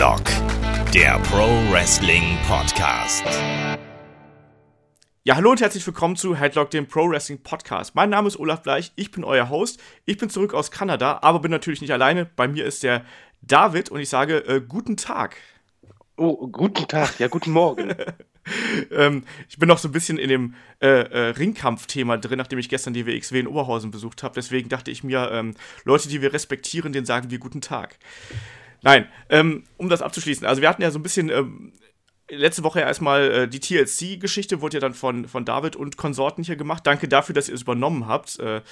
Headlock, der Pro Wrestling Podcast. Ja, hallo und herzlich willkommen zu Headlock, dem Pro Wrestling Podcast. Mein Name ist Olaf Bleich, ich bin euer Host. Ich bin zurück aus Kanada, aber bin natürlich nicht alleine. Bei mir ist der David und ich sage äh, guten Tag. Oh, guten Tag, ja, guten Morgen. ähm, ich bin noch so ein bisschen in dem äh, äh, Ringkampf-Thema drin, nachdem ich gestern die WXW in Oberhausen besucht habe. Deswegen dachte ich mir, ähm, Leute, die wir respektieren, denen sagen wir guten Tag. Nein, ähm, um das abzuschließen. Also wir hatten ja so ein bisschen ähm, letzte Woche erstmal äh, die TLC-Geschichte, wurde ja dann von, von David und Konsorten hier gemacht. Danke dafür, dass ihr es übernommen habt. Äh,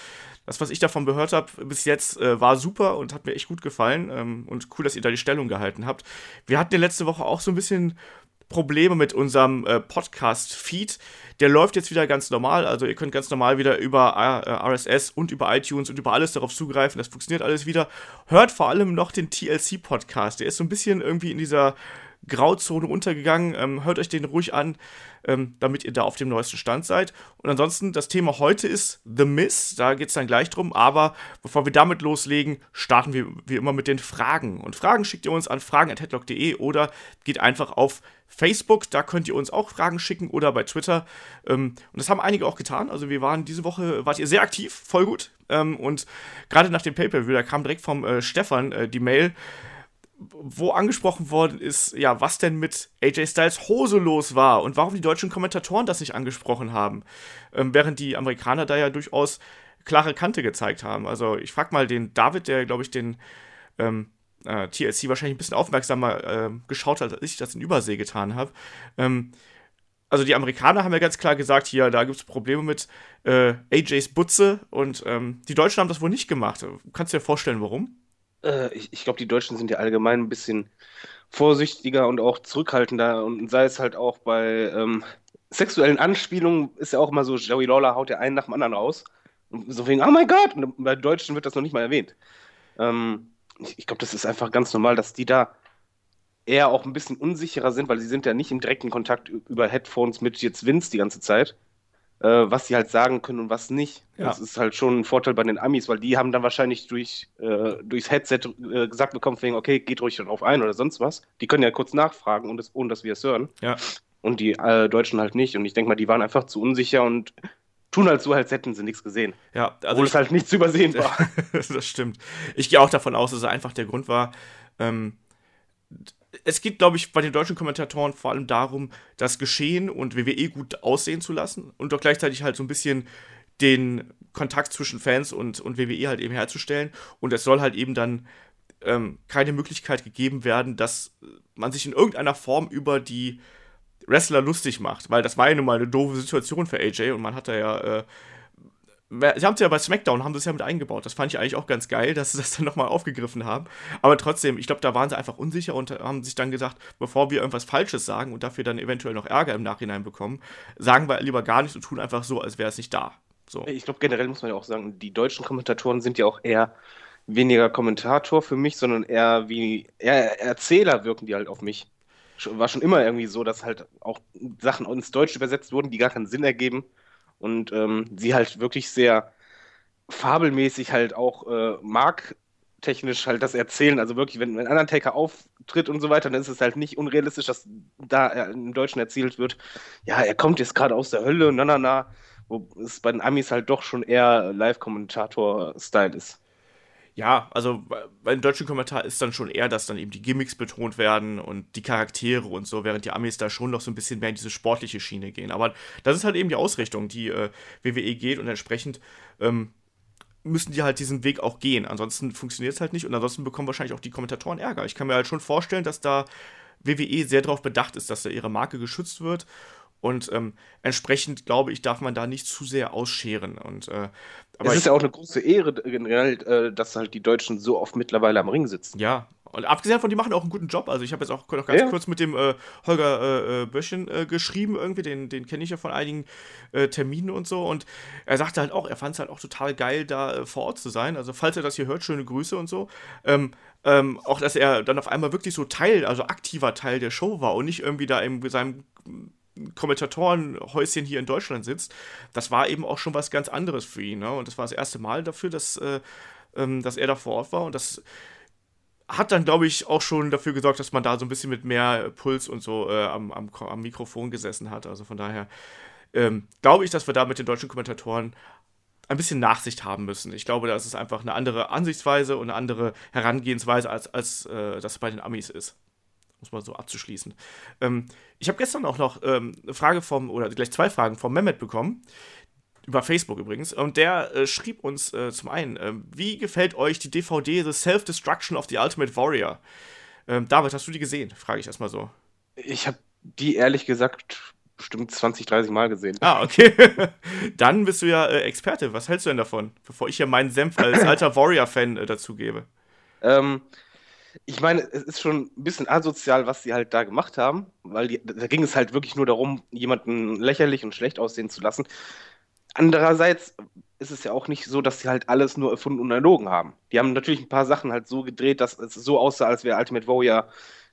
das, was ich davon gehört habe bis jetzt, äh, war super und hat mir echt gut gefallen. Ähm, und cool, dass ihr da die Stellung gehalten habt. Wir hatten ja letzte Woche auch so ein bisschen Probleme mit unserem äh, Podcast-Feed. Der läuft jetzt wieder ganz normal. Also ihr könnt ganz normal wieder über äh, RSS und über iTunes und über alles darauf zugreifen. Das funktioniert alles wieder. Hört vor allem noch den TLC-Podcast. Der ist so ein bisschen irgendwie in dieser Grauzone untergegangen. Ähm, hört euch den ruhig an, ähm, damit ihr da auf dem neuesten Stand seid. Und ansonsten, das Thema heute ist The Miss. Da geht es dann gleich drum. Aber bevor wir damit loslegen, starten wir wie immer mit den Fragen. Und Fragen schickt ihr uns an fragen.headlock.de oder geht einfach auf Facebook. Da könnt ihr uns auch Fragen schicken oder bei Twitter. Ähm, und das haben einige auch getan. Also wir waren diese Woche, wart ihr sehr aktiv, voll gut. Ähm, und gerade nach dem Pay-Per-View, da kam direkt vom äh, Stefan äh, die Mail, wo angesprochen worden ist, ja, was denn mit AJ Styles Hose los war und warum die deutschen Kommentatoren das nicht angesprochen haben, ähm, während die Amerikaner da ja durchaus klare Kante gezeigt haben. Also ich frag mal den David, der, glaube ich, den ähm, äh, TLC wahrscheinlich ein bisschen aufmerksamer äh, geschaut hat, als ich das in Übersee getan habe. Ähm, also die Amerikaner haben ja ganz klar gesagt, hier, da gibt es Probleme mit äh, AJs Butze und ähm, die Deutschen haben das wohl nicht gemacht. Kannst du dir vorstellen, warum? Äh, ich ich glaube, die Deutschen sind ja allgemein ein bisschen vorsichtiger und auch zurückhaltender und sei es halt auch bei ähm, sexuellen Anspielungen ist ja auch immer so, Joey Lawler haut ja einen nach dem anderen raus. Und so wegen, oh mein Gott! Und bei Deutschen wird das noch nicht mal erwähnt. Ähm, ich ich glaube, das ist einfach ganz normal, dass die da eher auch ein bisschen unsicherer sind, weil sie sind ja nicht im direkten Kontakt über Headphones mit jetzt Vince die ganze Zeit was sie halt sagen können und was nicht. Ja. Das ist halt schon ein Vorteil bei den Amis, weil die haben dann wahrscheinlich durch, äh, durchs Headset äh, gesagt bekommen, wegen, okay, geht ruhig darauf ein oder sonst was. Die können ja kurz nachfragen, und das, ohne dass wir es hören. Ja. Und die äh, Deutschen halt nicht. Und ich denke mal, die waren einfach zu unsicher und tun halt so, als hätten sie nichts gesehen. Ja, also Obwohl ich, es halt nicht zu übersehen war. das stimmt. Ich gehe auch davon aus, dass es einfach der Grund war, ähm, es geht, glaube ich, bei den deutschen Kommentatoren vor allem darum, das Geschehen und WWE gut aussehen zu lassen und doch gleichzeitig halt so ein bisschen den Kontakt zwischen Fans und, und WWE halt eben herzustellen. Und es soll halt eben dann ähm, keine Möglichkeit gegeben werden, dass man sich in irgendeiner Form über die Wrestler lustig macht, weil das war ja nun mal eine doofe Situation für AJ und man hat da ja äh, Sie haben es ja bei SmackDown, haben es ja mit eingebaut. Das fand ich eigentlich auch ganz geil, dass sie das dann nochmal aufgegriffen haben. Aber trotzdem, ich glaube, da waren sie einfach unsicher und haben sich dann gesagt, bevor wir irgendwas Falsches sagen und dafür dann eventuell noch Ärger im Nachhinein bekommen, sagen wir lieber gar nichts und tun einfach so, als wäre es nicht da. So. Ich glaube, generell muss man ja auch sagen, die deutschen Kommentatoren sind ja auch eher weniger Kommentator für mich, sondern eher wie eher Erzähler wirken die halt auf mich. War schon immer irgendwie so, dass halt auch Sachen ins Deutsche übersetzt wurden, die gar keinen Sinn ergeben und ähm, sie halt wirklich sehr fabelmäßig halt auch äh, marktechnisch halt das erzählen. Also wirklich, wenn, wenn Undertaker auftritt und so weiter, dann ist es halt nicht unrealistisch, dass da im Deutschen erzählt wird, ja, er kommt jetzt gerade aus der Hölle, na, na, na, wo es bei den Amis halt doch schon eher Live-Kommentator-Style ist. Ja, also beim deutschen Kommentar ist dann schon eher, dass dann eben die Gimmicks betont werden und die Charaktere und so, während die Amis da schon noch so ein bisschen mehr in diese sportliche Schiene gehen. Aber das ist halt eben die Ausrichtung, die äh, WWE geht und entsprechend ähm, müssen die halt diesen Weg auch gehen. Ansonsten funktioniert es halt nicht und ansonsten bekommen wahrscheinlich auch die Kommentatoren Ärger. Ich kann mir halt schon vorstellen, dass da WWE sehr darauf bedacht ist, dass da ihre Marke geschützt wird und ähm, entsprechend, glaube ich, darf man da nicht zu sehr ausscheren. Und, äh, aber es ist ja auch eine große Ehre, generell, äh, dass halt die Deutschen so oft mittlerweile am Ring sitzen. Ja, und abgesehen davon, die machen auch einen guten Job. Also ich habe jetzt auch noch ganz ja. kurz mit dem äh, Holger äh, äh Böschchen äh, geschrieben, irgendwie, den, den kenne ich ja von einigen äh, Terminen und so. Und er sagte halt auch, er fand es halt auch total geil, da vor Ort zu sein. Also falls er das hier hört, schöne Grüße und so. Ähm, ähm, auch, dass er dann auf einmal wirklich so Teil, also aktiver Teil der Show war und nicht irgendwie da in seinem Kommentatorenhäuschen hier in Deutschland sitzt, das war eben auch schon was ganz anderes für ihn. Ne? Und das war das erste Mal dafür, dass, äh, ähm, dass er da vor Ort war. Und das hat dann, glaube ich, auch schon dafür gesorgt, dass man da so ein bisschen mit mehr Puls und so äh, am, am, am, Mikrofon gesessen hat. Also von daher ähm, glaube ich, dass wir da mit den deutschen Kommentatoren ein bisschen Nachsicht haben müssen. Ich glaube, das ist einfach eine andere Ansichtsweise und eine andere Herangehensweise, als, als äh, das bei den Amis ist. Muss man so abzuschließen. Ähm, ich habe gestern auch noch ähm, eine Frage vom, oder gleich zwei Fragen vom Mehmet bekommen. Über Facebook übrigens. Und der äh, schrieb uns äh, zum einen, äh, wie gefällt euch die DVD The Self-Destruction of the Ultimate Warrior? Ähm, David, hast du die gesehen? Frage ich erstmal so. Ich habe die ehrlich gesagt bestimmt 20, 30 Mal gesehen. Ah, okay. Dann bist du ja äh, Experte. Was hältst du denn davon? Bevor ich hier meinen Senf als alter Warrior-Fan äh, dazugebe. Ähm, ich meine, es ist schon ein bisschen asozial, was sie halt da gemacht haben, weil die, da ging es halt wirklich nur darum, jemanden lächerlich und schlecht aussehen zu lassen. Andererseits ist es ja auch nicht so, dass sie halt alles nur erfunden und erlogen haben. Die haben natürlich ein paar Sachen halt so gedreht, dass es so aussah, als wäre Ultimate Warrior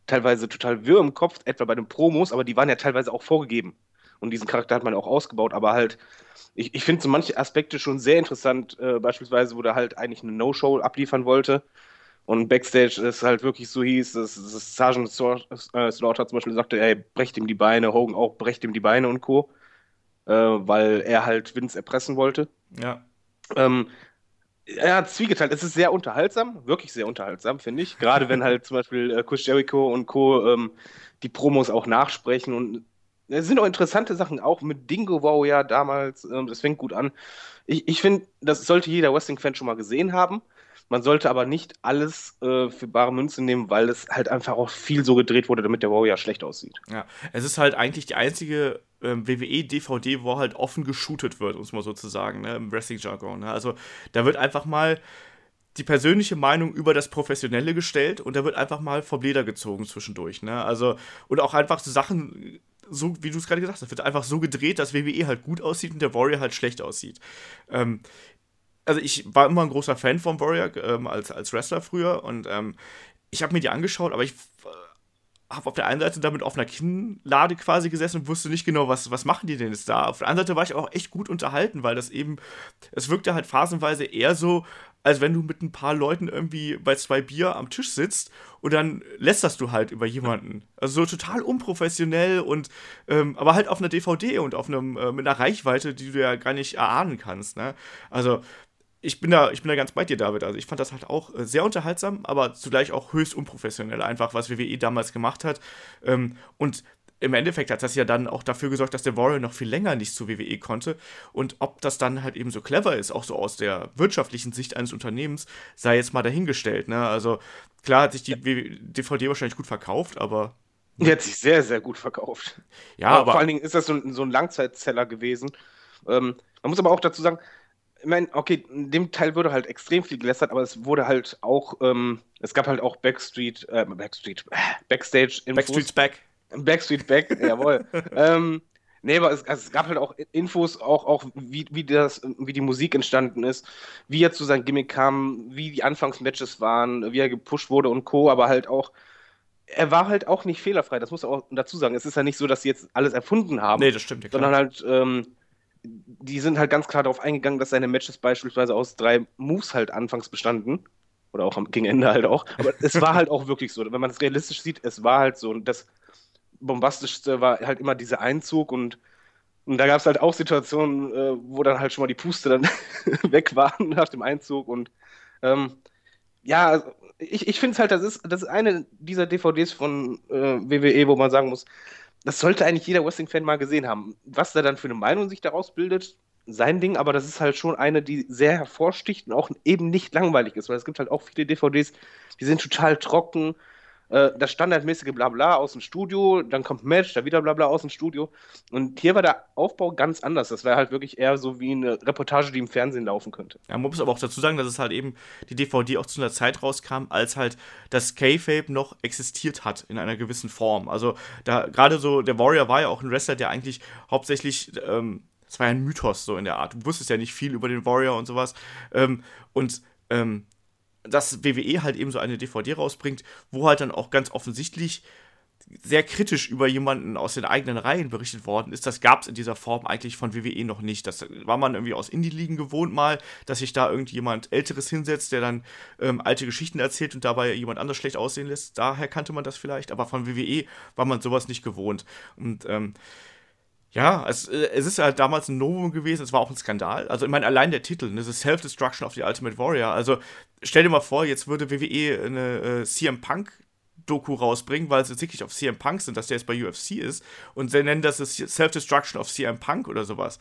teilweise total wirr im Kopf, etwa bei den Promos, aber die waren ja teilweise auch vorgegeben. Und diesen Charakter hat man auch ausgebaut, aber halt, ich, ich finde so manche Aspekte schon sehr interessant, äh, beispielsweise, wo der halt eigentlich eine No-Show abliefern wollte. Und Backstage ist halt wirklich so hieß, dass, dass Sergeant äh, Slaughter zum Beispiel sagte, ey, brecht ihm die Beine, Hogan auch, brecht ihm die Beine und Co. Äh, weil er halt Vince erpressen wollte. Ja. Ähm, ja, zwiegeteilt. Es ist sehr unterhaltsam, wirklich sehr unterhaltsam, finde ich. Gerade wenn halt zum Beispiel äh, Chris Jericho und Co. Ähm, die Promos auch nachsprechen und es sind auch interessante Sachen, auch mit Dingo Wow ja damals, ähm, das fängt gut an. Ich, ich finde, das sollte jeder Wrestling-Fan schon mal gesehen haben. Man sollte aber nicht alles äh, für bare Münze nehmen, weil es halt einfach auch viel so gedreht wurde, damit der Warrior schlecht aussieht. Ja, es ist halt eigentlich die einzige ähm, WWE-DVD, wo halt offen geshootet wird, um es mal so zu sagen, ne, im Wrestling-Jargon. Ne? Also da wird einfach mal die persönliche Meinung über das Professionelle gestellt und da wird einfach mal vom Leder gezogen zwischendurch. Ne? Also, und auch einfach so Sachen, so wie du es gerade gesagt hast, wird einfach so gedreht, dass WWE halt gut aussieht und der Warrior halt schlecht aussieht. Ähm, also ich war immer ein großer Fan von Warrior ähm, als, als Wrestler früher und ähm, ich habe mir die angeschaut, aber ich äh, habe auf der einen Seite damit auf einer Kinnlade quasi gesessen und wusste nicht genau, was, was machen die denn jetzt da. Auf der anderen Seite war ich auch echt gut unterhalten, weil das eben, es wirkte halt phasenweise eher so, als wenn du mit ein paar Leuten irgendwie bei zwei Bier am Tisch sitzt und dann lästerst du halt über jemanden. Also so total unprofessionell und ähm, aber halt auf einer DVD und auf einem äh, mit einer Reichweite, die du ja gar nicht erahnen kannst. Ne? Also ich bin da, ich bin da ganz bei dir, David. Also ich fand das halt auch äh, sehr unterhaltsam, aber zugleich auch höchst unprofessionell, einfach was WWE damals gemacht hat. Ähm, und im Endeffekt hat das ja dann auch dafür gesorgt, dass der Warrior noch viel länger nicht zu WWE konnte. Und ob das dann halt eben so clever ist, auch so aus der wirtschaftlichen Sicht eines Unternehmens, sei jetzt mal dahingestellt. Ne? Also klar hat sich die DVD wahrscheinlich gut verkauft, aber. Die hat sich sehr, sehr gut verkauft. Ja, aber. aber vor allen Dingen ist das so ein, so ein Langzeitzeller gewesen. Ähm, man muss aber auch dazu sagen, ich meine, okay, in dem Teil wurde halt extrem viel gelästert, aber es wurde halt auch, ähm, es gab halt auch Backstreet, äh, Backstreet, äh, Backstage-Infos. Backstreet's Back. Backstreet Back, jawohl. ähm, nee, aber es, also es, gab halt auch Infos, auch, auch wie, wie, das, wie die Musik entstanden ist, wie er zu seinem Gimmick kam, wie die Anfangsmatches waren, wie er gepusht wurde und Co., aber halt auch, er war halt auch nicht fehlerfrei, das muss man auch dazu sagen. Es ist ja nicht so, dass sie jetzt alles erfunden haben. Nee, das stimmt, ja klar. Sondern halt, ähm, die sind halt ganz klar darauf eingegangen, dass seine Matches beispielsweise aus drei Moves halt anfangs bestanden. Oder auch am, gegen Ende halt auch. Aber es war halt auch wirklich so. Wenn man es realistisch sieht, es war halt so. Und das Bombastischste war halt immer dieser Einzug und, und da gab es halt auch Situationen, äh, wo dann halt schon mal die Puste dann weg waren nach dem Einzug. Und ähm, ja, also ich, ich finde es halt, das ist, das ist eine dieser DVDs von äh, WWE, wo man sagen muss, das sollte eigentlich jeder Wrestling-Fan mal gesehen haben. Was da dann für eine Meinung sich daraus bildet, sein Ding, aber das ist halt schon eine, die sehr hervorsticht und auch eben nicht langweilig ist, weil es gibt halt auch viele DVDs, die sind total trocken, äh, das standardmäßige Blabla aus dem Studio, dann kommt Match, da wieder Blabla aus dem Studio. Und hier war der Aufbau ganz anders. Das wäre halt wirklich eher so wie eine Reportage, die im Fernsehen laufen könnte. Ja, man muss aber auch dazu sagen, dass es halt eben die DVD auch zu einer Zeit rauskam, als halt das K-Fape noch existiert hat in einer gewissen Form. Also da gerade so, der Warrior war ja auch ein Wrestler, der eigentlich hauptsächlich ähm, das war ja ein Mythos so in der Art. Du wusstest ja nicht viel über den Warrior und sowas. Ähm, und ähm, dass WWE halt eben so eine DVD rausbringt, wo halt dann auch ganz offensichtlich sehr kritisch über jemanden aus den eigenen Reihen berichtet worden ist, das gab es in dieser Form eigentlich von WWE noch nicht. Das war man irgendwie aus Indie-Ligen gewohnt mal, dass sich da irgendjemand Älteres hinsetzt, der dann ähm, alte Geschichten erzählt und dabei jemand anders schlecht aussehen lässt. Daher kannte man das vielleicht, aber von WWE war man sowas nicht gewohnt. Und ähm, ja, es, äh, es ist halt damals ein Novum gewesen, es war auch ein Skandal. Also, ich meine, allein der Titel, das ist Self-Destruction of the Ultimate Warrior. Also, stell dir mal vor, jetzt würde WWE eine äh, CM Punk Doku rausbringen, weil sie wirklich auf CM Punk sind, dass der jetzt bei UFC ist und sie nennen das Self-Destruction of CM Punk oder sowas.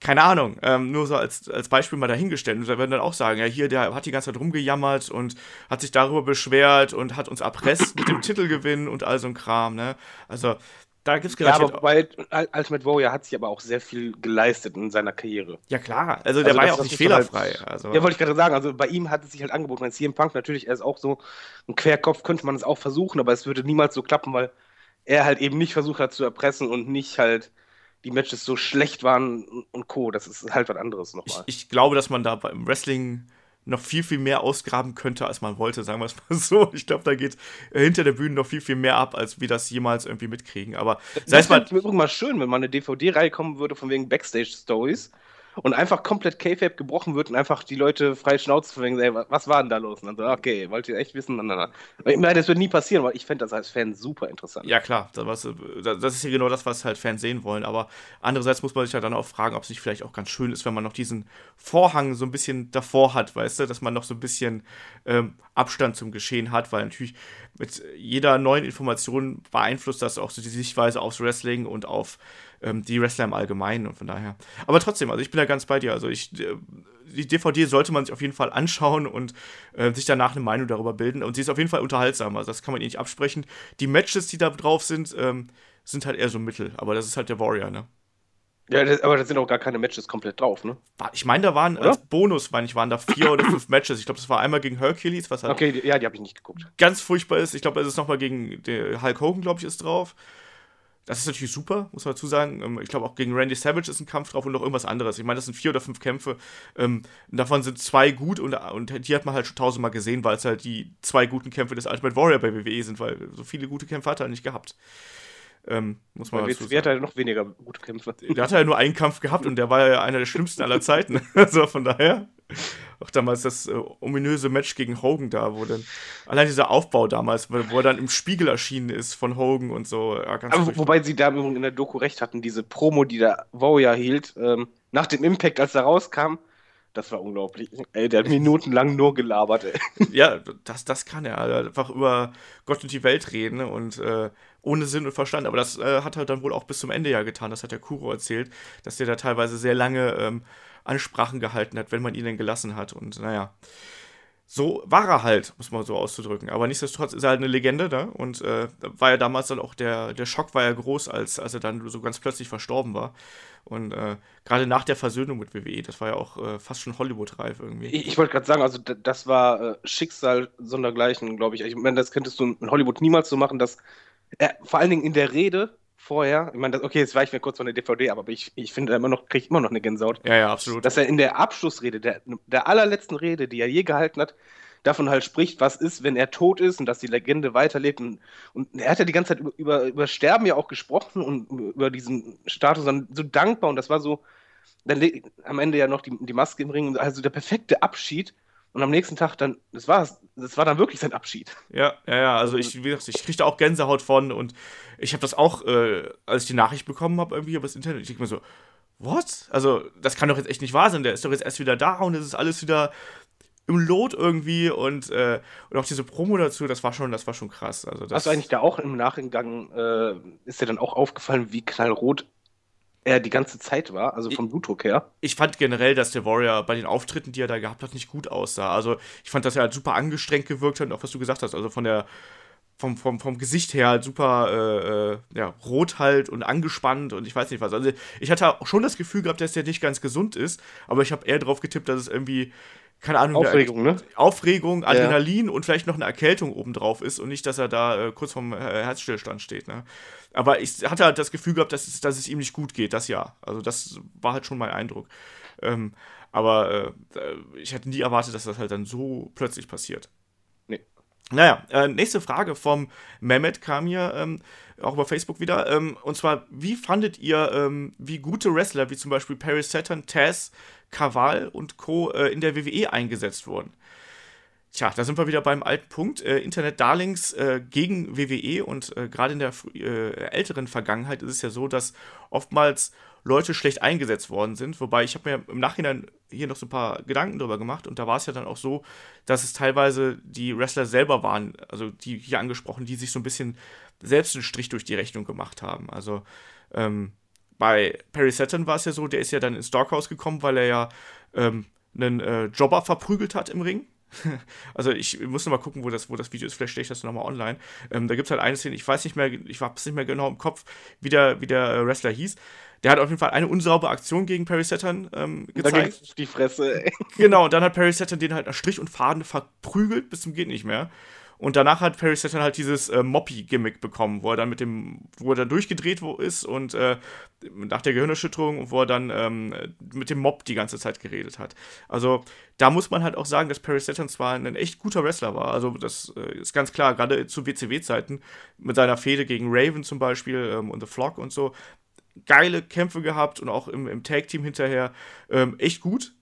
Keine Ahnung, ähm, nur so als, als Beispiel mal dahingestellt. Und da werden dann auch sagen, ja, hier, der hat die ganze Zeit rumgejammert und hat sich darüber beschwert und hat uns erpresst mit dem Titelgewinn und all so ein Kram, ne? Also, da gibt es Ja, aber bei Ultimate Warrior hat sich aber auch sehr viel geleistet in seiner Karriere. Ja, klar. Also, der Also war ja auch nicht halt- fehlerfrei. also, Ja, wollte ich gerade sagen, also bei ihm hat es sich halt angeboten. Bei CM Punk natürlich, er ist auch so ein Querkopf, könnte man es auch versuchen, aber es würde niemals so klappen, weil er halt eben nicht versucht hat zu erpressen und nicht halt die Matches so schlecht waren und- Co. Das ist halt was anderes ich, nochmal. ich glaube, dass man da beim Wrestling noch viel, viel mehr ausgraben könnte, als man wollte, sagen wir es mal so. Ich glaube, da geht äh, hinter der Bühne noch viel, viel mehr ab, als wir das jemals irgendwie mitkriegen. Aber sei es mal, wäre übrigens mal schön, wenn mal eine DVD-Reihe kommen würde von wegen Backstage-Stories und einfach komplett K-Fape gebrochen wird und einfach die Leute frei Schnauze von wegen, ey, wa- was war denn da los? Und dann so, okay, wollt ihr echt wissen? Na, na, na. Das wird nie passieren, weil ich fände das als Fan super interessant. ja klar, das, was, das ist ja genau das, was halt Fans sehen wollen. Aber andererseits muss man sich ja dann auch fragen, ob es nicht vielleicht auch ganz schön ist, wenn man noch diesen Vorhang so ein bisschen davor hat, weißt du, dass man noch so ein bisschen ähm, Abstand zum Geschehen hat, weil natürlich mit jeder neuen Information beeinflusst das auch so die Sichtweise aufs Wrestling und auf ähm, die Wrestler im Allgemeinen und von daher. Aber trotzdem, also ich bin da ganz bei dir. Also ich, äh, die DVD sollte man sich auf jeden Fall anschauen und äh, sich danach eine Meinung darüber bilden. Und sie ist auf jeden Fall unterhaltsam. Also das kann man ihr nicht absprechen. Die Matches, die da drauf sind, ähm, sind halt eher so Mittel. Aber das ist halt der Warrior, ne? Ja, das, aber da sind auch gar keine Matches komplett drauf, ne? Ich meine, da waren als Bonus, meine ich, waren da vier oder fünf Matches. Ich glaube, das war einmal gegen Hercules, was halt Okay, die, ja, die habe ich nicht geguckt. ganz furchtbar ist. Ich glaube, es ist nochmal gegen Hulk Hogan, glaube ich, ist drauf. Das ist natürlich super, muss man dazu sagen. Ähm, Ich glaube, auch gegen Randy Savage ist ein Kampf drauf und noch irgendwas anderes. Ich meine, das sind vier oder fünf Kämpfe. Ähm, davon sind zwei gut und, und die hat man halt schon tausendmal gesehen, weil es halt die zwei guten Kämpfe des Ultimate Warrior bei WWE sind, weil so viele gute Kämpfe hat er nicht gehabt. Ähm, muss man dazu hat sagen. halt noch weniger gute Kämpfe. Der hatte ja nur einen Kampf gehabt und der war ja einer der schlimmsten aller Zeiten. Also von daher. Auch damals das äh, ominöse Match gegen Hogan da, wo dann allein dieser Aufbau damals, wo, wo er dann im Spiegel erschienen ist von Hogan und so. Ja, Aber wobei sie da in der Doku recht hatten, diese Promo, die der Warrior hielt, ähm, nach dem Impact, als er rauskam, das war unglaublich. Ey, der hat minutenlang nur gelabert, ey. ja, das, das kann er. Also einfach über Gott und die Welt reden und äh, ohne Sinn und Verstand. Aber das äh, hat er dann wohl auch bis zum Ende ja getan. Das hat der Kuro erzählt, dass der da teilweise sehr lange ähm, Ansprachen gehalten hat, wenn man ihn denn gelassen hat. Und naja. So war er halt, muss man so auszudrücken. Aber nichtsdestotrotz ist er halt eine Legende, ne? Und äh, war ja damals dann auch der, der Schock war ja groß, als, als er dann so ganz plötzlich verstorben war. Und äh, gerade nach der Versöhnung mit WWE, das war ja auch äh, fast schon Hollywood-reif irgendwie. Ich, ich wollte gerade sagen, also das war äh, Schicksal sondergleichen, glaube ich. Ich meine, das könntest du in Hollywood niemals so machen, dass er vor allen Dingen in der Rede vorher, ich meine, das- okay, jetzt weichen wir kurz von der DVD ab, aber ich, ich finde immer noch, kriege ich immer noch eine Gänsehaut. Ja, ja, absolut. dass er in der Abschlussrede, der, der allerletzten Rede, die er je gehalten hat, davon halt spricht, was ist, wenn er tot ist und dass die Legende weiterlebt. Und, und er hat ja die ganze Zeit über, über, über Sterben ja auch gesprochen und über diesen Status dann so dankbar und das war so, dann am Ende ja noch die, die Maske im Ring, also der perfekte Abschied. Und am nächsten Tag dann, das war das war dann wirklich sein Abschied. Ja, ja, ja, also ich, wie gesagt, ich krieg da auch Gänsehaut von und ich habe das auch, äh, als ich die Nachricht bekommen habe, irgendwie über das Internet, ich denke mir so, what? Also, das kann doch jetzt echt nicht wahr sein, der ist doch jetzt erst wieder da und es ist alles wieder im Lot irgendwie und, äh, und auch diese Promo dazu, das war schon, das war schon krass. Also das, Hast du eigentlich da auch im Nachgang, äh, ist dir dann auch aufgefallen, wie knallrot er die ganze Zeit war, also vom Blutdruck her? ich fand generell, dass der Warrior bei den Auftritten, die er da gehabt hat, nicht gut aussah. Also ich fand, dass er halt super angestrengt gewirkt hat und auch was du gesagt hast, also von der vom, vom, vom Gesicht her halt super äh, äh, ja, rot halt und angespannt und ich weiß nicht was. Also ich hatte auch schon das Gefühl gehabt, dass der nicht ganz gesund ist, aber ich habe eher drauf getippt, dass es irgendwie, keine Ahnung, Aufregung, ne? Aufregung, Adrenalin und vielleicht noch eine Erkältung obendrauf ist und nicht, dass er da äh, kurz vorm äh, Herzstillstand steht. Ne? Aber ich hatte halt das Gefühl gehabt, dass es, dass es ihm nicht gut geht, das ja. Also das war halt schon mein Eindruck. Ähm, aber äh, ich hätte nie erwartet, dass das halt dann so plötzlich passiert. Nee. Naja, äh, nächste Frage vom Mehmet kam hier ähm, auch über Facebook wieder. Ähm, und zwar, wie fandet ihr, ähm, wie gute Wrestler wie zum Beispiel Paris Saturn, Taz, Kaval und Co. Äh, in der WWE eingesetzt wurden? Tja, da sind wir wieder beim alten Punkt. Äh, Internet-Darlings äh, gegen WWE und äh, gerade in der äh, älteren Vergangenheit ist es ja so, dass oftmals Leute schlecht eingesetzt worden sind. Wobei ich habe mir im Nachhinein hier noch so ein paar Gedanken drüber gemacht und da war es ja dann auch so, dass es teilweise die Wrestler selber waren, also die hier angesprochen, die sich so ein bisschen selbst einen Strich durch die Rechnung gemacht haben. Also ähm, bei Perry Saturn war es ja so, der ist ja dann ins Darkhouse gekommen, weil er ja ähm, einen äh, Jobber verprügelt hat im Ring. also ich muss noch mal gucken, wo das, wo das Video ist. Vielleicht stelle ich das noch mal online. Ähm, da gibt es halt eine Szene, ich weiß nicht mehr, ich habe es nicht mehr genau im Kopf, wie der, wie der Wrestler hieß. Der hat auf jeden Fall eine unsaubere Aktion gegen Perry Saturn ähm, gezeigt. Da die Fresse, ey. Genau, und dann hat Perry Saturn den halt nach Strich und Faden verprügelt bis zum geht nicht mehr. Und danach hat Perry Saturn halt dieses äh, Moppy-Gimmick bekommen, wo er dann mit dem, wo er dann durchgedreht wo ist und äh, nach der Gehirnerschütterung, wo er dann ähm, mit dem Mob die ganze Zeit geredet hat. Also da muss man halt auch sagen, dass Perry Saturn zwar ein echt guter Wrestler war, also das äh, ist ganz klar, gerade zu WCW-Zeiten mit seiner Fehde gegen Raven zum Beispiel ähm, und The Flock und so, geile Kämpfe gehabt und auch im, im Tag-Team hinterher ähm, echt gut.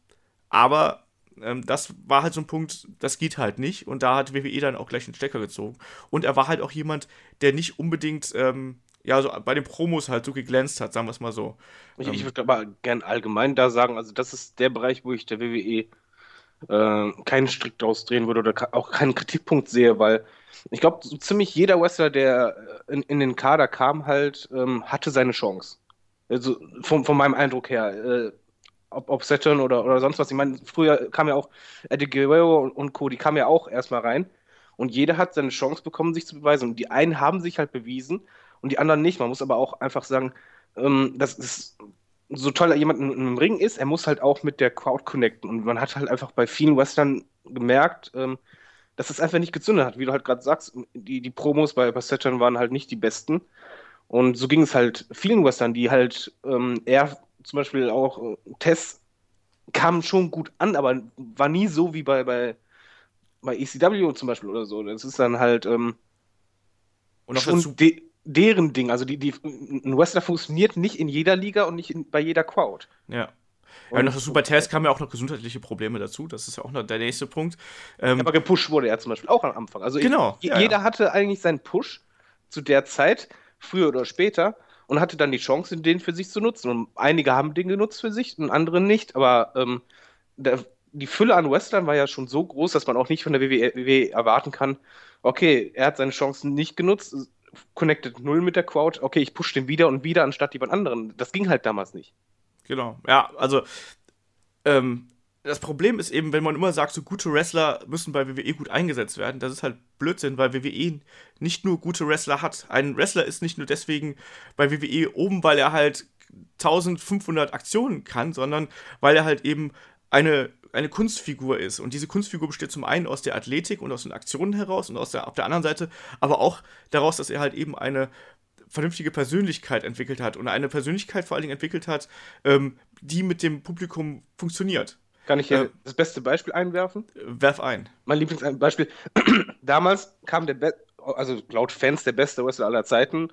Aber das war halt so ein Punkt, das geht halt nicht. Und da hat WWE dann auch gleich einen Stecker gezogen. Und er war halt auch jemand, der nicht unbedingt, ähm, ja, so bei den Promos halt so geglänzt hat, sagen wir es mal so. Ich, ich würde aber gern allgemein da sagen, also das ist der Bereich, wo ich der WWE äh, keinen Strick draus drehen würde oder auch keinen Kritikpunkt sehe, weil ich glaube, so ziemlich jeder Wrestler, der in, in den Kader kam, halt, ähm, hatte seine Chance. Also von, von meinem Eindruck her. Äh, ob, ob Saturn oder, oder sonst was. Ich meine, früher kam ja auch Eddie Guerrero und, Co., die kamen ja auch erstmal rein. Und jeder hat seine Chance bekommen, sich zu beweisen. Und die einen haben sich halt bewiesen und die anderen nicht. Man muss aber auch einfach sagen, ähm, das ist so toll jemand im Ring ist, er muss halt auch mit der Crowd connecten. Und man hat halt einfach bei vielen Western gemerkt, ähm, dass es einfach nicht gezündet hat. Wie du halt gerade sagst, die, die Promos bei, bei Saturn waren halt nicht die besten. Und so ging es halt vielen Western, die halt ähm, eher zum Beispiel auch äh, Tess kam schon gut an, aber war nie so wie bei, bei, bei ECW zum Beispiel oder so. Das ist dann halt ähm, und schon de deren Ding. Also die, die, ein Wrestler funktioniert nicht in jeder Liga und nicht in, bei jeder Crowd. Ja. Ja, und nach Super Test kamen ja auch noch gesundheitliche Probleme dazu. Das ist ja auch noch der nächste Punkt. Ähm, aber gepusht wurde er zum Beispiel auch am Anfang. Also genau. Ich, ja, jeder ja. hatte eigentlich seinen Push zu der Zeit, früher oder später und hatte dann die Chance, den für sich zu nutzen. Und einige haben den genutzt für sich und andere nicht. Aber ähm, der, die Fülle an Western war ja schon so groß, dass man auch nicht von der WWE erwarten kann, okay, er hat seine Chancen nicht genutzt, connected null mit der Crowd, okay, ich push den wieder und wieder anstatt jemand anderen. Das ging halt damals nicht. Genau, ja, also ähm, das Problem ist eben, wenn man immer sagt, so gute Wrestler müssen bei WWE gut eingesetzt werden, das ist halt Blödsinn, weil WWE nicht nur gute Wrestler hat. Ein Wrestler ist nicht nur deswegen bei WWE oben, weil er halt 1500 Aktionen kann, sondern weil er halt eben eine, eine Kunstfigur ist. Und diese Kunstfigur besteht zum einen aus der Athletik und aus den Aktionen heraus und aus der, auf der anderen Seite aber auch daraus, dass er halt eben eine vernünftige Persönlichkeit entwickelt hat und eine Persönlichkeit vor allen Dingen entwickelt hat, ähm, die mit dem Publikum funktioniert. Kann ich hier äh, das beste Beispiel einwerfen? Werf ein. Mein Lieblingsbeispiel. Damals kam der, Be also laut Fans der beste Wrestler aller Zeiten,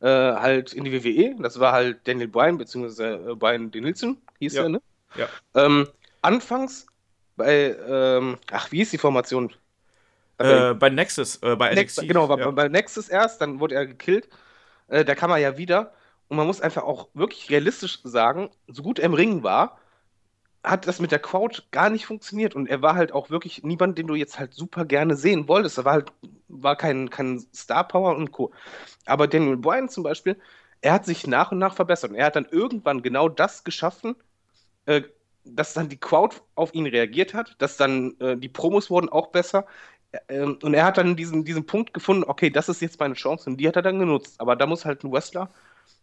äh, halt in die WWE. Das war halt Daniel Bryan, beziehungsweise äh, Bryan Danielson, hieß ja. er, ne? Ja. Ähm, anfangs bei, ähm, ach, wie ist die Formation? Äh, bei Nexus, äh, bei NXT. Genau, ja. bei Nexus erst, dann wurde er gekillt. Äh, da kam er ja wieder. Und man muss einfach auch wirklich realistisch sagen, so gut er im Ring war, hat das mit der Crowd gar nicht funktioniert und er war halt auch wirklich niemand, den du jetzt halt super gerne sehen wolltest. Er war halt, war kein, kein Star Power und Co. Aber Daniel Bryan zum Beispiel, er hat sich nach und nach verbessert und er hat dann irgendwann genau das geschaffen, äh, dass dann die Crowd auf ihn reagiert hat, dass dann äh, die Promos wurden auch besser. Äh, und er hat dann diesen, diesen Punkt gefunden, okay, das ist jetzt meine Chance und die hat er dann genutzt. Aber da muss halt ein Wrestler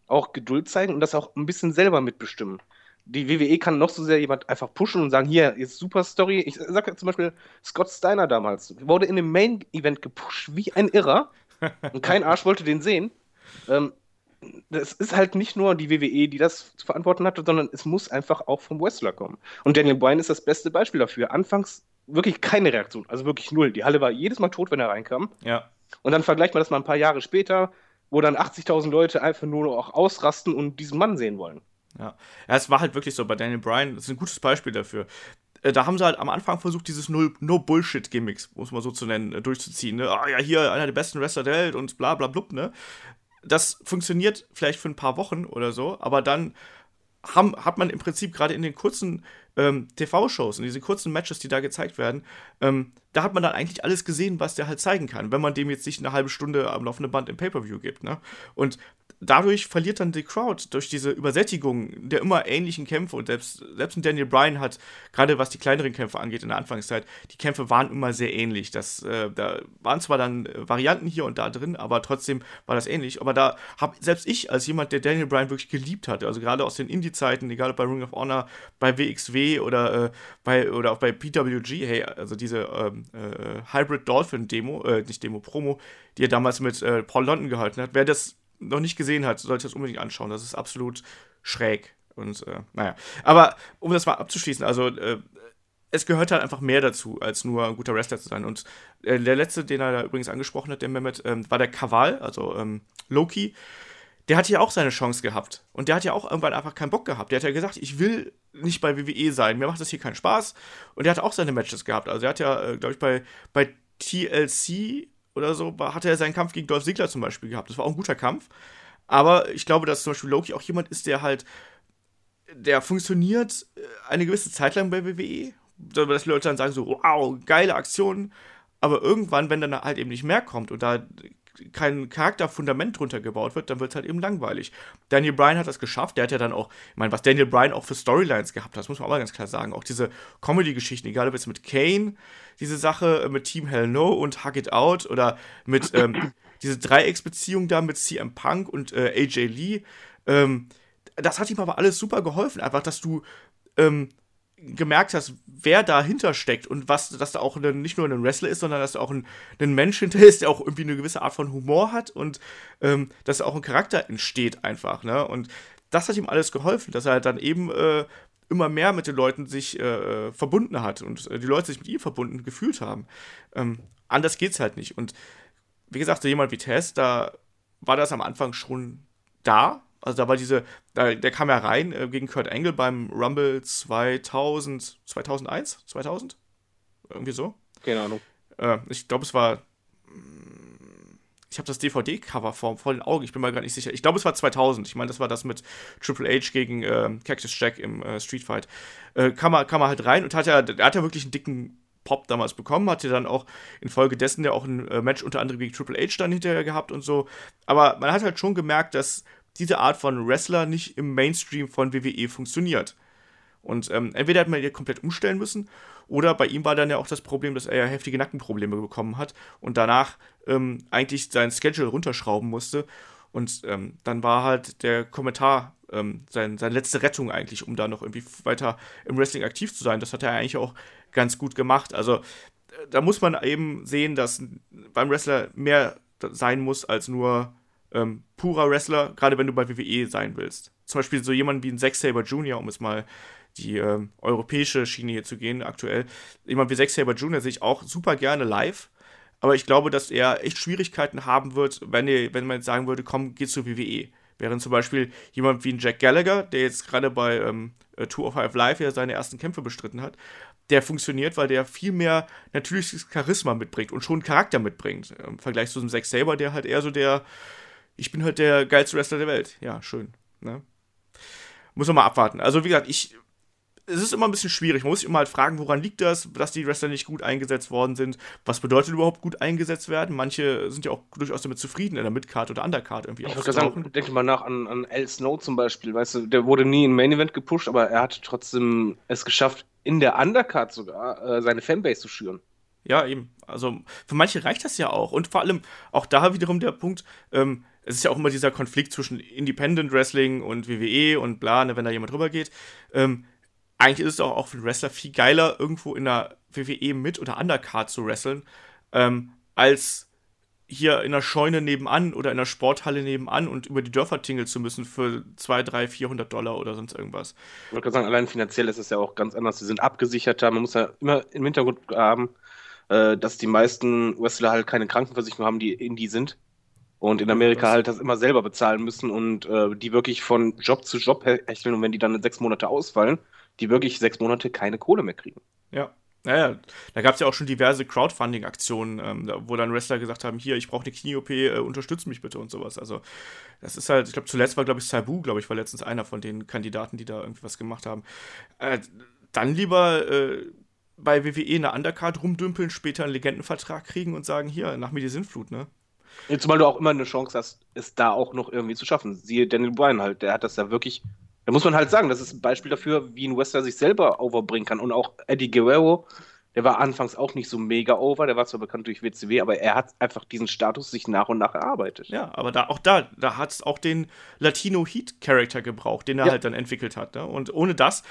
auch Geduld zeigen und das auch ein bisschen selber mitbestimmen die WWE kann noch so sehr jemand einfach pushen und sagen, hier, ist super Story. Ich sag ja zum Beispiel Scott Steiner damals, wurde in dem Main-Event gepusht wie ein Irrer und kein Arsch wollte den sehen. Ähm, das ist halt nicht nur die WWE, die das zu verantworten hatte, sondern es muss einfach auch vom Wrestler kommen. Und Daniel Bryan ist das beste Beispiel dafür. Anfangs wirklich keine Reaktion. Also wirklich null. Die Halle war jedes Mal tot, wenn er reinkam. Ja. Und dann vergleicht man das mal ein paar Jahre später, wo dann 80.000 Leute einfach nur auch ausrasten und diesen Mann sehen wollen. Ja. ja, es war halt wirklich so bei Daniel Bryan, das ist ein gutes Beispiel dafür. Äh, da haben sie halt am Anfang versucht, dieses No-Bullshit-Gimmicks, muss man so zu nennen, äh, durchzuziehen. Ne? Ah ja, hier einer der besten Wrestler der Welt und bla bla blub, ne? Das funktioniert vielleicht für ein paar Wochen oder so, aber dann haben, hat man im Prinzip gerade in den kurzen ähm, TV-Shows, in diesen kurzen Matches, die da gezeigt werden, ähm, da hat man dann eigentlich alles gesehen, was der halt zeigen kann, wenn man dem jetzt nicht eine halbe Stunde am laufenden Band im Pay-Per-View gibt. Ne? Und dadurch verliert dann die Crowd durch diese Übersättigung der immer ähnlichen Kämpfe und selbst, selbst ein Daniel Bryan hat, gerade was die kleineren Kämpfe angeht in der Anfangszeit, die Kämpfe waren immer sehr ähnlich. Das, äh, da waren zwar dann Varianten hier und da drin, aber trotzdem war das ähnlich. Aber da habe selbst ich als jemand, der Daniel Bryan wirklich geliebt hat, also gerade aus den Indie-Zeiten, egal ob bei Ring of Honor, bei WXW oder, äh, bei, oder auch bei PWG, hey, also diese ähm, äh, Hybrid Dolphin Demo, äh, nicht Demo, Promo, die er damals mit äh, Paul London gehalten hat, wer das noch nicht gesehen hat, sollte das unbedingt anschauen. Das ist absolut schräg. Und äh, naja. Aber um das mal abzuschließen, also äh, es gehört halt einfach mehr dazu, als nur ein guter Wrestler zu sein. Und äh, der letzte, den er da übrigens angesprochen hat, der Mehmet, ähm, war der Kaval, also ähm, Loki. Der hat ja auch seine Chance gehabt. Und der hat ja auch irgendwann einfach keinen Bock gehabt. Der hat ja gesagt, ich will nicht bei WWE sein. Mir macht das hier keinen Spaß. Und der hat auch seine Matches gehabt. Also er hat ja, äh, glaube ich, bei, bei TLC oder so, hatte er seinen Kampf gegen Dolph Ziggler zum Beispiel gehabt. Das war auch ein guter Kampf. Aber ich glaube, dass zum Beispiel Loki auch jemand ist, der halt, der funktioniert äh, eine gewisse Zeit lang bei WWE. Dass die Leute dann sagen so, wow, geile Aktion. Aber irgendwann, wenn dann halt eben nicht mehr kommt und da kein Charakterfundament drunter gebaut wird, dann wird es halt eben langweilig. Daniel Bryan hat das geschafft. Der hat ja dann auch, ich meine, was Daniel Bryan auch für Storylines gehabt hat, das muss man mal ganz klar sagen. Auch diese Comedy-Geschichten, egal ob jetzt mit Kane, diese Sache mit Team Hell No und Hug It Out oder mit ähm, diese Dreiecksbeziehung da mit CM Punk und äh, AJ Lee. Ähm, das hat ihm aber alles super geholfen. Einfach, dass du ähm, gemerkt hast, wer dahinter steckt und was, dass da auch eine, nicht nur ein Wrestler ist, sondern dass da auch ein, ein Mensch hinter ist, der auch irgendwie eine gewisse Art von Humor hat und ähm, dass auch ein Charakter entsteht einfach, ne? Und das hat ihm alles geholfen, dass er dann eben äh, immer mehr mit den Leuten sich äh, verbunden hat und äh, die Leute sich mit ihm verbunden gefühlt haben. Ähm, anders geht's halt nicht. Und wie gesagt, so jemand wie Tess, da war das am Anfang schon da, also da war diese, da, der kam ja rein äh, gegen Kurt Angle beim Rumble 2000, 2001, 2000? Irgendwie so. Keine Ahnung. Äh, ich glaube, es war, mm, ich habe das DVD-Cover vor, vor den Augen, ich bin mal gar nicht sicher. Ich glaube, es war 2000. Ich meine, das war das mit Triple H gegen äh, Cactus Jack im äh, Street Fight. Äh, kam, er, kam er halt rein und hat ja, hat ja wirklich einen dicken Pop damals bekommen, hatte dann auch infolgedessen ja auch ein äh, Match unter anderem gegen Triple H dann hinterher gehabt und so. Aber man hat halt schon gemerkt, dass diese Art von Wrestler nicht im Mainstream von WWE funktioniert. Und ähm, entweder hat man ihn komplett umstellen müssen, oder bei ihm war dann ja auch das Problem, dass er ja heftige Nackenprobleme bekommen hat und danach ähm, eigentlich sein Schedule runterschrauben musste. Und ähm, dann war halt der Kommentar ähm, sein, seine letzte Rettung eigentlich, um da noch irgendwie weiter im Wrestling aktiv zu sein. Das hat er eigentlich auch ganz gut gemacht. Also da muss man eben sehen, dass beim Wrestler mehr sein muss als nur ähm, purer Wrestler, gerade wenn du bei WWE sein willst. Zum Beispiel so jemand wie ein Zack Saber Jr., um es mal die ähm, europäische Schiene hier zu gehen aktuell. Jemand wie Zack Saber Jr. sehe ich auch super gerne live, aber ich glaube, dass er echt Schwierigkeiten haben wird, wenn, er, wenn man jetzt sagen würde, komm, geh zu WWE. Während zum Beispiel jemand wie ein Jack Gallagher, der jetzt gerade bei ähm, äh, Tour of Five Live ja seine ersten Kämpfe bestritten hat, der funktioniert, weil der viel mehr natürliches Charisma mitbringt und schon Charakter mitbringt. Im Vergleich zu einem Zack Saber, der halt eher so der ich bin halt der geilste Wrestler der Welt. Ja, schön. Ne? Muss man mal abwarten. Also, wie gesagt, ich. Es ist immer ein bisschen schwierig. Man muss sich immer halt fragen, woran liegt das, dass die Wrestler nicht gut eingesetzt worden sind? Was bedeutet überhaupt gut eingesetzt werden? Manche sind ja auch durchaus damit zufrieden, in der Midcard oder Undercard irgendwie Ich würde sagen, denke mal nach an, an Al Snow zum Beispiel. Weißt du, der wurde nie im Main Event gepusht, aber er hat trotzdem es geschafft, in der Undercard sogar äh, seine Fanbase zu schüren. Ja, eben. Also für manche reicht das ja auch. Und vor allem auch da wiederum der Punkt, ähm, es ist ja auch immer dieser Konflikt zwischen Independent Wrestling und WWE und bla, ne, wenn da jemand drüber geht. Ähm, eigentlich ist es auch, auch für den Wrestler viel geiler, irgendwo in der WWE mit oder Undercard zu wresteln, ähm, als hier in der Scheune nebenan oder in der Sporthalle nebenan und über die Dörfer tingeln zu müssen für 2, 3, 400 Dollar oder sonst irgendwas. Ich wollte gerade sagen, allein finanziell ist es ja auch ganz anders. Sie sind abgesicherter. Man muss ja immer im Hintergrund haben, äh, dass die meisten Wrestler halt keine Krankenversicherung haben, die in die sind. Und in Amerika halt das immer selber bezahlen müssen und äh, die wirklich von Job zu Job hecheln und wenn die dann sechs Monate ausfallen, die wirklich sechs Monate keine Kohle mehr kriegen. Ja. Naja, da gab es ja auch schon diverse Crowdfunding-Aktionen, ähm, wo dann Wrestler gesagt haben, hier, ich brauche eine Knie-OP, äh, unterstützt mich bitte und sowas. Also das ist halt, ich glaube, zuletzt war, glaube ich, Sabu, glaube ich, war letztens einer von den Kandidaten, die da irgendwie was gemacht haben. Äh, dann lieber äh, bei WWE eine Undercard rumdümpeln, später einen Legendenvertrag kriegen und sagen, hier, nach mir die Sinnflut, ne? Zumal du auch immer eine Chance hast, es da auch noch irgendwie zu schaffen. Siehe Daniel Bryan halt, der hat das ja wirklich. Da muss man halt sagen, das ist ein Beispiel dafür, wie ein Wrestler sich selber overbringen kann. Und auch Eddie Guerrero, der war anfangs auch nicht so mega over, der war zwar bekannt durch WCW, aber er hat einfach diesen Status sich nach und nach erarbeitet. Ja, aber da auch da, da hat es auch den Latino Heat Character gebraucht, den er ja. halt dann entwickelt hat. Ne? Und ohne das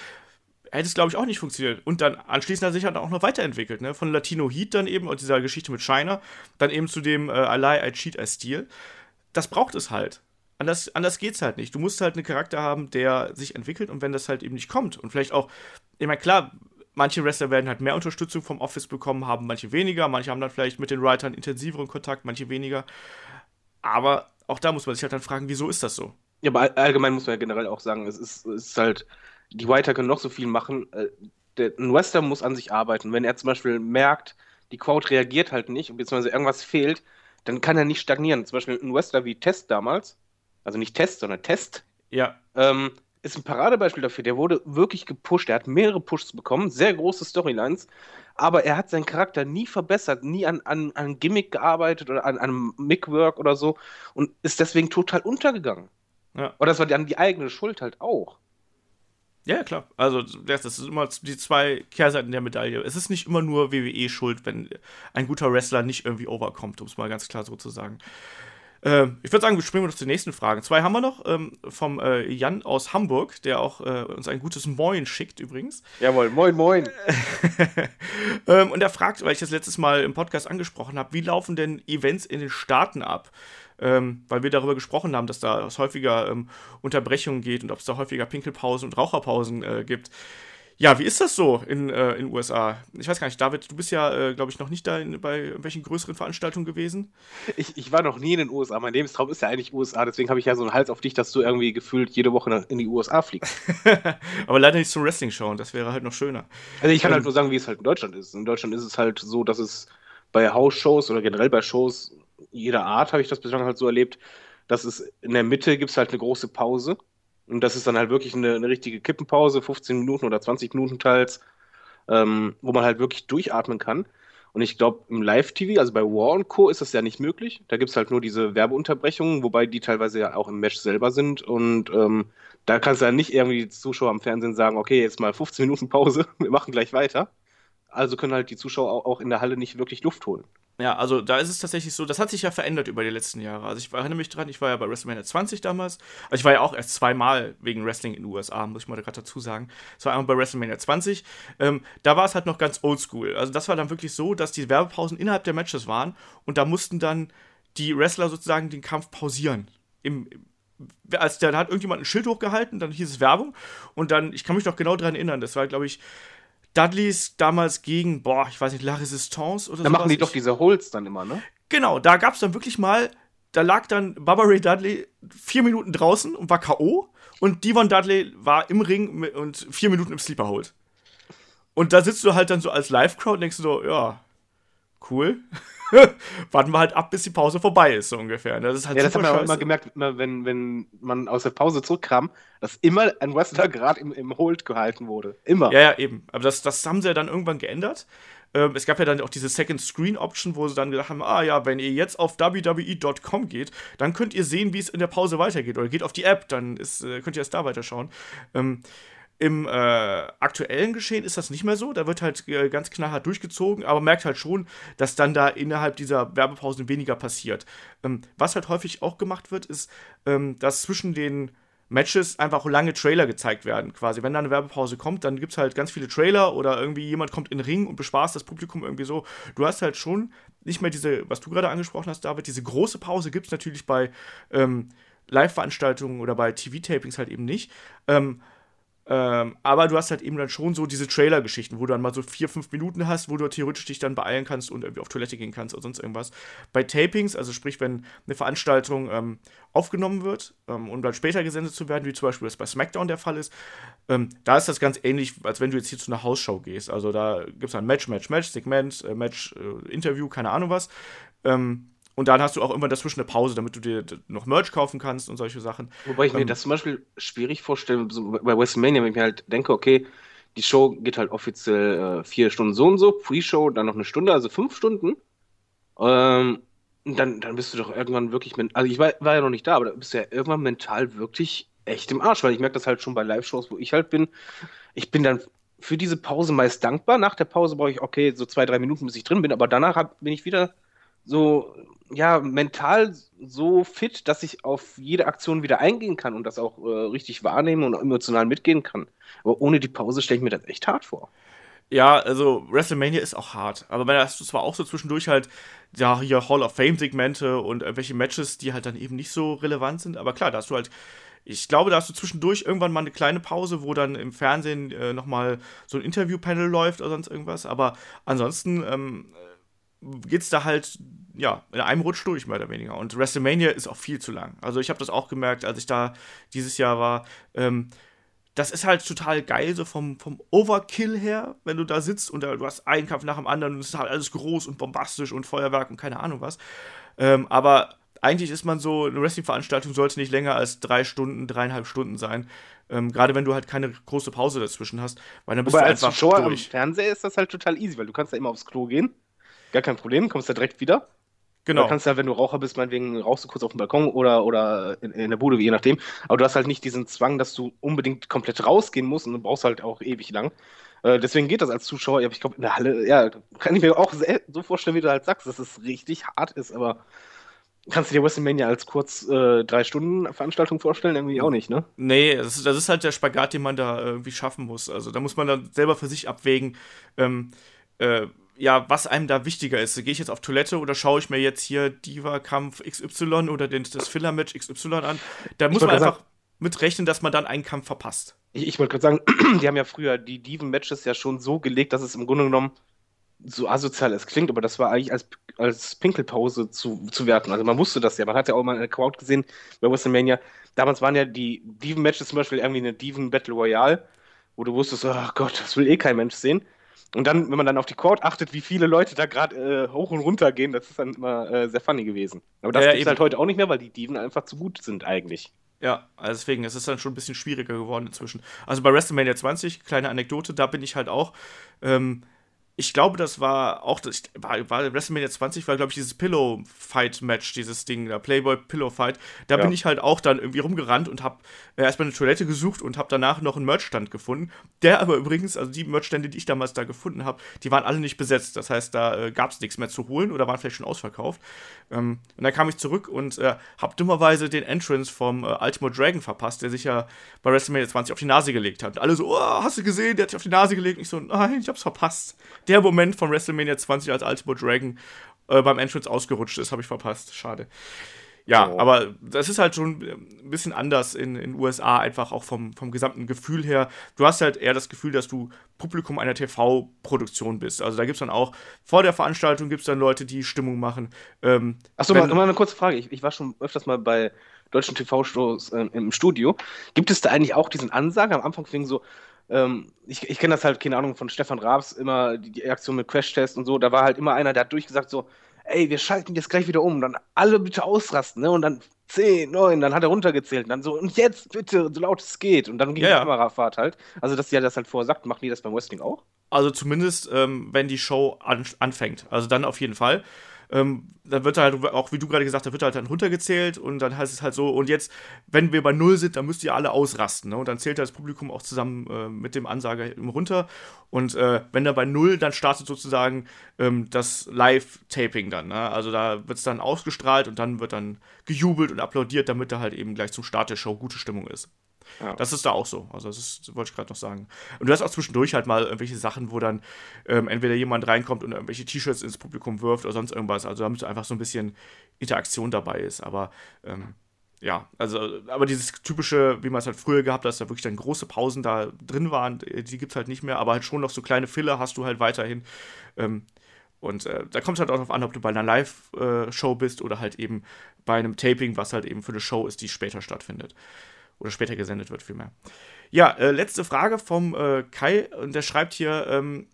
hätte es, glaube ich, auch nicht funktioniert. Und dann anschließend hat er sich halt auch noch weiterentwickelt, ne? Von Latino Heat dann eben und dieser Geschichte mit China, dann eben zu dem äh, I Lie, I Cheat, I Steal. Das braucht es halt. Anders, anders geht's halt nicht. Du musst halt einen Charakter haben, der sich entwickelt und wenn das halt eben nicht kommt und vielleicht auch, ich meine, klar, manche Wrestler werden halt mehr Unterstützung vom Office bekommen, haben manche weniger, manche haben dann vielleicht mit den Writern intensiveren Kontakt, manche weniger. Aber auch da muss man sich halt dann fragen, wieso ist das so? Ja, aber allgemein muss man ja generell auch sagen, es ist, es ist halt die Writer können noch so viel machen. Äh, der, ein Wrestler muss an sich arbeiten. Wenn er zum Beispiel merkt, die Crowd reagiert halt nicht, beziehungsweise irgendwas fehlt, dann kann er nicht stagnieren. Zum Beispiel ein Wrestler wie Test damals, also nicht Test, sondern Test, ja. ähm, ist ein Paradebeispiel dafür. Der wurde wirklich gepusht. Er hat mehrere Pushs bekommen, sehr große Storylines, aber er hat seinen Charakter nie verbessert, nie an, an, an Gimmick gearbeitet oder an, einem Mic-Work oder so und ist deswegen total untergegangen. Ja. Oder das war dann die eigene Schuld halt auch. Ja, klar. Also, das, das sind immer die zwei Kehrseiten der Medaille. Es ist nicht immer nur WWE schuld, wenn ein guter Wrestler nicht irgendwie overkommt, um es mal ganz klar so zu sagen. Ähm, ich würde sagen, wir springen noch zur nächsten Frage. Zwei haben wir noch ähm, vom äh, Jan aus Hamburg, der auch äh, uns ein gutes Moin schickt übrigens. Jawohl, moin, moin. ähm, und er fragt, weil ich das letztes Mal im Podcast angesprochen habe, wie laufen denn Events in den Staaten ab? ähm, weil wir darüber gesprochen haben, dass da es häufiger ähm, Unterbrechungen geht und ob es da häufiger Pinkelpausen und Raucherpausen äh, gibt. Ja, wie ist das so in den äh, USA? Ich weiß gar nicht, David, du bist ja, äh, glaube ich, noch nicht da in, bei irgendwelchen größeren Veranstaltungen gewesen. Ich, ich war noch nie in den USA. Mein Lebenstraum ist ja eigentlich USA, deswegen habe ich ja so einen Hals auf dich, dass du irgendwie gefühlt jede Woche in die USA fliegst. Aber leider nicht zum Wrestling schauen, das wäre halt noch schöner. Also ich kann ähm, halt nur sagen, wie es halt in Deutschland ist. In Deutschland ist es halt so, dass es bei House-Shows oder generell bei Shows jeder Art habe ich das bislang halt so erlebt, dass es in der Mitte gibt es halt eine große Pause. Und das ist dann halt wirklich eine, eine richtige Kippenpause, 15 Minuten oder 20 Minuten teils, ähm, wo man halt wirklich durchatmen kann. Und ich glaube, im Live-TV, also bei War und Co., ist das ja nicht möglich. Da gibt es halt nur diese Werbeunterbrechungen, wobei die teilweise ja auch im Mesh selber sind. Und ähm, da kannst du ja nicht irgendwie die Zuschauer am Fernsehen sagen, okay, jetzt mal 15 Minuten Pause, wir machen gleich weiter. Also können halt die Zuschauer auch in der Halle nicht wirklich Luft holen. Ja, also da ist es tatsächlich so, das hat sich ja verändert über die letzten Jahre. Also ich erinnere mich dran, ich war ja bei WrestleMania 20 damals. Also ich war ja auch erst zweimal wegen Wrestling in den USA, muss ich mal gerade dazu sagen. Es war einmal bei WrestleMania 20. Ähm, da war es halt noch ganz oldschool. Also das war dann wirklich so, dass die Werbepausen innerhalb der Matches waren und da mussten dann die Wrestler sozusagen den Kampf pausieren. Im, als da hat irgendjemand ein Schild hochgehalten, dann hieß es Werbung und dann, ich kann mich noch genau daran erinnern, das war, glaube ich, Dudleys damals gegen, boah, ich weiß nicht, La Resistance oder so. Da machen die doch diese Holds dann immer, ne? Genau, da gab es dann wirklich mal, da lag dann Baba Ray Dudley vier Minuten draußen und war K.O. Und Devon Dudley war im Ring und vier Minuten im Sleeper Hold. Und da sitzt du halt dann so als Live-Crowd und denkst du so, ja, cool. warten wir halt ab, bis die Pause vorbei ist, so ungefähr. Das ist halt ja, das haben wir auch immer gemerkt, wenn, wenn man aus der Pause zurückkam, dass immer ein Wrestler gerade im, im Hold gehalten wurde. Immer. Ja, ja, eben. Aber das, das haben sie ja dann irgendwann geändert. Ähm, es gab ja dann auch diese Second Screen Option, wo sie dann gesagt haben, ah ja, wenn ihr jetzt auf wwe.com geht, dann könnt ihr sehen, wie es in der Pause weitergeht. Oder geht auf die App, dann ist, äh, könnt ihr erst da weiterschauen. Ähm, im äh, aktuellen Geschehen ist das nicht mehr so. Da wird halt äh, ganz knallhart durchgezogen, aber merkt halt schon, dass dann da innerhalb dieser Werbepausen weniger passiert. Ähm, was halt häufig auch gemacht wird, ist, ähm, dass zwischen den Matches einfach lange Trailer gezeigt werden, quasi. Wenn da eine Werbepause kommt, dann gibt es halt ganz viele Trailer oder irgendwie jemand kommt in den Ring und bespaßt das Publikum irgendwie so. Du hast halt schon nicht mehr diese, was du gerade angesprochen hast, David, diese große Pause gibt es natürlich bei ähm, Live-Veranstaltungen oder bei TV-Tapings halt eben nicht. Ähm, ähm, aber du hast halt eben dann schon so diese Trailer-Geschichten, wo du dann mal so vier, fünf Minuten hast, wo du theoretisch dich dann beeilen kannst und irgendwie auf Toilette gehen kannst oder sonst irgendwas. Bei Tapings, also sprich, wenn eine Veranstaltung ähm, aufgenommen wird ähm, und dann später gesendet zu werden, wie zum Beispiel das bei SmackDown der Fall ist, ähm, da ist das ganz ähnlich, als wenn du jetzt hier zu einer Hausshow gehst. Also da gibt es ein Match, Match, Match, Segment, äh, Match, äh, Interview, keine Ahnung was. Ähm, und dann hast du auch immer dazwischen eine Pause, damit du dir noch Merch kaufen kannst und solche Sachen. Wobei ich mir ähm, das zum Beispiel schwierig vorstelle, so bei WrestleMania, wenn ich mir halt denke, okay, die Show geht halt offiziell äh, vier Stunden so und so, Pre-Show dann noch eine Stunde, also fünf Stunden. Ähm, dann, dann bist du doch irgendwann wirklich, also ich war, war ja noch nicht da, aber da bist du ja irgendwann mental wirklich echt im Arsch, weil ich merke das halt schon bei Live-Shows, wo ich halt bin. Ich bin dann für diese Pause meist dankbar. Nach der Pause brauche ich, okay, so zwei, drei Minuten, bis ich drin bin, aber danach hab, bin ich wieder so ja, mental so fit, dass ich auf jede Aktion wieder eingehen kann und das auch äh, richtig wahrnehmen und emotional mitgehen kann. Aber ohne die Pause stelle ich mir das echt hart vor. Ja, also WrestleMania ist auch hart. Aber man hast du zwar auch so zwischendurch halt, ja, hier Hall of Fame-Segmente und irgendwelche Matches, die halt dann eben nicht so relevant sind. Aber klar, da hast du halt, ich glaube, da hast du zwischendurch irgendwann mal eine kleine Pause, wo dann im Fernsehen äh, nochmal so ein Interview-Panel läuft oder sonst irgendwas. Aber ansonsten ähm, geht's da halt ja, in einem Rutsch durch, mehr oder weniger. Und WrestleMania ist auch viel zu lang. Also ich habe das auch gemerkt, als ich da dieses Jahr war. Ähm, das ist halt total geil, so vom, vom Overkill her, wenn du da sitzt und da, du hast einen Kampf nach dem anderen und es ist halt alles groß und bombastisch und Feuerwerk und keine Ahnung was. Ähm, aber eigentlich ist man so, eine Wrestling-Veranstaltung sollte nicht länger als drei Stunden, dreieinhalb Stunden sein. Ähm, Gerade wenn du halt keine große Pause dazwischen hast, weil dann bist Aber du als einfach Zuschauer durch. Am Fernseher ist das halt total easy, weil du kannst da immer aufs Klo gehen. Gar kein Problem, kommst da direkt wieder. Genau. Du kannst ja, wenn du Raucher bist, meinetwegen rauchst du kurz auf dem Balkon oder, oder in, in, der Bude, je nachdem. Aber du hast halt nicht diesen Zwang, dass du unbedingt komplett rausgehen musst und du brauchst halt auch ewig lang. Äh, deswegen geht das als Zuschauer. Ich glaube, in der Halle, ja, kann ich mir auch so vorstellen, wie du halt sagst, dass es richtig hart ist, aber kannst du dir WrestleMania als kurz äh, drei Stunden Veranstaltung vorstellen? Irgendwie auch nicht, ne? Nee, das ist, das ist halt der Spagat, den man da irgendwie schaffen muss. Also da muss man dann selber für sich abwägen. Ähm, äh, ja, was einem da wichtiger ist. Gehe ich jetzt auf Toilette oder schaue ich mir jetzt hier Diva-Kampf XY oder den, das Filler-Match XY an? Da muss man einfach sagen, mitrechnen, dass man dann einen Kampf verpasst. Ich, ich wollte gerade sagen, die haben ja früher die Diven-Matches ja schon so gelegt, dass es im Grunde genommen so asozial es klingt, aber das war eigentlich als, als Pinkelpause zu, zu werten. Also man wusste das ja. Man hat ja auch mal eine Crowd gesehen bei WrestleMania. Damals waren ja die Diven-Matches zum Beispiel irgendwie eine Diven-Battle Royale, wo du wusstest, oh Gott, das will eh kein Mensch sehen. Und dann, wenn man dann auf die Court achtet, wie viele Leute da gerade äh, hoch und runter gehen, das ist dann immer äh, sehr funny gewesen. Aber das ja, ist halt heute auch nicht mehr, weil die Diven einfach zu gut sind eigentlich. Ja, also deswegen, es ist dann schon ein bisschen schwieriger geworden inzwischen. Also bei WrestleMania 20, kleine Anekdote, da bin ich halt auch ähm, ich glaube, das war auch, das war, war WrestleMania 20, war, glaube ich, dieses Pillow-Fight-Match, dieses Ding, da Playboy-Pillow-Fight. Da ja. bin ich halt auch dann irgendwie rumgerannt und habe äh, erstmal eine Toilette gesucht und habe danach noch einen Merchstand gefunden. Der aber übrigens, also die Merchstände, die ich damals da gefunden habe, die waren alle nicht besetzt. Das heißt, da äh, gab es nichts mehr zu holen oder waren vielleicht schon ausverkauft. Ähm, und dann kam ich zurück und äh, habe dummerweise den Entrance vom äh, Ultimate Dragon verpasst, der sich ja bei WrestleMania 20 auf die Nase gelegt hat. Und alle so, oh, hast du gesehen, der hat sich auf die Nase gelegt. Und ich so, nein, ich hab's verpasst der Moment von WrestleMania 20 als Ultimate Dragon äh, beim Entrance ausgerutscht ist, habe ich verpasst. Schade. Ja, oh. aber das ist halt schon ein bisschen anders in den USA, einfach auch vom, vom gesamten Gefühl her. Du hast halt eher das Gefühl, dass du Publikum einer TV-Produktion bist. Also da gibt es dann auch, vor der Veranstaltung gibt es dann Leute, die Stimmung machen. Ähm, Achso, mal, mal eine kurze Frage. Ich, ich war schon öfters mal bei deutschen TV-Shows äh, im Studio. Gibt es da eigentlich auch diesen Ansagen? Am Anfang fing so, ähm, ich, ich kenne das halt, keine Ahnung, von Stefan Raabs, immer die, die Aktion mit Crash-Test und so, da war halt immer einer, der hat durchgesagt so, ey, wir schalten jetzt gleich wieder um, dann alle bitte ausrasten, ne, und dann 10, 9, dann hat er runtergezählt. Und dann so, und jetzt bitte, so laut es geht, und dann ging ja, die Kamerafahrt halt, also dass die ja das halt vorher sagt, machen die das beim Wrestling auch? Also zumindest, ähm, wenn die Show an, anfängt, also dann auf jeden Fall ähm, dann wird halt auch, wie du gerade gesagt hast, wird halt dann runtergezählt und dann heißt es halt so, und jetzt, wenn wir bei Null sind, dann müsst ihr alle ausrasten. Ne? Und dann zählt das Publikum auch zusammen äh, mit dem Ansager runter. Und äh, wenn er bei Null, dann startet sozusagen ähm, das Live-Taping dann. Ne? Also da wird es dann ausgestrahlt und dann wird dann gejubelt und applaudiert, damit da halt eben gleich zum Start der Show gute Stimmung ist. Ja. Das ist da auch so. Also, das, ist, das wollte ich gerade noch sagen. Und du hast auch zwischendurch halt mal irgendwelche Sachen, wo dann ähm, entweder jemand reinkommt und irgendwelche T-Shirts ins Publikum wirft oder sonst irgendwas. Also, damit einfach so ein bisschen Interaktion dabei ist. Aber ähm, ja, also, aber dieses typische, wie man es halt früher gehabt hat, dass da wirklich dann große Pausen da drin waren, die gibt es halt nicht mehr, aber halt schon noch so kleine Filler hast du halt weiterhin. Ähm, und äh, da kommt es halt auch darauf an, ob du bei einer Live-Show bist oder halt eben bei einem Taping, was halt eben für eine Show ist, die später stattfindet. Oder später gesendet wird, vielmehr. Ja, äh, letzte Frage vom äh, Kai. Und der schreibt hier: ähm,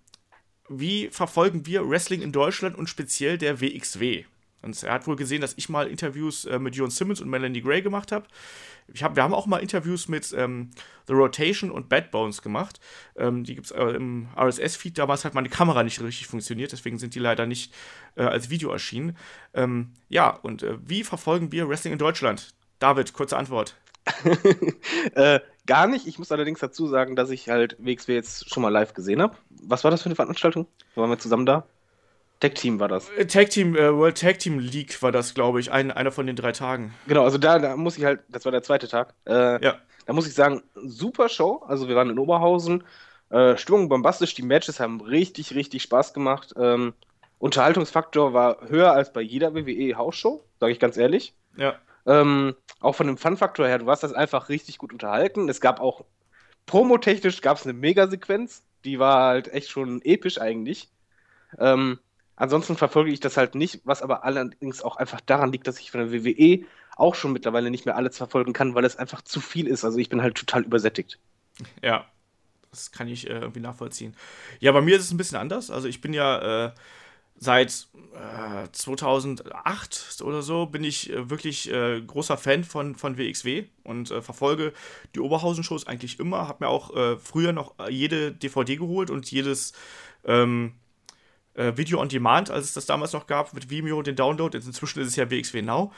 Wie verfolgen wir Wrestling in Deutschland und speziell der WXW? Und er hat wohl gesehen, dass ich mal Interviews äh, mit Jon Simmons und Melanie Gray gemacht habe. Hab, wir haben auch mal Interviews mit ähm, The Rotation und Bad Bones gemacht. Ähm, die gibt es äh, im RSS-Feed. Damals hat meine Kamera nicht richtig funktioniert, deswegen sind die leider nicht äh, als Video erschienen. Ähm, ja, und äh, wie verfolgen wir Wrestling in Deutschland? David, kurze Antwort. Äh, gar nicht. Ich muss allerdings dazu sagen, dass ich halt WXW jetzt schon mal live gesehen habe. Was war das für eine Veranstaltung? Waren wir zusammen da? Tag Team war das. Äh, Tag Team, äh, World Tag Team League war das, glaube ich, ein, einer von den drei Tagen. Genau, also da, da muss ich halt, das war der zweite Tag. Äh, ja. Da muss ich sagen, super Show. Also wir waren in Oberhausen. Äh, Stimmung bombastisch, die Matches haben richtig, richtig Spaß gemacht. Ähm, Unterhaltungsfaktor war höher als bei jeder WWE-Hausshow, sage ich ganz ehrlich. Ja. Ähm, auch von dem Fun-Faktor her, du warst das einfach richtig gut unterhalten. Es gab auch, promotechnisch gab es eine Megasequenz, die war halt echt schon episch eigentlich. Ähm, Ansonsten verfolge ich das halt nicht, was aber allerdings auch einfach daran liegt, dass ich von der WWE auch schon mittlerweile nicht mehr alles verfolgen kann, weil es einfach zu viel ist. Also ich bin halt total übersättigt. Ja, das kann ich äh, irgendwie nachvollziehen. Ja, bei mir ist es ein bisschen anders. Also ich bin ja äh, seit äh, 2008 oder so bin ich äh, wirklich äh, großer Fan von, von WXW und äh, verfolge die Oberhausen-Shows eigentlich immer. Habe mir auch früher noch jede DVD geholt und jedes ähm, äh, Video on Demand, als es das damals noch gab, mit Vimeo, den Download. Inzwischen ist es ja WXW Now.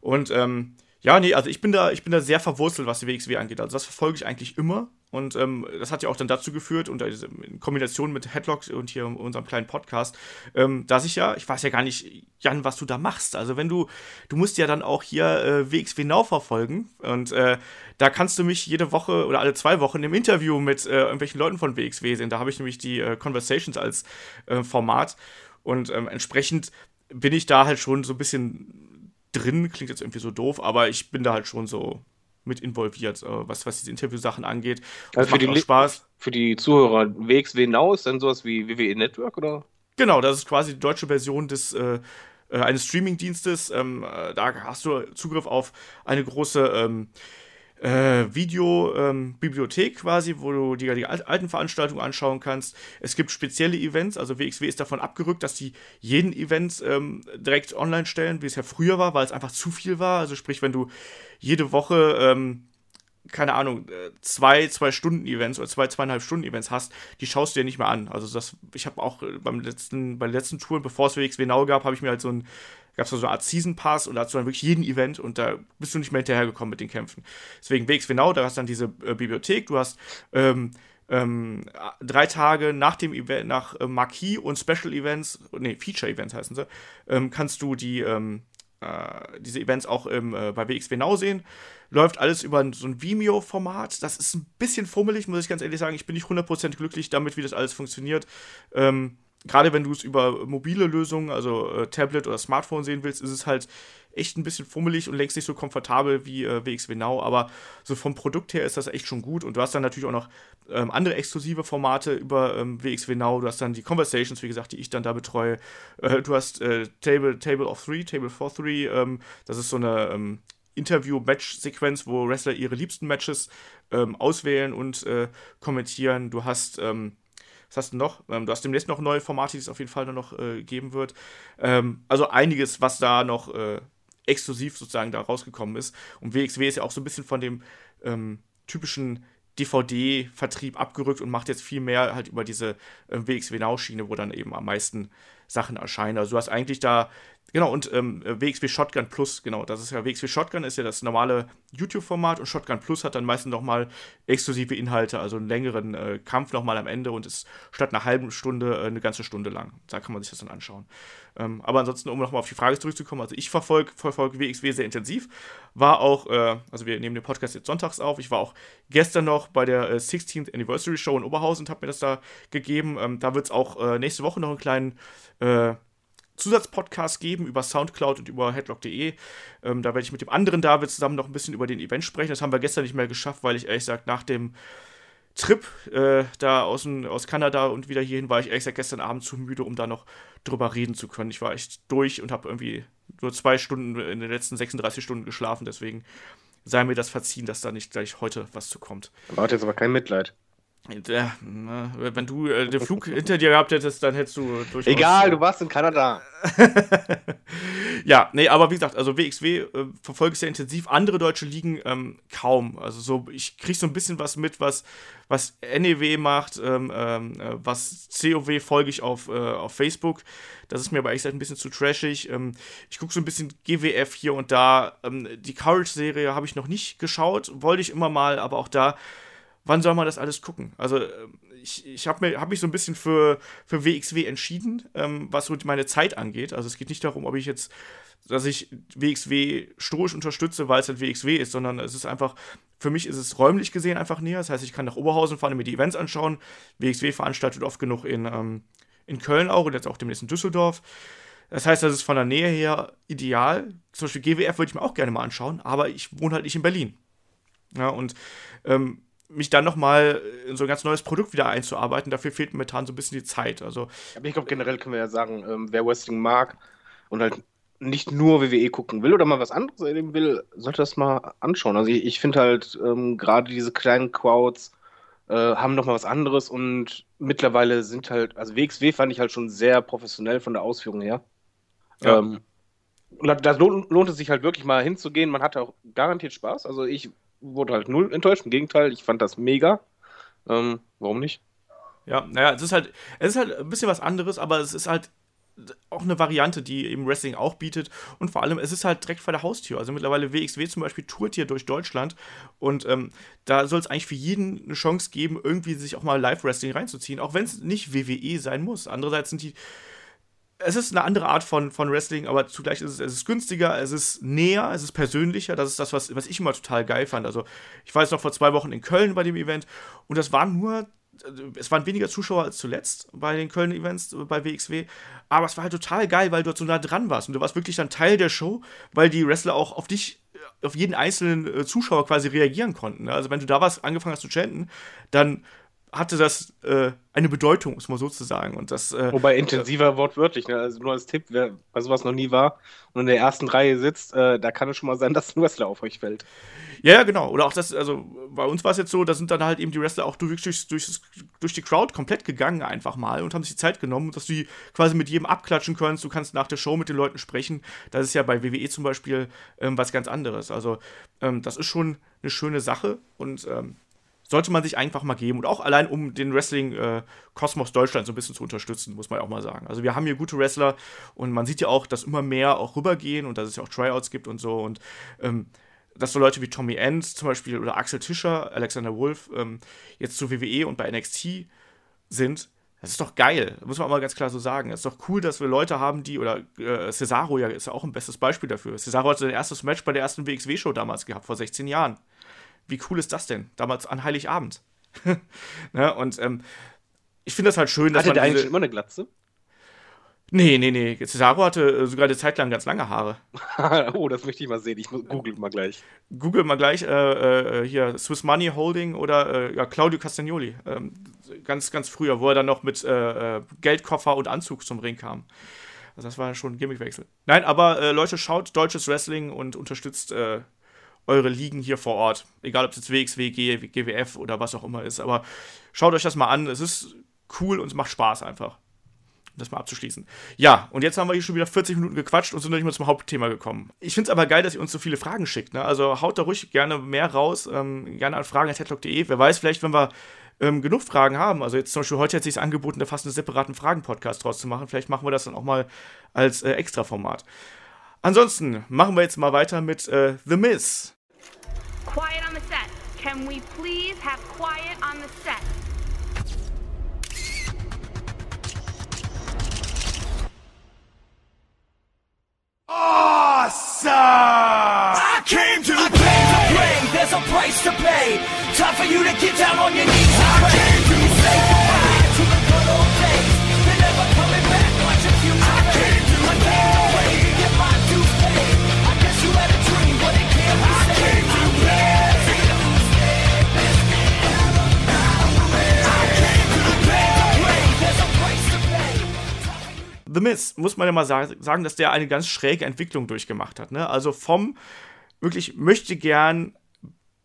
Und ähm, ja, nee, also ich bin da, ich bin da sehr verwurzelt, was die WXW angeht. Also das verfolge ich eigentlich immer. Und ähm, das hat ja auch dann dazu geführt, und in Kombination mit Headlock und hier unserem kleinen Podcast, ähm, dass ich ja, ich weiß ja gar nicht, Jan, was du da machst. Also wenn du, du musst ja dann auch hier äh, WXW Now verfolgen. Und äh, da kannst du mich jede Woche oder alle zwei Wochen im Interview mit äh, irgendwelchen Leuten von WXW sehen. Da habe ich nämlich die äh, Conversations als äh, Format. Und ähm, entsprechend bin ich da halt schon so ein bisschen drin. Klingt jetzt irgendwie so doof, aber ich bin da halt schon so mit involviert, äh, was, was diese Interviewsachen angeht. Und also für die, Spaß. Für die Zuhörer, WXW ist dann sowas wie WWE Network, oder? Genau, das ist quasi die deutsche Version des äh, äh eines Streaming-Dienstes. Ähm, äh, da hast du Zugriff auf eine große ähm, äh, Videobibliothek ähm, quasi, wo du dir die alten Veranstaltungen anschauen kannst. Es gibt spezielle Events, also WXW ist davon abgerückt, dass die jeden Event ähm, direkt online stellen, wie es ja früher war, weil es einfach zu viel war. Also sprich, wenn du jede Woche ähm, keine Ahnung, äh, zwei, zwei Stunden Events oder zwei, zweieinhalb Stunden Events hast, die schaust du dir nicht mehr an. Also das, ich habe auch äh, beim letzten, bei den letzten Touren, bevor es WXW Now gab, habe ich mir halt so ein, gab es so eine Art Season Pass und da hast du dann wirklich jeden Event und da bist du nicht mehr hinterhergekommen mit den Kämpfen. Deswegen WXW Now, da hast du dann diese äh, Bibliothek, du hast ähm, ähm, drei Tage nach dem Event, nach äh, Marquis und Special Events, nee, Feature Events heißen sie, ähm, kannst du die, ähm, äh, diese Events auch im, äh, bei WXW Now sehen. Läuft alles über so ein Vimeo-Format. Das ist ein bisschen fummelig, muss ich ganz ehrlich sagen. Ich bin nicht 100% glücklich damit, wie das alles funktioniert. Ähm, Gerade wenn du es über mobile Lösungen, also äh, Tablet oder Smartphone sehen willst, ist es halt echt ein bisschen fummelig und längst nicht so komfortabel wie äh, WXW Now, aber so vom Produkt her ist das echt schon gut. Und du hast dann natürlich auch noch ähm, andere exklusive Formate über ähm, WXW Now, du hast dann die Conversations, wie gesagt, die ich dann da betreue, äh, du hast äh, Table, Table of Three, Table for Three, ähm, das ist so eine ähm, Interview-Match-Sequenz, wo Wrestler ihre liebsten Matches ähm, auswählen und äh, kommentieren, du hast ähm, was hast du noch? Ähm, du hast demnächst noch neue Formate, die es auf jeden Fall noch äh, geben wird. Ähm, also einiges, was da noch äh, exklusiv sozusagen da rausgekommen ist. Und WXW ist ja auch so ein bisschen von dem ähm, typischen DVD-Vertrieb abgerückt und macht jetzt viel mehr halt über diese äh, WXW Now-Schiene, wo dann eben am meisten Sachen erscheinen. Also du hast eigentlich da Genau, und ähm, WXW Shotgun Plus, genau, das ist ja WXW Shotgun, ist ja das normale YouTube-Format und Shotgun Plus hat dann meistens nochmal exklusive Inhalte, also einen längeren äh, Kampf nochmal am Ende und ist statt einer halben Stunde äh, eine ganze Stunde lang. Da kann man sich das dann anschauen. Ähm, aber ansonsten, um nochmal auf die Frage zurückzukommen, also ich verfolge verfolg WXW sehr intensiv, war auch, äh, also wir nehmen den Podcast jetzt sonntags auf, ich war auch gestern noch bei der 16th äh, Anniversary Show in Oberhausen und habe mir das da gegeben. Ähm, da wird es auch äh, nächste Woche noch einen kleinen äh, Zusatzpodcast geben über Soundcloud und über headlock.de. Ähm, da werde ich mit dem anderen David zusammen noch ein bisschen über den Event sprechen. Das haben wir gestern nicht mehr geschafft, weil ich ehrlich gesagt nach dem Trip äh, da aus, aus Kanada und wieder hierhin war ich ehrlich gesagt gestern Abend zu müde, um da noch drüber reden zu können. Ich war echt durch und habe irgendwie nur zwei Stunden in den letzten 36 Stunden geschlafen. Deswegen sei mir das verziehen, dass da nicht gleich heute was zu kommt. Hat jetzt aber kein Mitleid. Wenn du äh, den Flug hinter dir gehabt hättest, dann hättest du durchaus. Egal, du warst in Kanada. ja, nee, aber wie gesagt, also WXW äh, verfolge ich sehr intensiv. Andere deutsche Ligen ähm, kaum. Also so, ich kriege so ein bisschen was mit, was, was NEW macht, ähm, ähm, äh, was COW folge ich auf, äh, auf Facebook. Das ist mir aber echt ein bisschen zu trashig. Ähm, ich gucke so ein bisschen GWF hier und da. Ähm, die Courage-Serie habe ich noch nicht geschaut, wollte ich immer mal, aber auch da wann soll man das alles gucken? Also äh, ich, ich habe hab mich so ein bisschen für, für WXW entschieden, ähm, was so meine Zeit angeht. Also es geht nicht darum, ob ich jetzt, dass ich WXW stoisch unterstütze, weil es halt WXW ist, sondern es ist einfach, für mich ist es räumlich gesehen einfach näher. Das heißt, ich kann nach Oberhausen fahren und mir die Events anschauen. WXW veranstaltet oft genug in, ähm, in Köln auch und jetzt auch demnächst in Düsseldorf. Das heißt, das ist von der Nähe her ideal. Zum Beispiel GWF würde ich mir auch gerne mal anschauen, aber ich wohne halt nicht in Berlin. Ja, und ähm, mich dann nochmal in so ein ganz neues Produkt wieder einzuarbeiten. Dafür fehlt momentan so ein bisschen die Zeit. Also, Aber ich glaube, generell können wir ja sagen, ähm, wer Wrestling mag und halt nicht nur WWE gucken will oder mal was anderes erleben will, sollte das mal anschauen. Also ich, ich finde halt, ähm, gerade diese kleinen Crowds äh, haben nochmal was anderes und mittlerweile sind halt, also WXW fand ich halt schon sehr professionell von der Ausführung her. Ja. Ähm, da lohnt, lohnt es sich halt wirklich mal hinzugehen. Man hat auch garantiert Spaß. Also ich wurde halt null enttäuscht. Im Gegenteil, ich fand das mega. Ähm, warum nicht? Ja, naja, es ist halt, es ist halt ein bisschen was anderes, aber es ist halt auch eine Variante, die eben Wrestling auch bietet. Und vor allem, es ist halt direkt vor der Haustür. Also mittlerweile WXW zum Beispiel tourt hier durch Deutschland. Und ähm, da soll es eigentlich für jeden eine Chance geben, irgendwie sich auch mal Live-Wrestling reinzuziehen. Auch wenn es nicht WWE sein muss. Andererseits sind die es ist eine andere Art von, von Wrestling, aber zugleich ist es, es ist günstiger, es ist näher, es ist persönlicher. Das ist das, was, was ich immer total geil fand. Also, ich war jetzt noch vor zwei Wochen in Köln bei dem Event und das waren nur, es waren weniger Zuschauer als zuletzt bei den Köln-Events bei WXW, aber es war halt total geil, weil du so nah dran warst und du warst wirklich dann Teil der Show, weil die Wrestler auch auf dich auf jeden einzelnen äh, Zuschauer quasi reagieren konnten. Ne? Also wenn du da was angefangen hast zu chanten, dann hatte das äh, eine Bedeutung, muss man sozusagen. Und das, äh, Wobei intensiver wortwörtlich, ne? also nur als Tipp, wer bei sowas noch nie war und in der ersten Reihe sitzt, äh, da kann es schon mal sein, dass ein Wrestler auf euch fällt. Ja, ja, genau. Oder auch das, also bei uns war es jetzt so, da sind dann halt eben die Wrestler auch durch, durch, durch, durch die Crowd komplett gegangen einfach mal und haben sich die Zeit genommen, dass du die quasi mit jedem abklatschen kannst. Du kannst nach der Show mit den Leuten sprechen. Das ist ja bei WWE zum Beispiel ähm, was ganz anderes. Also ähm, das ist schon eine schöne Sache und ähm, sollte man sich einfach mal geben. Und auch allein, um den Wrestling-Kosmos Deutschland so ein bisschen zu unterstützen, muss man auch mal sagen. Also wir haben hier gute Wrestler und man sieht ja auch, dass immer mehr auch rübergehen und dass es ja auch Tryouts gibt und so. Und ähm, dass so Leute wie Tommy Enns zum Beispiel oder Axel Tischer, Alexander Wolf ähm, jetzt zu WWE und bei NXT sind, das ist doch geil, muss man auch mal ganz klar so sagen. Es ist doch cool, dass wir Leute haben, die, oder äh, Cesaro ja ist ja auch ein bestes Beispiel dafür. Cesaro hat sein erstes Match bei der ersten WXW-Show damals gehabt, vor 16 Jahren wie cool ist das denn? Damals an Heiligabend. ne? Und ähm, ich finde das halt schön, dass Hatte man. Hatte der eigentlich immer eine Glatze? Nee, nee, nee. Cesaro hatte äh, sogar eine Zeit lang ganz lange Haare. oh, das möchte ich mal sehen. Ich google mal gleich. Google mal gleich äh, äh, hier Swiss Money Holding oder äh, ja, Claudio Castagnoli. Ähm, ganz, ganz früher, wo er dann noch mit äh, äh, Geldkoffer und Anzug zum Ring kam. Also das war schon ein Gimmickwechsel. Nein, aber Leute, schaut deutsches Wrestling und unterstützt eure Ligen hier vor Ort. Egal, ob es jetzt WXW, GWF oder was auch immer ist. Aber schaut euch das mal an. Es ist cool und es macht Spaß einfach. Um das mal abzuschließen. Ja, und jetzt haben wir hier schon wieder 40 Minuten gequatscht und sind noch nicht mal zum Hauptthema gekommen. Ich finde es aber geil, dass ihr uns so viele Fragen schickt. Ne? Also haut da ruhig gerne mehr raus. Ähm, gerne an fragen.headlock.de. Wer weiß, vielleicht, wenn wir ähm, genug Fragen haben, also jetzt zum Beispiel heute hat sich angeboten, da fast einen separaten Fragen-Podcast draus zu machen. Vielleicht machen wir das dann auch mal als äh, Extra-Format. Ansonsten machen wir jetzt mal weiter mit äh, The Miss. Quiet on the set. Can we please have quiet on the set? Awesome! I came to I play. Came to play. There's a price to pay. Time for you to get down on your knees and I pray. Came to say The Miz, muss man ja mal sagen, dass der eine ganz schräge Entwicklung durchgemacht hat. Ne? Also vom wirklich möchte gern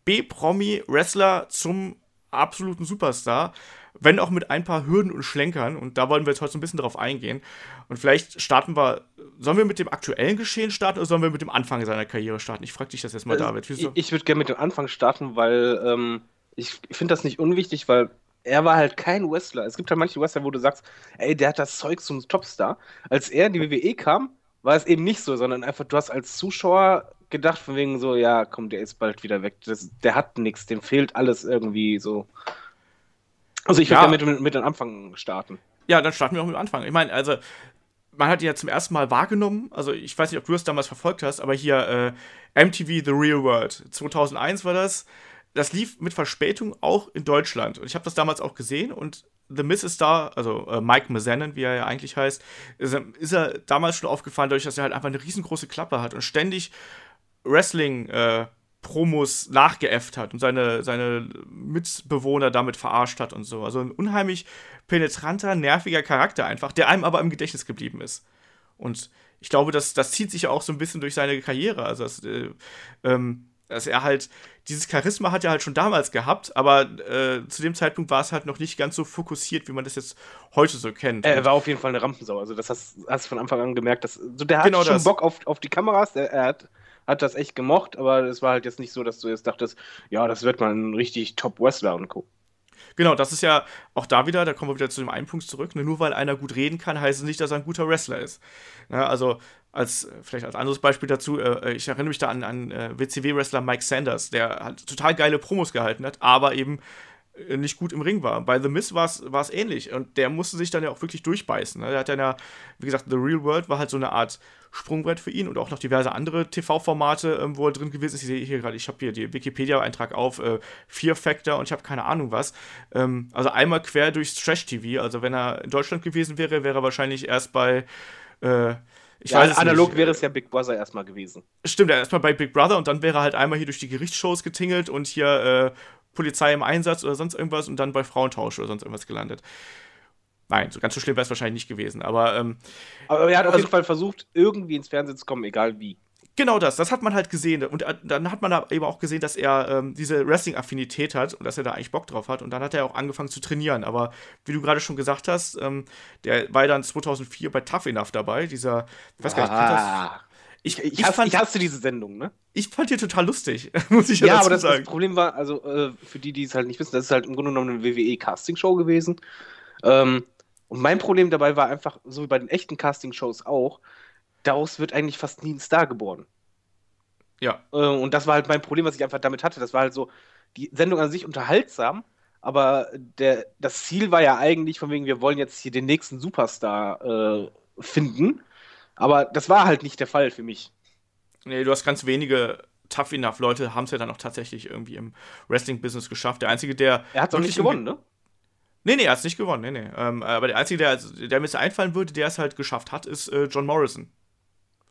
B-Promi-Wrestler zum absoluten Superstar, wenn auch mit ein paar Hürden und Schlenkern. Und da wollen wir jetzt heute so ein bisschen drauf eingehen. Und vielleicht starten wir, sollen wir mit dem aktuellen Geschehen starten oder sollen wir mit dem Anfang seiner Karriere starten? Ich frage dich das jetzt mal, also, David. Ich, ich würde gerne mit dem Anfang starten, weil ähm, ich finde das nicht unwichtig, weil er war halt kein Wrestler. Es gibt halt manche Wrestler, wo du sagst, ey, der hat das Zeug zum Topstar. Als er in die WWE kam, war es eben nicht so, sondern einfach, du hast als Zuschauer gedacht, von wegen so, ja, komm, der ist bald wieder weg. Das, der hat nichts, dem fehlt alles irgendwie so. Also ich würde ja. mit, mit, mit dem Anfang starten. Ja, dann starten wir auch mit dem Anfang. Ich meine, also, man hat ihn ja zum ersten Mal wahrgenommen. Also, ich weiß nicht, ob du es damals verfolgt hast, aber hier äh, MTV The Real World. 2001 war das das lief mit Verspätung auch in Deutschland. Und ich habe das damals auch gesehen und The Miz ist da, also äh, Mike Mazanin, wie er ja eigentlich heißt, ist, ist, er damals schon aufgefallen, dadurch, dass er halt einfach eine riesengroße Klappe hat und ständig Wrestling äh, Promos nachgeäfft hat und seine, seine Mitbewohner damit verarscht hat und so. Also ein unheimlich penetranter, nerviger Charakter einfach, der einem aber im Gedächtnis geblieben ist. Und ich glaube, das, das zieht sich ja auch so ein bisschen durch seine Karriere. Also das, äh, ähm, dass er halt, dieses Charisma hat er halt schon damals gehabt, aber äh, zu dem Zeitpunkt war es halt noch nicht ganz so fokussiert, wie man das jetzt heute so kennt. Er war auf jeden Fall eine Rampensau, also das hast, du von Anfang an gemerkt, dass, so der hat genau schon das. Bock auf, auf die Kameras, der, er hat, hat das echt gemocht, aber es war halt jetzt nicht so, dass du jetzt dachtest, ja, das wird mal ein richtig Top-Wrestler und Co. Genau, das ist ja auch da wieder, da kommen wir wieder zu dem einen Punkt zurück. Ne? Nur weil einer gut reden kann, heißt es nicht, dass er ein guter Wrestler ist. Ja, also als vielleicht als anderes Beispiel dazu, äh, ich erinnere mich da an, an äh, WCW-Wrestler Mike Sanders, der halt total geile Promos gehalten hat, aber eben äh, nicht gut im Ring war. Bei The Miz war es ähnlich und der musste sich dann ja auch wirklich durchbeißen. Ne? Der hat ja, wie gesagt, The Real World war halt so eine Art Sprungbrett für ihn und auch noch diverse andere TV-Formate, ähm, wo er drin gewesen ist. Ich sehe hier gerade, ich habe hier den Wikipedia-Eintrag auf, äh, Fear Factor und ich habe keine Ahnung was. Ähm, also einmal quer durchs Trash-TV. Also wenn er in Deutschland gewesen wäre, wäre er wahrscheinlich erst bei äh, ich ja, weiß analog nicht. wäre es ja Big Brother erstmal gewesen. Stimmt, ja, erstmal bei Big Brother und dann wäre er halt einmal hier durch die Gerichtsshows getingelt und hier äh, Polizei im Einsatz oder sonst irgendwas und dann bei Frauentausch oder sonst irgendwas gelandet. Nein, so ganz so schlimm wäre es wahrscheinlich nicht gewesen, aber. Ähm, aber er hat auf also, jeden Fall versucht, irgendwie ins Fernsehen zu kommen, egal wie. Genau das, das hat man halt gesehen. Und äh, dann hat man da eben auch gesehen, dass er ähm, diese Wrestling-Affinität hat und dass er da eigentlich Bock drauf hat. Und dann hat er auch angefangen zu trainieren. Aber wie du gerade schon gesagt hast, ähm, der war dann 2004 bei Tough Enough dabei. Dieser, ich weiß gar nicht, ah. Ich, ich, ich, fand, ich hasste diese Sendung, ne? Ich fand die total lustig, muss ich ja, ja aber das, das, Problem war, also äh, für die, die es halt nicht wissen, das ist halt im Grunde genommen eine WWE-Casting-Show gewesen. Ähm, und mein Problem dabei war einfach, so wie bei den echten Casting-Shows auch, daraus wird eigentlich fast nie ein Star geboren. Ja. Äh, und das war halt mein Problem, was ich einfach damit hatte. Das war halt so, die Sendung an sich unterhaltsam, aber der, das Ziel war ja eigentlich von wegen, wir wollen jetzt hier den nächsten Superstar äh, finden. Aber das war halt nicht der Fall für mich. Nee, du hast ganz wenige tough enough Leute, haben es ja dann auch tatsächlich irgendwie im Wrestling-Business geschafft. Der einzige, der. Er hat es auch nicht gewonnen, ne? Nee, nee, er hat es nicht gewonnen, nee, nee. Ähm, aber der einzige, der, der mir jetzt einfallen würde, der es halt geschafft hat, ist äh, John Morrison.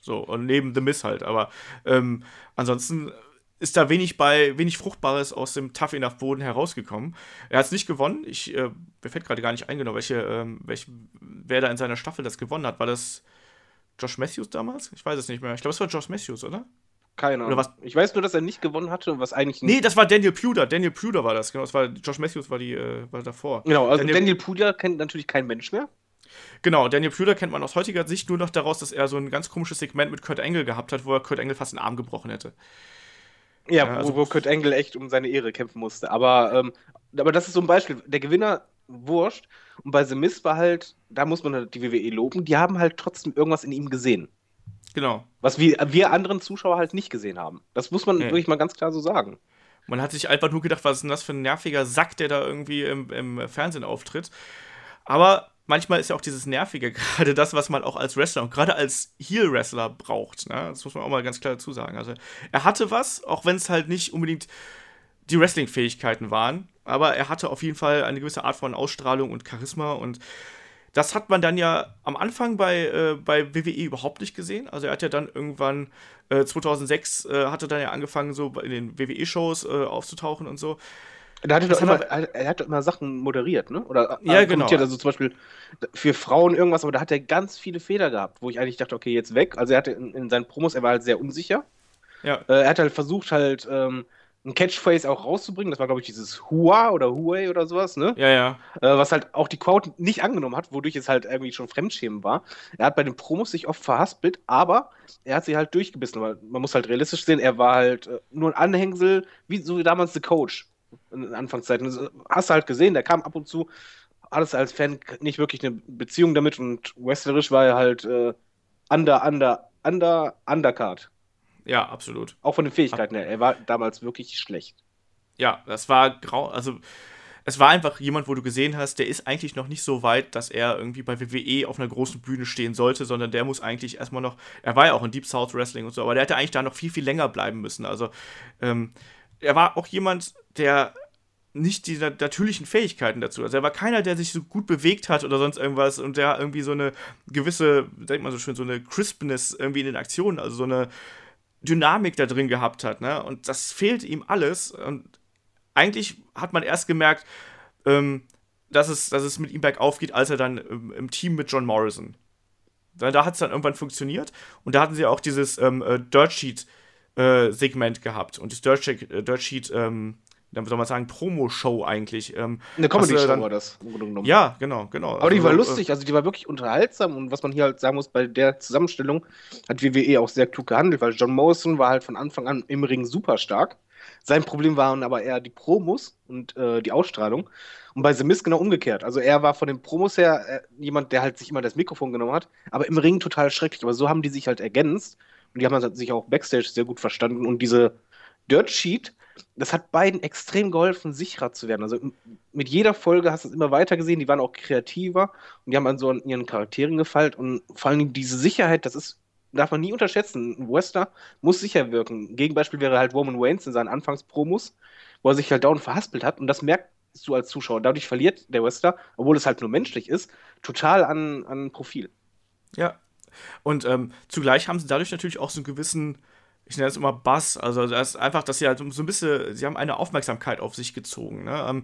So, und neben The Miss halt. Aber ähm, ansonsten ist da wenig bei, wenig Fruchtbares aus dem Tough Enough Boden herausgekommen. Er hat es nicht gewonnen. Ich, äh, mir fällt gerade gar nicht ein, genau, welche, ähm, welche, wer da in seiner Staffel das gewonnen hat. War das Josh Matthews damals? Ich weiß es nicht mehr. Ich glaube, es war Josh Matthews, oder? Keine Ahnung. Ich weiß nur, dass er nicht gewonnen hatte und was eigentlich Nee, das war Daniel Puder. Daniel Puder war das, genau. Das war, Josh Matthews war, die, äh, war davor. Genau, also Daniel, Daniel Puder kennt natürlich kein Mensch mehr. Genau, Daniel Plüder kennt man aus heutiger Sicht nur noch daraus, dass er so ein ganz komisches Segment mit Kurt Engel gehabt hat, wo er Kurt Engel fast den Arm gebrochen hätte. Ja, ja also, wo, wo Kurt Engel echt um seine Ehre kämpfen musste. Aber, ähm, aber das ist so ein Beispiel. Der Gewinner wurscht. Und bei The Mist war halt, da muss man halt die WWE loben, die haben halt trotzdem irgendwas in ihm gesehen. Genau. Was wir, wir anderen Zuschauer halt nicht gesehen haben. Das muss man nee. wirklich mal ganz klar so sagen. Man hat sich einfach nur gedacht, was ist denn das für ein nerviger Sack, der da irgendwie im, im Fernsehen auftritt. Aber manchmal ist ja auch dieses Nervige gerade das, was man auch als Wrestler und gerade als Heel-Wrestler braucht. Ne? Das muss man auch mal ganz klar dazu sagen. Also er hatte was, auch wenn es halt nicht unbedingt die Wrestling-Fähigkeiten waren, aber er hatte auf jeden Fall eine gewisse Art von Ausstrahlung und Charisma und das hat man dann ja am Anfang bei, äh, bei WWE überhaupt nicht gesehen. Also er hat ja dann irgendwann äh, 2006 äh, hatte dann ja angefangen, so in den WWE-Shows äh, aufzutauchen und so. Da hat er, immer, er hat immer Sachen moderiert, ne? Oder ja, genau. Also zum Beispiel für Frauen irgendwas, aber da hat er ganz viele Fehler gehabt, wo ich eigentlich dachte, okay, jetzt weg. Also er hatte in, in seinen Promos, er war halt sehr unsicher. Ja. Äh, er hat halt versucht, halt ähm, ein Catchphrase auch rauszubringen. Das war, glaube ich, dieses Hua oder Huawei oder sowas, ne? Ja, ja. Äh, was halt auch die Crowd nicht angenommen hat, wodurch es halt irgendwie schon Fremdschämen war. Er hat bei den Promos sich oft verhaspelt, aber er hat sie halt durchgebissen. Weil man muss halt realistisch sehen, er war halt äh, nur ein Anhängsel, wie so wie damals The Coach in Anfangszeiten. Das hast du halt gesehen, der kam ab und zu, alles als Fan nicht wirklich eine Beziehung damit und wrestlerisch war er halt äh, under, under, under, undercard. Ja, absolut. Auch von den Fähigkeiten her. Er war damals wirklich schlecht. Ja, das war grau. Also, es war einfach jemand, wo du gesehen hast, der ist eigentlich noch nicht so weit, dass er irgendwie bei WWE auf einer großen Bühne stehen sollte, sondern der muss eigentlich erstmal noch. Er war ja auch in Deep South Wrestling und so, aber der hätte eigentlich da noch viel, viel länger bleiben müssen. Also, ähm, er war auch jemand, der nicht die natürlichen Fähigkeiten dazu. Also er war keiner, der sich so gut bewegt hat oder sonst irgendwas und der irgendwie so eine gewisse, denkt man so schön, so eine Crispness irgendwie in den Aktionen, also so eine Dynamik da drin gehabt hat, ne? Und das fehlt ihm alles. Und eigentlich hat man erst gemerkt, ähm, dass, es, dass es mit ihm bergauf geht, als er dann im, im Team mit John Morrison. Da, da hat es dann irgendwann funktioniert. Und da hatten sie auch dieses ähm, äh, Dirt Sheet äh, Segment gehabt. Und das Dirt, Sheet, äh, Dirt Sheet ähm, dann soll man sagen, Promo-Show eigentlich. Ähm, Eine Comedy-Show war das. Ja, genau, genau. Aber also, die war lustig, also die war wirklich unterhaltsam und was man hier halt sagen muss, bei der Zusammenstellung hat WWE auch sehr klug gehandelt, weil John Morrison war halt von Anfang an im Ring super stark. Sein Problem waren aber eher die Promos und äh, die Ausstrahlung. Und bei The Miz genau umgekehrt. Also er war von den Promos her äh, jemand, der halt sich immer das Mikrofon genommen hat, aber im Ring total schrecklich. Aber so haben die sich halt ergänzt und die haben halt sich auch Backstage sehr gut verstanden und diese Dirt Sheet das hat beiden extrem geholfen, sicherer zu werden. Also mit jeder Folge hast du es immer weiter gesehen, die waren auch kreativer und die haben an so an ihren Charakteren gefeilt und vor allem diese Sicherheit, das ist, darf man nie unterschätzen. Ein Wester muss sicher wirken. Gegenbeispiel wäre halt Roman Reigns in seinen Anfangspromos, wo er sich halt dauernd verhaspelt hat und das merkst du als Zuschauer. Dadurch verliert der Wester, obwohl es halt nur menschlich ist, total an, an Profil. Ja. Und ähm, zugleich haben sie dadurch natürlich auch so einen gewissen ich nenne es immer Bass, also das ist einfach, dass sie halt so ein bisschen, sie haben eine Aufmerksamkeit auf sich gezogen. Ne? Ähm,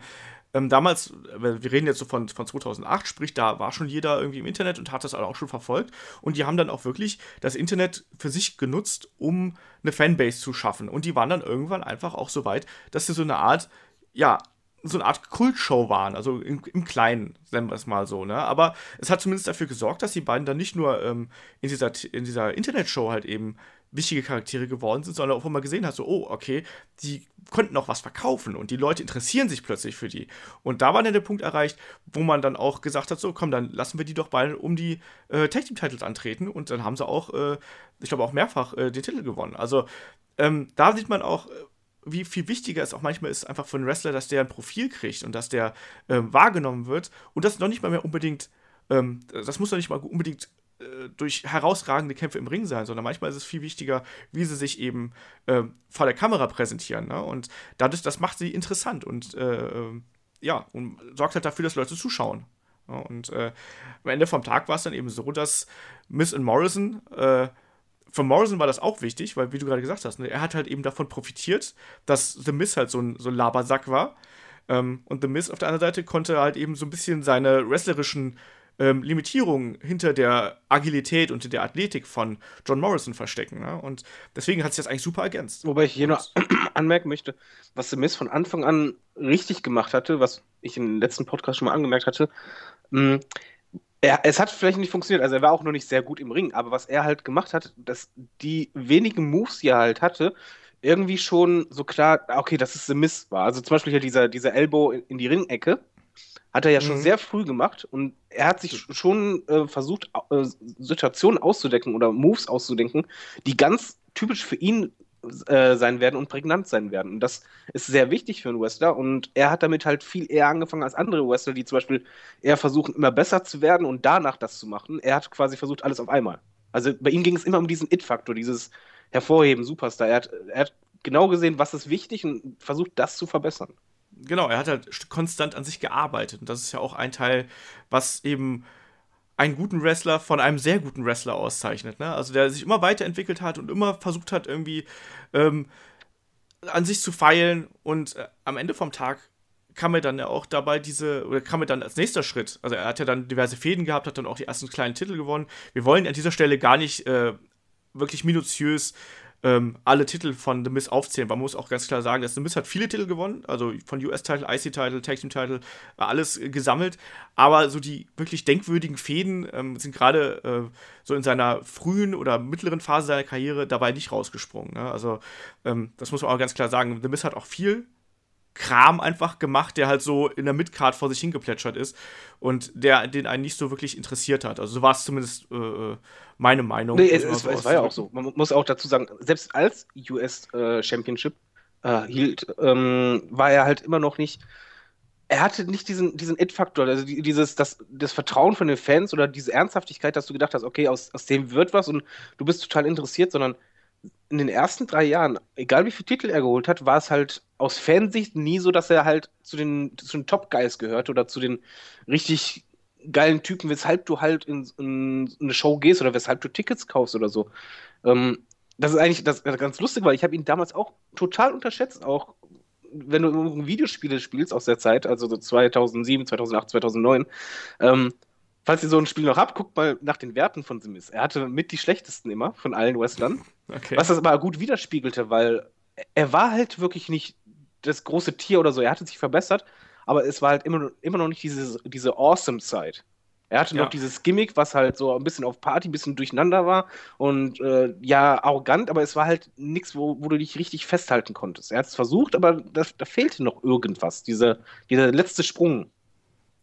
ähm, damals, wir reden jetzt so von, von 2008, sprich, da war schon jeder irgendwie im Internet und hat das auch schon verfolgt. Und die haben dann auch wirklich das Internet für sich genutzt, um eine Fanbase zu schaffen. Und die waren dann irgendwann einfach auch so weit, dass sie so eine Art, ja, so eine Art Kultshow waren, also im, im Kleinen, nennen wir es mal so, ne? Aber es hat zumindest dafür gesorgt, dass die beiden dann nicht nur ähm, in dieser, in dieser Internetshow halt eben wichtige Charaktere geworden sind, sondern auch wo man gesehen hat, so, oh, okay, die konnten auch was verkaufen und die Leute interessieren sich plötzlich für die. Und da war dann der Punkt erreicht, wo man dann auch gesagt hat, so, komm, dann lassen wir die doch beide um die äh, Tag Team Titles antreten und dann haben sie auch, äh, ich glaube auch mehrfach äh, den Titel gewonnen. Also ähm, da sieht man auch, äh, wie viel wichtiger es auch manchmal ist, einfach für einen Wrestler, dass der ein Profil kriegt und dass der ähm, wahrgenommen wird und das noch nicht mal mehr unbedingt ähm, das muss doch nicht mal unbedingt durch herausragende Kämpfe im Ring sein, sondern manchmal ist es viel wichtiger, wie sie sich eben äh, vor der Kamera präsentieren. Ne? Und dadurch, das macht sie interessant und äh, ähm, ja, und sorgt halt dafür, dass Leute zuschauen. Ja, und äh, am Ende vom Tag war es dann eben so, dass Miss und Morrison, äh, für Morrison war das auch wichtig, weil, wie du gerade gesagt hast, ne, er hat halt eben davon profitiert, dass The Miss halt so ein, so ein Labersack war. Ähm, und The Miss auf der anderen Seite konnte halt eben so ein bisschen seine wrestlerischen ähm, Limitierungen hinter der Agilität und der Athletik von John Morrison verstecken. Ne? Und deswegen hat sich das eigentlich super ergänzt. Wobei ich hier noch anmerken möchte, was The Miz von Anfang an richtig gemacht hatte, was ich im letzten Podcast schon mal angemerkt hatte, mh, mm, er, es hat vielleicht nicht funktioniert, also er war auch noch nicht sehr gut im Ring, aber was er halt gemacht hat, dass die wenigen Moves, die er halt hatte, irgendwie schon so klar, okay, dass es The Miss war. Also zum Beispiel hier dieser, dieser Elbow in, in die Ringecke hat er ja schon Mhm. sehr früh gemacht und er hat sich schon äh, versucht, äh, Situationen auszudecken oder Moves auszudenken, die ganz typisch für ihn äh, sein werden und prägnant sein werden. Und das ist sehr wichtig für einen Wrestler und er hat damit halt viel eher angefangen als andere Wrestler, die zum Beispiel eher versuchen, immer besser zu werden und danach das zu machen. Er hat quasi versucht, alles auf einmal. Also bei ihm ging es immer um diesen It-Faktor, dieses Hervorheben, Superstar. Er hat, er hat genau gesehen, was ist wichtig und versucht, das zu verbessern. Genau, er hat halt st- konstant an sich gearbeitet. Und das ist ja auch ein Teil, was eben einen guten Wrestler von einem sehr guten Wrestler auszeichnet. Ne? Also der sich immer weiterentwickelt hat und immer versucht hat, irgendwie ähm, an sich zu feilen. Und äh, am Ende vom Tag kam er dann ja auch dabei diese, oder kam er dann als nächster Schritt. Also er hat ja dann diverse Fäden gehabt, hat dann auch die ersten kleinen Titel gewonnen. Wir wollen an dieser Stelle gar nicht äh, wirklich minutiös ähm, alle Titel von The Miz aufzählen. Man muss auch ganz klar sagen, dass The Miz hat viele Titel gewonnen, also von US-Titel, IC-Titel, Tag Team-Titel, alles äh, gesammelt. Aber so die wirklich denkwürdigen Fäden ähm, sind gerade äh, so in seiner frühen oder mittleren Phase seiner Karriere dabei nicht rausgesprungen. Ne? Also ähm, das muss man auch ganz klar sagen. The Miz hat auch viel Kram einfach gemacht, der halt so in der Midcard vor sich hingeplätschert ist und der den einen nicht so wirklich interessiert hat. Also so war es zumindest äh, äh, meine Meinung. Nee, es, es, es war ja auch so. Man muss auch dazu sagen, selbst als US äh, Championship äh, hielt, ähm, war er halt immer noch nicht. Er hatte nicht diesen, diesen It-Faktor, also die- dieses, das, das Vertrauen von den Fans oder diese Ernsthaftigkeit, dass du gedacht hast, okay, aus, aus dem wird was und du bist total interessiert, sondern in den ersten drei Jahren, egal wie viele Titel er geholt hat, war es halt aus Fansicht nie so, dass er halt zu den, zu den Top-Guys gehört oder zu den richtig geilen Typen, weshalb du halt in, in eine Show gehst oder weshalb du Tickets kaufst oder so. Ähm, das ist eigentlich das, das ganz lustig, weil ich habe ihn damals auch total unterschätzt, auch wenn du Videospiele spielst aus der Zeit, also so 2007, 2008, 2009. Ähm, falls ihr so ein Spiel noch habt, guckt mal nach den Werten von Miz. Er hatte mit die schlechtesten immer von allen Wrestlern. Okay. Was das aber gut widerspiegelte, weil er war halt wirklich nicht das große Tier oder so. Er hatte sich verbessert, aber es war halt immer, immer noch nicht diese, diese awesome Side. Er hatte Ja. noch dieses Gimmick, was halt so ein bisschen auf Party, ein bisschen durcheinander war und äh, ja, arrogant, aber es war halt nichts, wo, wo du dich richtig festhalten konntest. Er hat es versucht, aber da, da fehlte noch irgendwas, diese, dieser letzte Sprung.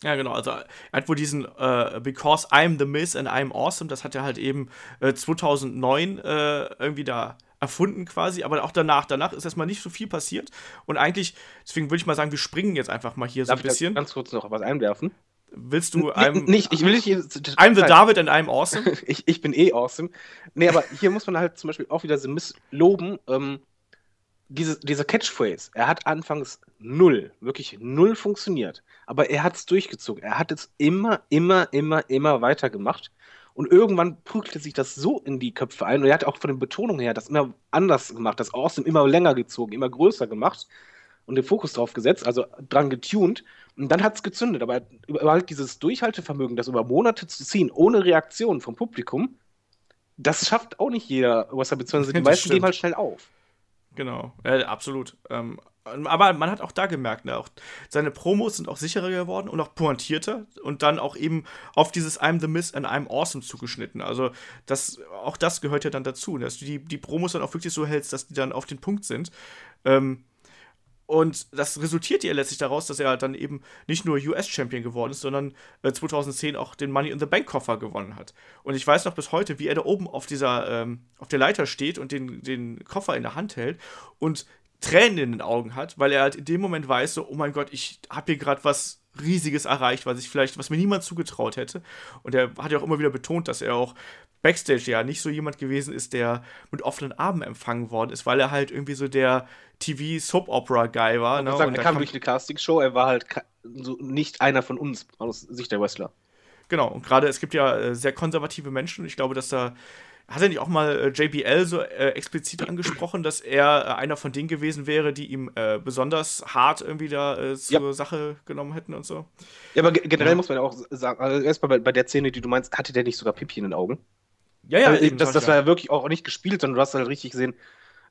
Ja, genau. Also er hat wohl diesen äh, Because I'm the Miz and I'm Awesome, das hat er halt eben äh, 2009 äh, irgendwie da erfunden quasi, aber auch danach, danach ist erstmal nicht so viel passiert und eigentlich, deswegen würde ich mal sagen, wir springen jetzt einfach mal hier so Darf ein ich da bisschen. ganz kurz noch was einwerfen? Willst du I'm, nicht, ich will nicht. I'm the David and I'm Awesome? ich, ich bin eh awesome. Nee, aber hier muss man halt zum Beispiel auch wieder so Miss loben. Ähm, diese, diese Catchphrase, er hat anfangs null, wirklich null funktioniert. Aber er hat es durchgezogen. Er hat es immer, immer, immer, immer weitergemacht. Und irgendwann prügelte sich das so in die Köpfe ein. Und er hat auch von der Betonung her das immer anders gemacht, das Awesome immer länger gezogen, immer größer gemacht und den Fokus drauf gesetzt, also dran getuned. Und dann hat es gezündet. Aber über halt dieses Durchhaltevermögen, das über Monate zu ziehen, ohne Reaktion vom Publikum, das schafft auch nicht jeder Wrestler, beziehungsweise die meisten stimmt. geben halt schnell auf. Genau, äh, absolut. Ähm, aber man hat auch da gemerkt, ne, auch seine Promos sind auch sicherer geworden und auch pointierter und dann auch eben auf dieses I'm the Miss and I'm Awesome zugeschnitten. Also das, auch das gehört ja dann dazu, ne, dass du die, die Promos dann auch wirklich so hältst, dass die dann auf den Punkt sind. Ähm, und das resultiert ja letztlich daraus, dass er dann eben nicht nur US-Champion geworden ist, sondern äh, 2010 auch den Money in the Bank-Koffer gewonnen hat. Und ich weiß noch bis heute, wie er da oben auf dieser, ähm, auf der Leiter steht und den, den Koffer in der Hand hält und Tränen in den Augen hat, weil er halt in dem Moment weiß, so, oh mein Gott, ich habe hier gerade was Riesiges erreicht, was ich vielleicht, was mir niemand zugetraut hätte. Und er hat ja auch immer wieder betont, dass er auch Backstage ja nicht so jemand gewesen ist, der mit offenen Armen empfangen worden ist, weil er halt irgendwie so der TV-Soap-Opera-Guy war. Ne? Sagen, er kam durch eine Castingshow, er war halt so nicht einer von uns aus Sicht der Wrestler. Genau, und gerade es gibt ja äh, sehr konservative Menschen und ich glaube, dass da. Hat er nicht auch mal äh, JBL so äh, explizit angesprochen, dass er äh, einer von denen gewesen wäre, die ihm äh, besonders hart irgendwie da äh, zur Sache genommen hätten und so? Ja, aber ge- generell Ja. muss man ja auch sagen, also erstmal bei, bei der Szene, die du meinst, hatte der nicht sogar Pipi in den Augen? Ja, ja, Also, das, das war ja. ja wirklich auch nicht gespielt, sondern du hast halt richtig gesehen,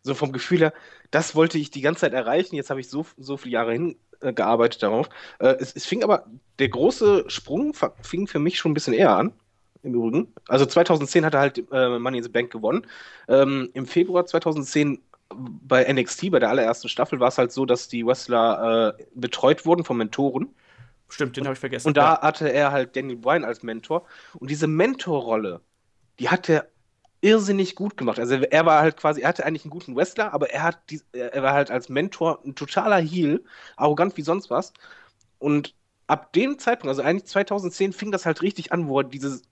so vom Gefühl her, das wollte ich die ganze Zeit erreichen, jetzt habe ich so, so viele Jahre hingearbeitet darauf. Äh, es, es fing aber, der große Sprung fing für mich schon ein bisschen eher an, im Übrigen. Also 2010 hat er halt äh, Money in the Bank gewonnen. Ähm, Im Februar 2010 bei NXT, bei der allerersten Staffel, war es halt so, dass die Wrestler äh, betreut wurden von Mentoren. Stimmt, den habe ich vergessen. Und da hatte er halt Danny Bryan als Mentor. Und diese Mentorrolle, die hat er irrsinnig gut gemacht. Also er war halt quasi, er hatte eigentlich einen guten Wrestler, aber er hat die, er war halt als Mentor ein totaler Heel, arrogant wie sonst was. Und ab dem Zeitpunkt, also eigentlich 2010, fing das halt richtig an, wo er dieses,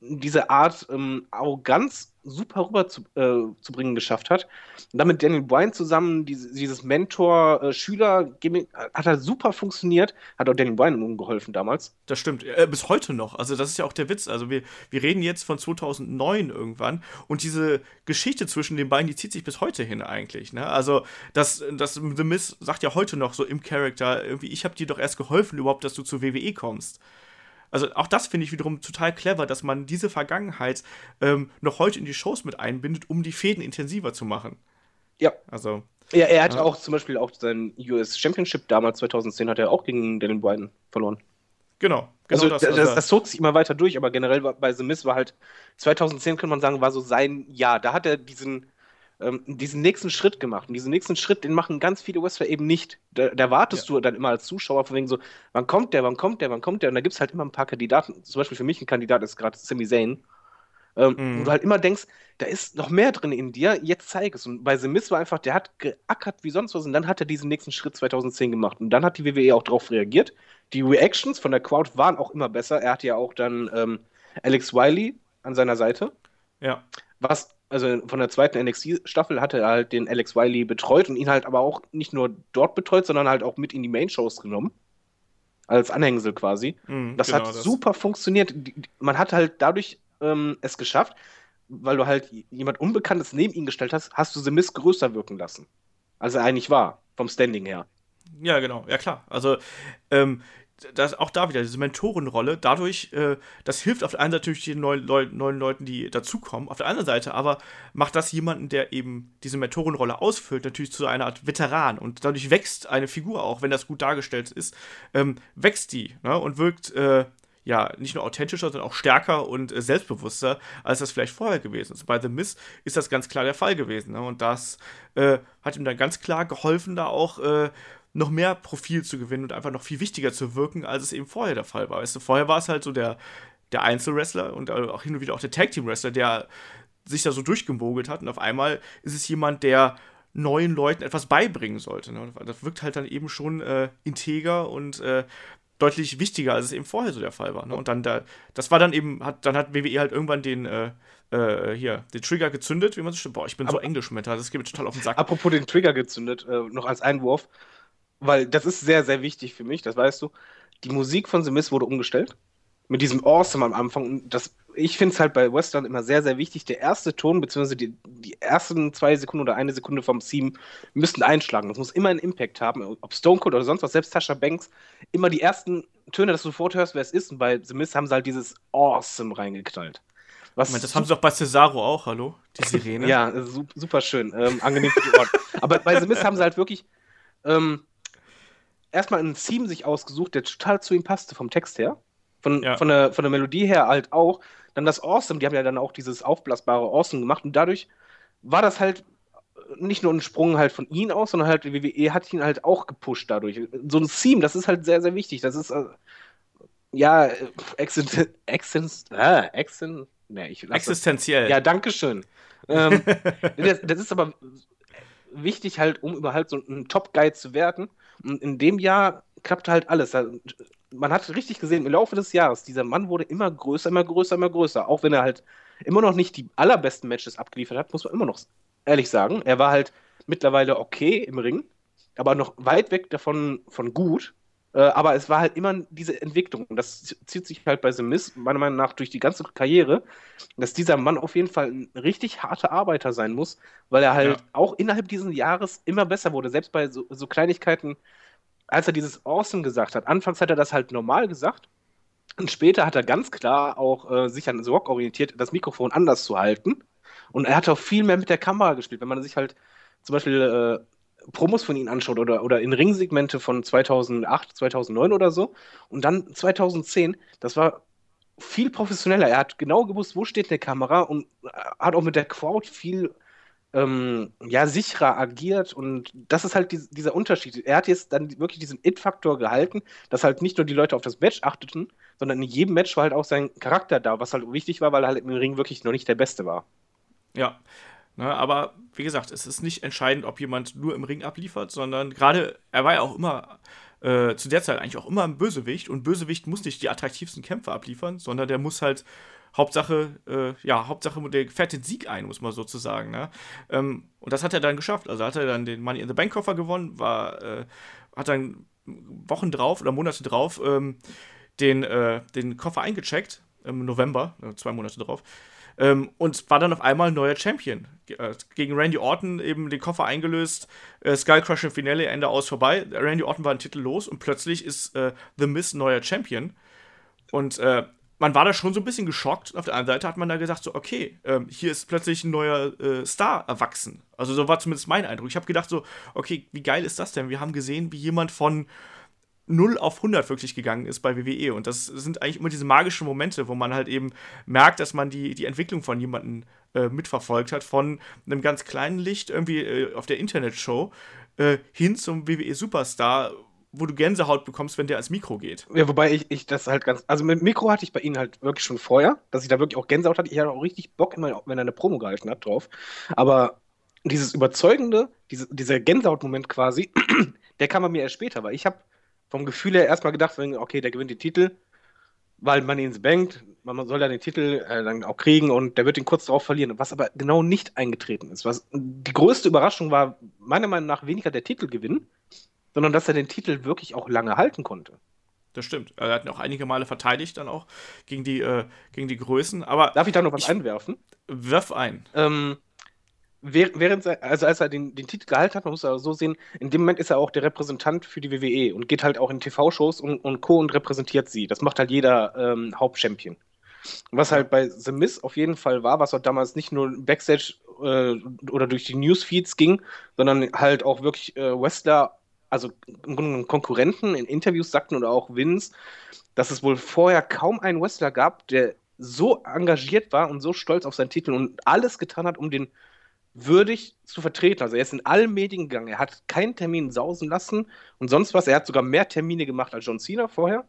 diese Art ähm, Arroganz super rüber zu, äh, zu bringen geschafft hat. Und dann mit Daniel Bryan zusammen, diese, dieses Mentor-Schüler-Gimmick hat halt super funktioniert. Hat auch Daniel Bryan umgeholfen damals. Das stimmt. Äh, bis heute noch. Also, das ist ja auch der Witz. Also, wir, wir reden jetzt von 2009 irgendwann. Und diese Geschichte zwischen den beiden, die zieht sich bis heute hin eigentlich. Ne? Also, das, das The Miz sagt ja heute noch so im Charakter, irgendwie, ich habe dir doch erst geholfen überhaupt, dass du zur WWE kommst. Also auch das finde ich wiederum total clever, dass man diese Vergangenheit ähm, noch heute in die Shows mit einbindet, um die Fäden intensiver zu machen. Ja. Also. Ja, er hat ja. auch zum Beispiel auch sein US Championship damals 2010 hat er auch gegen Daniel Bryan verloren. Genau. genau also das, das, das, das zog sich immer weiter durch, aber generell bei The Miz war halt 2010 könnte man sagen war so sein Jahr. Da hat er diesen ähm, diesen nächsten Schritt gemacht. Und diesen nächsten Schritt, den machen ganz viele Wrestler eben nicht. Da, da wartest ja. du dann immer als Zuschauer von wegen so, wann kommt der, wann kommt der, wann kommt der? Und da gibt es halt immer ein paar Kandidaten. Zum Beispiel für mich ein Kandidat ist gerade Sami Zayn. Ähm, mhm. Wo du halt immer denkst, da ist noch mehr drin in dir, jetzt zeig es. Und bei The Miz war einfach, der hat geackert wie sonst was und dann hat er diesen nächsten Schritt 2010 gemacht. Und dann hat die WWE auch darauf reagiert. Die Reactions von der Crowd waren auch immer besser. Er hatte ja auch dann ähm, Alex Wiley an seiner Seite. Ja. Was also von der zweiten NXT-Staffel hatte er halt den Alex Wiley betreut und ihn halt aber auch nicht nur dort betreut, sondern halt auch mit in die Main-Shows genommen. Als Anhängsel quasi. Mm, das genau hat das. super funktioniert. Man hat halt dadurch ähm, es geschafft, weil du halt jemand Unbekanntes neben ihn gestellt hast, hast du The Miz größer wirken lassen. Als er eigentlich war, vom Standing her. Ja, genau, ja klar. Also, ähm, das, auch da wieder, diese Mentorenrolle, dadurch, äh, das hilft auf der einen Seite natürlich den neuen, Leu neuen Leuten, die dazukommen, auf der anderen Seite aber macht das jemanden, der eben diese Mentorenrolle ausfüllt, natürlich zu einer Art Veteran und dadurch wächst eine Figur auch, wenn das gut dargestellt ist, ähm, wächst die ne, und wirkt, äh, ja, nicht nur authentischer, sondern auch stärker und äh, selbstbewusster, als das vielleicht vorher gewesen ist. Bei The Miss ist das ganz klar der Fall gewesen. Ne? Und das äh, hat ihm dann ganz klar geholfen, da auch äh, noch mehr Profil zu gewinnen und einfach noch viel wichtiger zu wirken, als es eben vorher der Fall war. Weißt du, vorher war es halt so der, der Einzelwrestler und auch hin und wieder auch der Tag Team Wrestler, der sich da so durchgemogelt hat und auf einmal ist es jemand, der neuen Leuten etwas beibringen sollte. Ne? Das wirkt halt dann eben schon äh, integer und äh, deutlich wichtiger, als es eben vorher so der Fall war. Ne? Und dann da, das war dann eben, hat, dann hat WWE halt irgendwann den, äh, äh, hier, den Trigger gezündet, wie man so stimmt. Boah, ich bin Aber, so englisch mental, das geht mir total auf den Sack. Apropos den Trigger gezündet, äh, noch als Einwurf weil das ist sehr, sehr wichtig für mich, das weißt du. Die Musik von The Mist wurde umgestellt. Mit diesem Awesome am Anfang. Und das, ich finde es halt bei Western immer sehr, sehr wichtig. Der erste Ton, beziehungsweise die, die ersten zwei Sekunden oder eine Sekunde vom Theme müssten einschlagen. Das muss immer einen Impact haben. Ob Stone Cold oder sonst was, selbst Tasha Banks, immer die ersten Töne, dass du sofort hörst, wer es ist. Und bei The Mist haben sie halt dieses Awesome reingeknallt. Was Moment, das haben sie doch bei Cesaro auch, hallo? Die Sirene. ja, super schön. Ähm, angenehm für die Ohren. Aber bei The Mist haben sie halt wirklich. Ähm, erstmal ein Theme sich ausgesucht, der total zu ihm passte vom Text her. Von, ja. von, der, von der Melodie her halt auch. Dann das Awesome, die haben ja dann auch dieses aufblasbare Awesome gemacht und dadurch war das halt nicht nur ein Sprung halt von ihnen aus, sondern halt WWE hat ihn halt auch gepusht dadurch. So ein Theme, das ist halt sehr, sehr wichtig. Das ist, äh, ja, existen, existen, äh, existen, nee, ich existenziell. Ja, danke schön. ähm, das, das, ist aber wichtig halt, um überhaupt so ein Top-Guide zu werden. Und in dem Jahr klappte halt alles. Man hat richtig gesehen, im Laufe des Jahres, dieser Mann wurde immer größer, immer größer, immer größer. Auch wenn er halt immer noch nicht die allerbesten Matches abgeliefert hat, muss man immer noch ehrlich sagen. Er war halt mittlerweile okay im Ring, aber noch weit weg davon von gut. Äh, aber es war halt immer diese Entwicklung. Und das zieht sich halt bei The Miz, meiner Meinung nach, durch die ganze Karriere, dass dieser Mann auf jeden Fall ein richtig harter Arbeiter sein muss, weil er halt ja. auch innerhalb dieses Jahres immer besser wurde. Selbst bei so, so Kleinigkeiten, als er dieses Awesome gesagt hat. Anfangs hat er das halt normal gesagt. Und später hat er ganz klar auch äh, sich an The Rock orientiert, das Mikrofon anders zu halten. Und er hat auch viel mehr mit der Kamera gespielt. Wenn man sich halt zum Beispiel äh, Promos von ihnen anschaut oder, oder in Ringsegmente von 2008, 2009 oder so und dann 2010, das war viel professioneller. Er hat genau gewusst, wo steht eine Kamera und hat auch mit der Crowd viel ähm, ja, sicherer agiert und das ist halt die, dieser Unterschied. Er hat jetzt dann wirklich diesen It-Faktor gehalten, dass halt nicht nur die Leute auf das Match achteten, sondern in jedem Match war halt auch sein Charakter da, was halt wichtig war, weil er halt im Ring wirklich noch nicht der Beste war. Ja, Ne, aber wie gesagt, es ist nicht entscheidend, ob jemand nur im Ring abliefert, sondern gerade, er war ja auch immer, äh, zu der Zeit eigentlich auch immer ein Bösewicht und Bösewicht muss nicht die attraktivsten Kämpfe abliefern, sondern der muss halt Hauptsache, äh, ja, Hauptsache, der fährt den Sieg ein, muss man sozusagen. Ne? Ähm, und das hat er dann geschafft. Also hat er dann den Money in the Bank Koffer gewonnen, war, äh, hat dann Wochen drauf oder Monate drauf ähm, den, äh, den Koffer eingecheckt, im November, äh, zwei Monate drauf. Ähm, und war dann auf einmal neuer Champion. Äh, gegen Randy Orton eben den Koffer eingelöst, äh, Skullcrusher Finale, Ende aus vorbei. Randy Orton war ein Titel los und plötzlich ist äh, The Miz neuer Champion. Und äh, man war da schon so ein bisschen geschockt. Auf der anderen Seite hat man da gesagt, so, okay, ähm, hier ist plötzlich ein neuer äh, Star erwachsen. Also so war zumindest mein Eindruck. Ich habe gedacht so, okay, wie geil ist das denn? Wir haben gesehen, wie jemand von 0 auf 100 wirklich gegangen ist bei WWE. Und das sind eigentlich immer diese magischen Momente, wo man halt eben merkt, dass man die, die Entwicklung von jemandem äh, mitverfolgt hat, von einem ganz kleinen Licht irgendwie äh, auf der Internetshow äh, hin zum WWE Superstar, wo du Gänsehaut bekommst, wenn der ans Mikro geht. Ja, wobei ich, ich das halt ganz. Also mit Mikro hatte ich bei Ihnen halt wirklich schon vorher, dass ich da wirklich auch Gänsehaut hatte. Ich hatte auch richtig Bock, immer, wenn er eine Promo gehalten hat, drauf. Aber dieses Überzeugende, diese, dieser Gänsehaut-Moment quasi, der kam bei mir erst später, weil ich habe vom Gefühl her erstmal gedacht, okay, der gewinnt den Titel, weil man ihn bankt, man soll ja den Titel äh, dann auch kriegen und der wird ihn kurz darauf verlieren, was aber genau nicht eingetreten ist. Was, die größte Überraschung war meiner Meinung nach weniger der Titelgewinn, sondern dass er den Titel wirklich auch lange halten konnte. Das stimmt. Er hat ihn auch einige Male verteidigt, dann auch gegen die, äh, gegen die Größen. Aber Darf ich da noch was einwerfen? Wirf ein. Ähm, während also als er den, den Titel gehalten hat, man muss er so sehen, in dem Moment ist er auch der Repräsentant für die WWE und geht halt auch in TV-Shows und, und Co. und repräsentiert sie. Das macht halt jeder ähm, Hauptchampion. Was halt bei The Miz auf jeden Fall war, was auch damals nicht nur Backstage äh, oder durch die Newsfeeds ging, sondern halt auch wirklich äh, Wrestler, also im Grunde Konkurrenten in Interviews sagten oder auch Vince, dass es wohl vorher kaum einen Wrestler gab, der so engagiert war und so stolz auf seinen Titel und alles getan hat, um den würdig zu vertreten. Also er ist in allen Medien gegangen. Er hat keinen Termin sausen lassen und sonst was. Er hat sogar mehr Termine gemacht als John Cena vorher.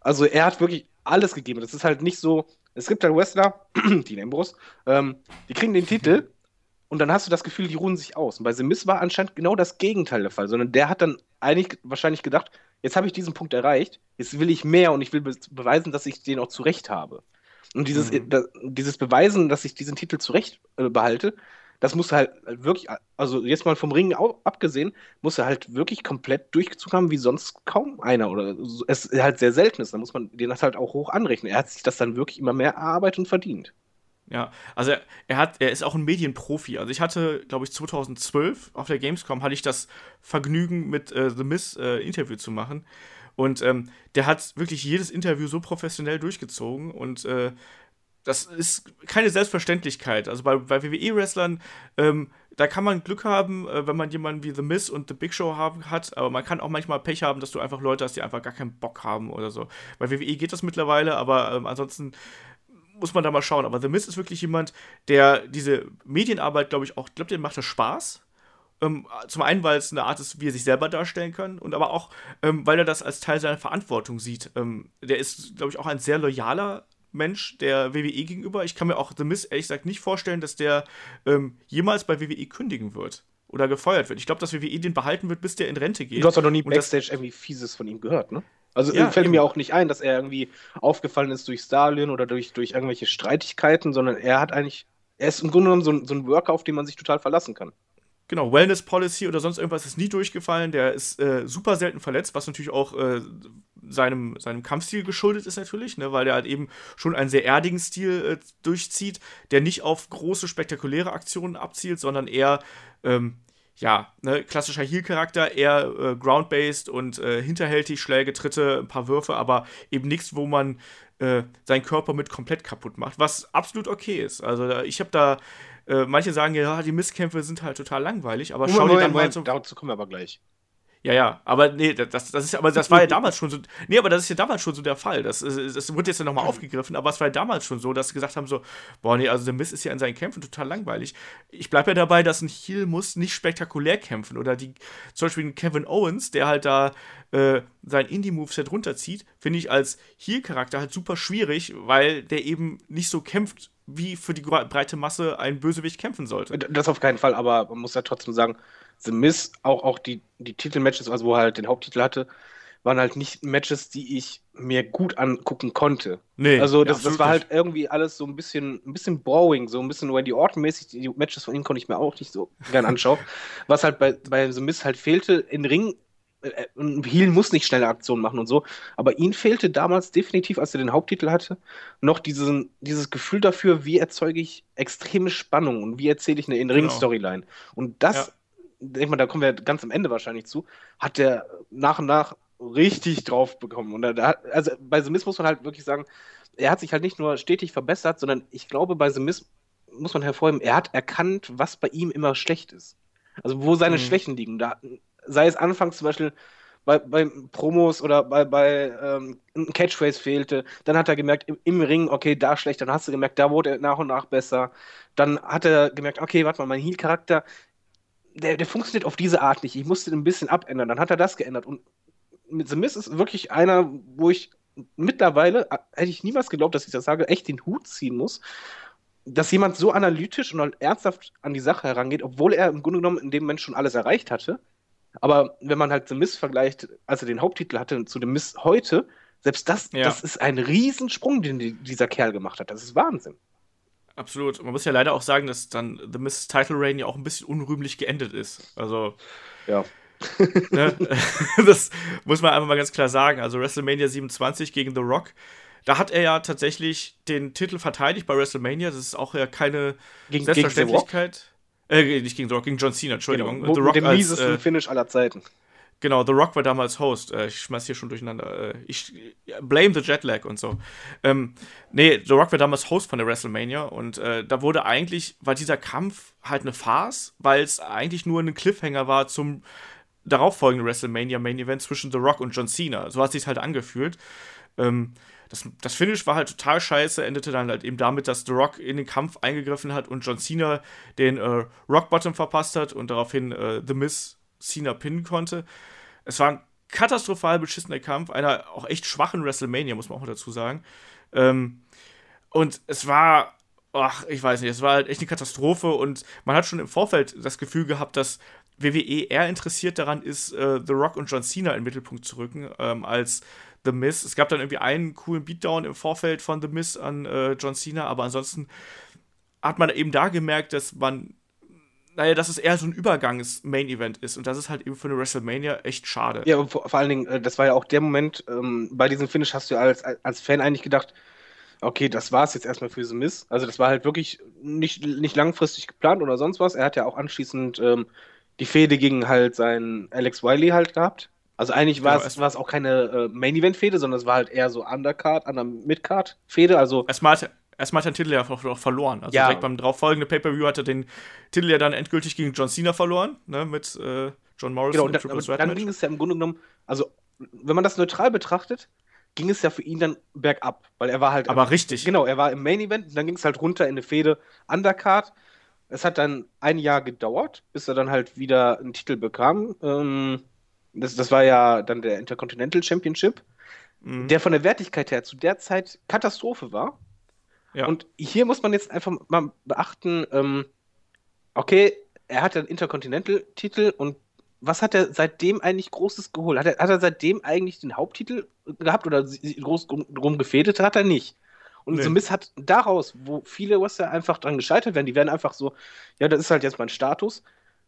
Also er hat wirklich alles gegeben. Das ist halt nicht so. Es gibt halt Wrestler, die Ambrose, ähm, die kriegen den Titel und dann hast du das Gefühl, die ruhen sich aus. Und bei The Miz war anscheinend genau das Gegenteil der Fall, sondern der hat dann eigentlich wahrscheinlich gedacht, jetzt habe ich diesen Punkt erreicht, jetzt will ich mehr und ich will be beweisen, dass ich den auch zurecht habe. Und dieses, mhm. da, dieses Beweisen, dass ich diesen Titel zurecht äh, behalte, das musste halt wirklich, also jetzt mal vom Ring abgesehen, muss er halt wirklich komplett durchgezogen haben, wie sonst kaum einer. Oder es halt sehr selten ist. Da muss man den das halt auch hoch anrechnen. Er hat sich das dann wirklich immer mehr erarbeitet und verdient. Ja, also er, er, hat, er ist auch ein Medienprofi. Also ich hatte, glaube ich, 2012 auf der Gamescom hatte ich das Vergnügen, mit äh, The Miss äh, Interview zu machen. Und ähm, der hat wirklich jedes Interview so professionell durchgezogen und äh, das ist keine Selbstverständlichkeit. Also bei, bei WWE-Wrestlern, ähm, da kann man Glück haben, äh, wenn man jemanden wie The Miz und The Big Show haben, hat, aber man kann auch manchmal Pech haben, dass du einfach Leute hast, die einfach gar keinen Bock haben oder so. Bei WWE geht das mittlerweile, aber ähm, ansonsten muss man da mal schauen. Aber The Miz ist wirklich jemand, der diese Medienarbeit, glaube ich, auch, glaube, dem macht das Spaß. Ähm, zum einen, weil es eine Art ist, wie er sich selber darstellen kann, und aber auch, ähm, weil er das als Teil seiner Verantwortung sieht. Ähm, der ist, glaube ich, auch ein sehr loyaler Mensch der WWE gegenüber. Ich kann mir auch The Miz ehrlich gesagt nicht vorstellen, dass der ähm, jemals bei WWE kündigen wird oder gefeuert wird. Ich glaube, dass WWE den behalten wird, bis der in Rente geht. Du hast doch noch nie Backstage irgendwie Fieses von ihm gehört, ne? Also ja, fällt eben. mir auch nicht ein, dass er irgendwie aufgefallen ist durch Stalin oder durch, durch irgendwelche Streitigkeiten, sondern er hat eigentlich, er ist im Grunde genommen so ein, so ein Worker, auf den man sich total verlassen kann. Genau, Wellness Policy oder sonst irgendwas ist nie durchgefallen. Der ist äh, super selten verletzt, was natürlich auch äh, seinem, seinem Kampfstil geschuldet ist natürlich, ne, weil der halt eben schon einen sehr erdigen Stil äh, durchzieht, der nicht auf große, spektakuläre Aktionen abzielt, sondern eher, ähm, ja, ne, klassischer Heal-Charakter, eher äh, ground-based und äh, hinterhältig, Schläge, Tritte, ein paar Würfe, aber eben nichts, wo man äh, seinen Körper mit komplett kaputt macht, was absolut okay ist. Also ich habe da, äh, manche sagen ja, die Misskämpfe sind halt total langweilig, aber Moment, schau dir dann Moment, mal zum... Dazu kommen wir aber gleich. Ja, ja, aber nee, das, das ist aber das war ja damals schon so. Nee, aber das ist ja damals schon so der Fall. Das, das wird jetzt ja nochmal aufgegriffen, aber es war ja damals schon so, dass sie gesagt haben: so, boah, nee, also der Mist ist ja in seinen Kämpfen total langweilig. Ich bleibe ja dabei, dass ein Heel muss nicht spektakulär kämpfen. Oder die, zum Beispiel Kevin Owens, der halt da äh, sein Indie-Moveset runterzieht, finde ich als Heel-Charakter halt super schwierig, weil der eben nicht so kämpft, wie für die breite Masse ein Bösewicht kämpfen sollte. Das auf keinen Fall, aber man muss ja trotzdem sagen, The Miz, auch, auch die, die Titelmatches, also wo er halt den Haupttitel hatte, waren halt nicht Matches, die ich mir gut angucken konnte. Nee, also das, das war halt irgendwie alles so ein bisschen, ein bisschen boring, so ein bisschen Randy Orton-mäßig. Die Matches von ihm konnte ich mir auch nicht so gern anschauen. Was halt bei, bei The Miz halt fehlte, in Ring, äh, Heel muss nicht schnelle Aktionen machen und so, aber ihm fehlte damals definitiv, als er den Haupttitel hatte, noch diesen, dieses Gefühl dafür, wie erzeuge ich extreme Spannung und wie erzähle ich eine In-Ring-Storyline. Genau. Und das ja denke mal, da kommen wir ganz am Ende wahrscheinlich zu, hat der nach und nach richtig drauf bekommen. Und da, also bei The Miz muss man halt wirklich sagen, er hat sich halt nicht nur stetig verbessert, sondern ich glaube, bei The Miz muss man hervorheben, er hat erkannt, was bei ihm immer schlecht ist. Also wo seine mhm. Schwächen liegen. Da, sei es anfangs zum Beispiel bei, bei Promos oder bei, bei ähm, Catchphrase fehlte, dann hat er gemerkt, im, im, Ring, okay, da schlecht, dann hast du gemerkt, da wurde er nach und nach besser. Dann hat er gemerkt, okay, warte mal, mein Heal-Charakter, der, der funktioniert auf diese Art nicht. Ich musste den ein bisschen abändern. Dann hat er das geändert. Und mit The Miz ist wirklich einer, wo ich mittlerweile, äh, hätte ich niemals geglaubt, dass ich das sage, echt den Hut ziehen muss, dass jemand so analytisch und ernsthaft an die Sache herangeht, obwohl er im Grunde genommen in dem Moment schon alles erreicht hatte. Aber wenn man halt The Miz vergleicht, als er den Haupttitel hatte, zu dem Miz heute, selbst das, ja. das ist ein Riesensprung, den dieser Kerl gemacht hat. Das ist Wahnsinn. Absolut. Man muss ja leider auch sagen, dass dann The Miss Title Reign ja auch ein bisschen unrühmlich geendet ist. Also. Ja. ne? das muss man einfach mal ganz klar sagen. Also WrestleMania 27 gegen The Rock. Da hat er ja tatsächlich den Titel verteidigt bei WrestleMania. Das ist auch ja keine gegen, Selbstverständlichkeit. Gegen äh, nicht gegen The Rock, gegen John Cena, Entschuldigung. Genau. The Rock dem miesesten äh, Finish aller Zeiten. Genau, The Rock war damals Host. Äh, ich schmeiß hier schon durcheinander. Äh, ich blame the Jetlag und so. Ähm, nee, The Rock war damals Host von der WrestleMania und äh, da wurde eigentlich, war dieser Kampf halt eine Farce, weil es eigentlich nur ein Cliffhanger war zum darauffolgenden WrestleMania Main Event zwischen The Rock und John Cena. So hat sich halt angefühlt. Ähm, das, das, Finish war halt total scheiße, endete dann halt eben damit, dass The Rock in den Kampf eingegriffen hat und John Cena den äh, Rock Bottom verpasst hat und daraufhin äh, The Miz Cena pinnen konnte. Es war ein katastrophal beschissener Kampf, einer auch echt schwachen WrestleMania, muss man auch dazu sagen. Ähm, und es war, ach, ich weiß nicht, es war halt echt eine Katastrophe und man hat schon im Vorfeld das Gefühl gehabt, dass WWE eher interessiert daran ist, äh, The Rock und John Cena in den Mittelpunkt zu rücken, ähm, als The Miz. Es gab dann irgendwie einen coolen Beatdown im Vorfeld von The Miz an äh, John Cena, aber ansonsten hat man eben da gemerkt, dass man naja, dass es eher so ein Übergangs-Main-Event ist. Und das ist halt eben für eine WrestleMania echt schade. Ja, aber vor, vor allen Dingen, äh, das war ja auch der Moment, ähm, bei diesem Finish hast du als, als Fan eigentlich gedacht, okay, das war es jetzt erstmal für The Miz. Also das war halt wirklich nicht, nicht langfristig geplant oder sonst was. Er hat ja auch anschließend ähm, die Fehde gegen halt seinen Alex Wiley halt gehabt. Also eigentlich war genau, es, war es auch keine äh, Main-Event-Fehde, sondern es war halt eher so Undercard, Under Midcard-Fehde. Also erstmal hat, erstmal hat er den Titel ja auch verloren. Also ja. direkt beim darauffolgenden Pay-Per-View hat er den Titel ja dann endgültig gegen John Cena verloren, ne, mit äh, John Morrison. Genau, und dann, dann ging es ja im Grunde genommen, also wenn man das neutral betrachtet, ging es ja für ihn dann bergab, weil er war halt. Aber im, richtig. Genau, er war im Main Event, und dann ging es halt runter in eine Fehde Undercard. Es hat dann ein Jahr gedauert, bis er dann halt wieder einen Titel bekam. Ähm, das, das war ja dann der Intercontinental Championship, mhm. der von der Wertigkeit her zu der Zeit Katastrophe war. Ja. Und hier muss man jetzt einfach mal beachten, ähm, okay, er hat einen Intercontinental-Titel und was hat er seitdem eigentlich Großes geholt? Hat er, hat er seitdem eigentlich den Haupttitel gehabt oder groß drum gefädet? Hat er nicht. Und nee. so Miss hat daraus, wo viele Wrestler einfach dran gescheitert werden, die werden einfach so, ja, das ist halt jetzt mein Status,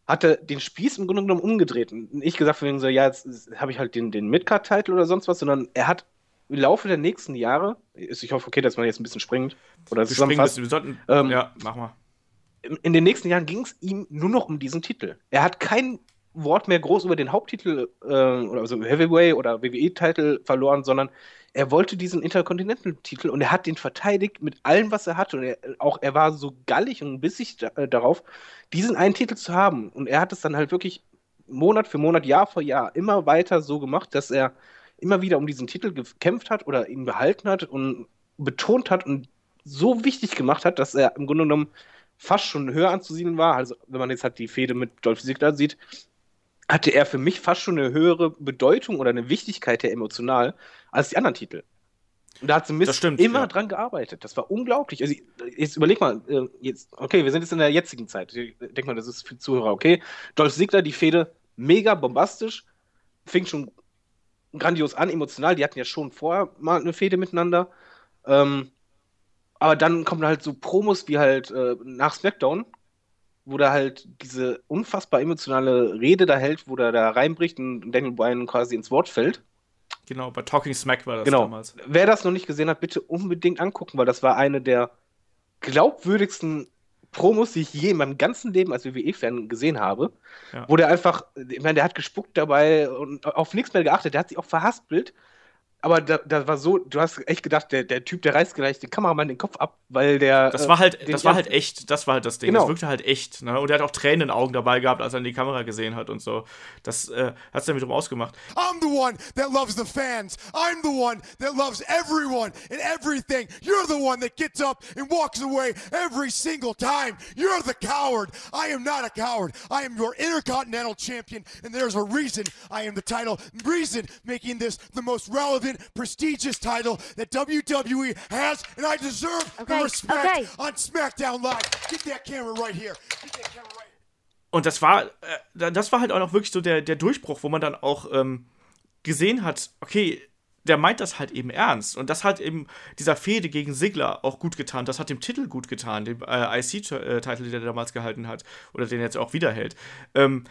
hat er den Spieß im Grunde genommen umgedreht. Und nicht gesagt von wegen so, ja, jetzt habe ich halt den, den Midcard-Titel oder sonst was, sondern er hat im Laufe der nächsten Jahre, ich hoffe, okay, dass man jetzt ein bisschen springt oder zusammenfasst. Wir sollten, ähm, ja, mach mal. In, in den nächsten Jahren ging es ihm nur noch um diesen Titel. Er hat kein Wort mehr groß über den Haupttitel äh, oder also Heavyweight oder WWE-Titel verloren, sondern er wollte diesen Intercontinental-Titel und er hat den verteidigt mit allem, was er hatte. Und er, auch er war so gallig und bissig da, äh, darauf, diesen einen Titel zu haben. Und er hat es dann halt wirklich Monat für Monat, Jahr für Jahr immer weiter so gemacht, dass er immer wieder um diesen Titel gekämpft hat oder ihn behalten hat und betont hat und so wichtig gemacht hat, dass er im Grunde genommen fast schon höher anzusiedeln war. Also, wenn man jetzt halt die Fehde mit Dolph Ziggler sieht, hatte er für mich fast schon eine höhere Bedeutung oder eine Wichtigkeit her emotional als die anderen Titel. Und da hat The stimmt, immer ja. dran gearbeitet. Das war unglaublich. Also, jetzt überleg mal, äh, jetzt, okay, wir sind jetzt in der jetzigen Zeit. Ich denke mal, das ist für Zuhörer okay. Dolph Ziggler, die Fehde, mega bombastisch, fing schon grandios an, emotional. Die hatten ja schon vorher mal eine Fehde miteinander. Ähm, aber dann kommen halt so Promos wie halt äh, nach SmackDown, wo der halt diese unfassbar emotionale Rede da hält, wo der da reinbricht und Daniel Bryan quasi ins Wort fällt. Genau, bei Talking Smack war das genau. damals. Wer das noch nicht gesehen hat, bitte unbedingt angucken, weil das war eine der glaubwürdigsten Promos, die ich je in meinem ganzen Leben als WWE-Fan gesehen habe. Ja. Wo der einfach, ich meine, der hat gespuckt dabei und auf nichts mehr geachtet. Der hat sich auch verhaspelt aber da, da, war so, du hast echt gedacht, der, der Typ, der reißt gleich den Kameramann den Kopf ab, weil der. Das war halt, das war halt echt, das war halt das Ding. Genau. Das wirkte halt echt, ne? Und er hat auch Tränen in den Augen dabei gehabt, als er in die Kamera gesehen hat und so. Das äh, hat es dann wiederum ausgemacht. I'm the one that loves the fans. I'm the one that loves everyone and everything. You're the one that gets up and walks away every single time. You're the coward. I am not a coward. I am your intercontinental champion, and there's a reason I am the title. Reason making this the most relevant prestigious title that WWE has, and I deserve okay, the respect okay. on SmackDown Live. Get that camera right here. Get that camera right. Und das war, äh, das war halt auch noch wirklich so der, der Durchbruch, wo man dann auch ähm, gesehen hat, okay, der meint das halt eben ernst. Und das hat eben dieser Fehde gegen Sigler auch gut getan. Das hat dem Titel gut getan, dem äh, IC-Titel, den er damals gehalten hat. Oder den er jetzt auch wiederhält. Ähm,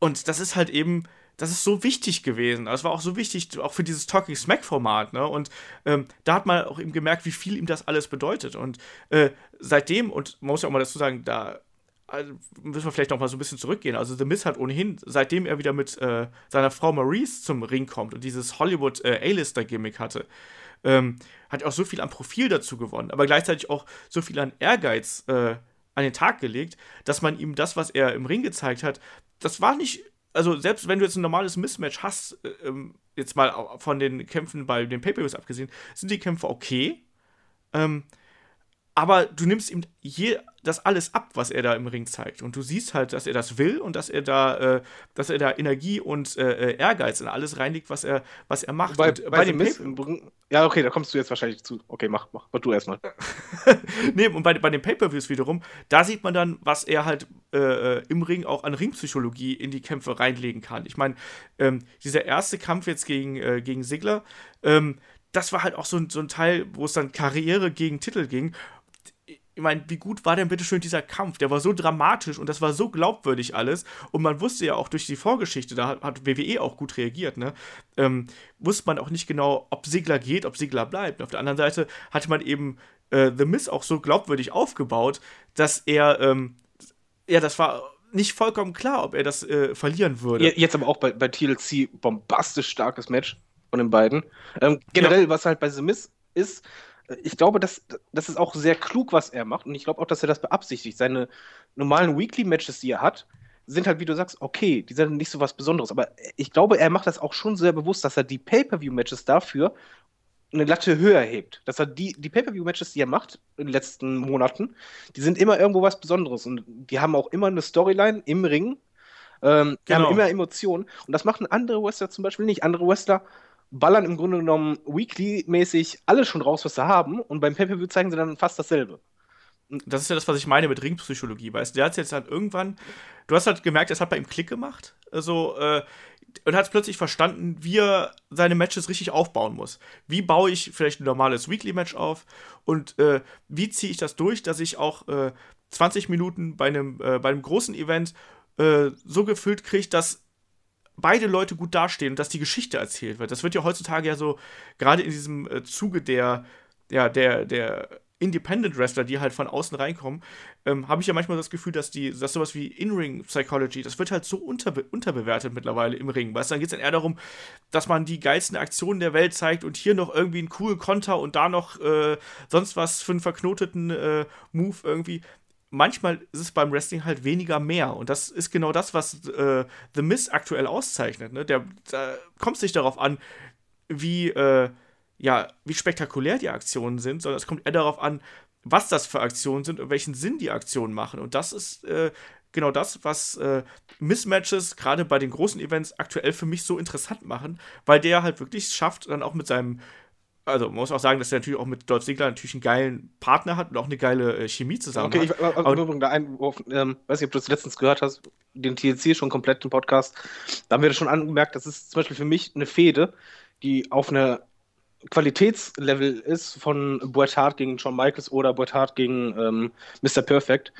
und das ist halt eben das ist so wichtig gewesen. Das war auch so wichtig, auch für dieses Talking Smack-Format, ne? Und ähm, da hat man auch eben gemerkt, wie viel ihm das alles bedeutet. Und äh, seitdem, und man muss ja auch mal dazu sagen, da also müssen wir vielleicht noch mal so ein bisschen zurückgehen. Also The Miz hat ohnehin, seitdem er wieder mit äh, seiner Frau Maurice zum Ring kommt und dieses Hollywood äh, hatte, ähm, hat auch so viel an Profil dazu gewonnen, aber gleichzeitig auch so viel an Ehrgeiz äh, an den Tag gelegt, dass man ihm das, was er im Ring gezeigt hat, das war nicht also selbst wenn du jetzt ein normales Mismatch hast, äh, ähm, jetzt mal von den Kämpfen bei den Pay-Per-Views abgesehen, sind die Kämpfe okay. Ähm, aber du nimmst ihm je, das alles ab, was er da im Ring zeigt. Und du siehst halt, dass er das will und dass er da, äh, dass er da Energie und äh, äh Ehrgeiz in alles reinlegt, was er, was er macht. Bei, bei, bei dem Miss Ja, okay, da kommst du jetzt wahrscheinlich zu. Okay, mach, mach, mach du erstmal. nee, und bei, bei den Pay-Per-Views wiederum, da sieht man dann, was er halt äh, äh, im Ring auch an Ringpsychologie in die Kämpfe reinlegen kann. Ich meine, ähm, dieser erste Kampf jetzt gegen, äh, gegen Sigler, ähm, das war halt auch so, so ein Teil, wo es dann Karriere gegen Titel ging ich meine, wie gut war denn bitte schön dieser Kampf? Der war so dramatisch und das war so glaubwürdig alles. Und man wusste ja auch durch die Vorgeschichte, da hat WWE auch gut reagiert, ne? Ähm, wusste man auch nicht genau, ob Sigler geht, ob Sigler bleibt. Und auf der anderen Seite hatte man eben äh, The Miz auch so glaubwürdig aufgebaut, dass er, ähm, ja, das war nicht vollkommen klar, ob er das äh, verlieren würde. Jetzt aber auch bei, bei TLC bombastisch starkes Match von den beiden. Ähm, generell, ja. was halt bei The Miz ist, ich glaube, das, das ist auch sehr klug, was er macht. Und ich glaube auch, dass er das beabsichtigt. Seine normalen Weekly-Matches, die er hat, sind halt, wie du sagst, okay, die sind nicht so was Besonderes. Aber ich glaube, er macht das auch schon sehr bewusst, dass er die Pay-Per-View-Matches dafür eine Latte höher hebt. Dass er die, die Pay-Per-View-Matches, die er macht in den letzten Monaten, die sind immer irgendwo was Besonderes. Und die haben auch immer eine Storyline im Ring. Ähm, die genau. haben immer Emotionen. Und das machen andere Wrestler zum Beispiel nicht. Andere Wrestler ballern im Grunde genommen weekly-mäßig alles schon raus, was sie haben, und beim Pay-Per-View zeigen sie dann fast dasselbe. Das ist ja das, was ich meine mit Ringpsychologie, weißt du? Der hat jetzt halt irgendwann, du hast halt gemerkt, es hat bei ihm Klick gemacht, also, äh, und hat plötzlich verstanden, wie er seine Matches richtig aufbauen muss. Wie baue ich vielleicht ein normales Weekly-Match auf und äh, wie ziehe ich das durch, dass ich auch äh, 20 Minuten bei einem, äh, bei einem großen Event äh, so gefüllt kriege, dass beide Leute gut dastehen und dass die Geschichte erzählt wird. Das wird ja heutzutage ja so, gerade in diesem äh, Zuge der, ja, der, der Independent Wrestler, die halt von außen reinkommen, ähm, habe ich ja manchmal das Gefühl, dass die, dass sowas wie In-Ring Psychology, das wird halt so unterbe unterbewertet mittlerweile im Ring. Weißt du, dann geht es dann eher darum, dass man die geilsten Aktionen der Welt zeigt und hier noch irgendwie einen coolen Konter und da noch äh, sonst was für einen verknoteten äh, Move irgendwie manchmal ist es beim Wrestling halt weniger mehr. Und das ist genau das, was äh, The Miz aktuell auszeichnet. Ne? Der, da kommt es nicht darauf an, wie, äh, ja, wie spektakulär die Aktionen sind, sondern es kommt eher darauf an, was das für Aktionen sind und welchen Sinn die Aktionen machen. Und das ist äh, genau das, was äh, Mismatches gerade bei den großen Events aktuell für mich so interessant machen, weil der halt wirklich schafft, dann auch mit seinem also man muss auch sagen, dass er natürlich auch mit Dolph Ziggler natürlich einen geilen Partner hat und auch eine geile äh, Chemie zusammen okay, hat. Okay, ich aber, da Einwurf, ähm, weiß nicht, ob du das letztens gehört hast, den TLC schon komplett im Podcast, da haben wir das schon angemerkt, das ist zum Beispiel für mich eine Fehde, die auf einer Qualitätslevel ist von Bret Hart gegen Shawn Michaels oder Bret Hart gegen ähm, Mr. Perfect.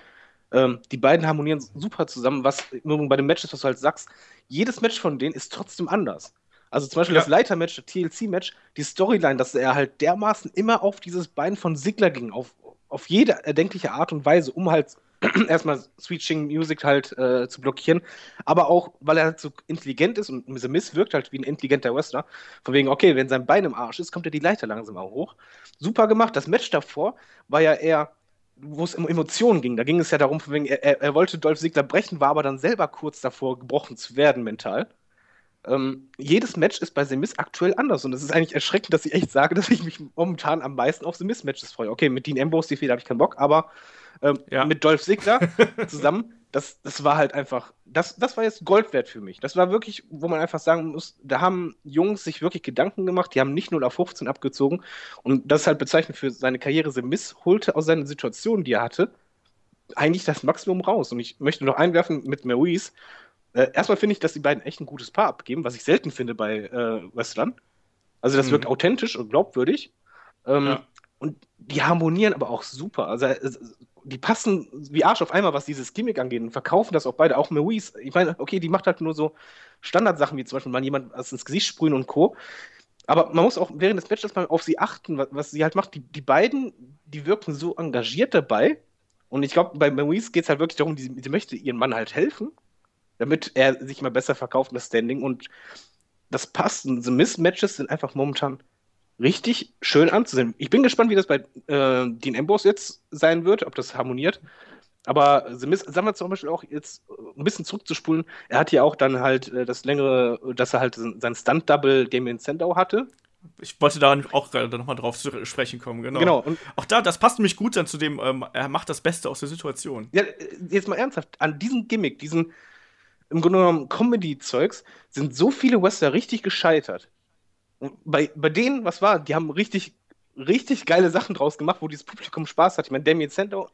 Ähm, die beiden harmonieren super zusammen, was bei den Matches, was du halt sagst, jedes Match von denen ist trotzdem anders. Also zum Beispiel ja. das Leitermatch, das TLC-Match, die Storyline, dass er halt dermaßen immer auf dieses Bein von Sigler ging, auf, auf jede erdenkliche Art und Weise, um halt erstmal Switching Music halt äh, zu blockieren, aber auch, weil er halt so intelligent ist und The Miss wirkt halt wie ein intelligenter Wrestler. Von wegen, okay, wenn sein Bein im Arsch ist, kommt er die Leiter langsam auch hoch. Super gemacht. Das Match davor war ja eher, wo es um Emotionen ging. Da ging es ja darum, von wegen, er, er wollte Dolph Ziggler brechen, war aber dann selber kurz davor, gebrochen zu werden mental. Ähm, jedes Match ist bei The Miz aktuell anders und es ist eigentlich erschreckend, dass ich echt sage, dass ich mich momentan am meisten auf The Miz Matches freue. Okay, mit Dean Ambrose, die Fehler habe ich keinen Bock, aber ähm, ja. mit Dolph Ziggler zusammen, das, das war halt einfach, das, das war jetzt Gold wert für mich. Das war wirklich, wo man einfach sagen muss, da haben Jungs sich wirklich Gedanken gemacht, die haben nicht 0 auf 15 abgezogen und das ist halt bezeichnend für seine Karriere. The Miz holte aus seinen Situationen, die er hatte, eigentlich das Maximum raus. Und ich möchte noch einwerfen mit Maurice, äh, erstmal finde ich, dass die beiden echt ein gutes Paar abgeben, was ich selten finde bei äh, Wrestlern. Also das mhm. wirkt authentisch und glaubwürdig. Ähm, ja. Und die harmonieren aber auch super. Also äh, die passen wie Arsch auf einmal, was dieses Gimmick angeht und verkaufen das auch beide. Auch Maurice, ich meine, okay, die macht halt nur so Standardsachen, wie zum Beispiel mal jemand ins Gesicht sprühen und Co. Aber man muss auch während des Matches mal auf sie achten, was, was sie halt macht. Die, die beiden, die wirken so engagiert dabei. Und ich glaube, bei Maurice geht es halt wirklich darum, sie, sie möchte ihrem Mann halt helfen damit er sich immer besser verkauft, das Standing. Und das passt. The Mismatches sind einfach momentan richtig schön anzusehen. Ich bin gespannt, wie das bei äh, Dean Ambrose jetzt sein wird, ob das harmoniert. Aber The Miz, sagen wir zum Beispiel auch jetzt ein bisschen zurückzuspulen, er hat ja auch dann halt äh, das längere, dass er halt sein Stunt-Double Damien Sandow hatte. Ich wollte da auch gerade nochmal drauf zu sprechen kommen, genau. genau. Und auch da, das passt nämlich gut dann zu dem, ähm, er macht das Beste aus der Situation. Ja, jetzt mal ernsthaft, an diesem Gimmick, diesen, im Grunde genommen Comedy-Zeugs, sind so viele Wrestler richtig gescheitert. Und bei, bei denen, was war, die haben richtig, richtig geile Sachen draus gemacht, wo dieses Publikum Spaß hat. Ich meine, Damien Sandow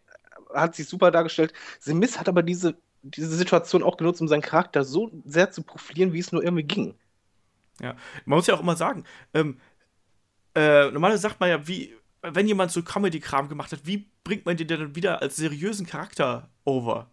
hat sich super dargestellt. The Miz hat aber diese, diese Situation auch genutzt, um seinen Charakter so sehr zu profilieren, wie es nur irgendwie ging. Ja, man muss ja auch immer sagen, ähm, äh, normalerweise sagt man ja, wie, wenn jemand so Comedy-Kram gemacht hat, wie bringt man den denn wieder als seriösen Charakter over?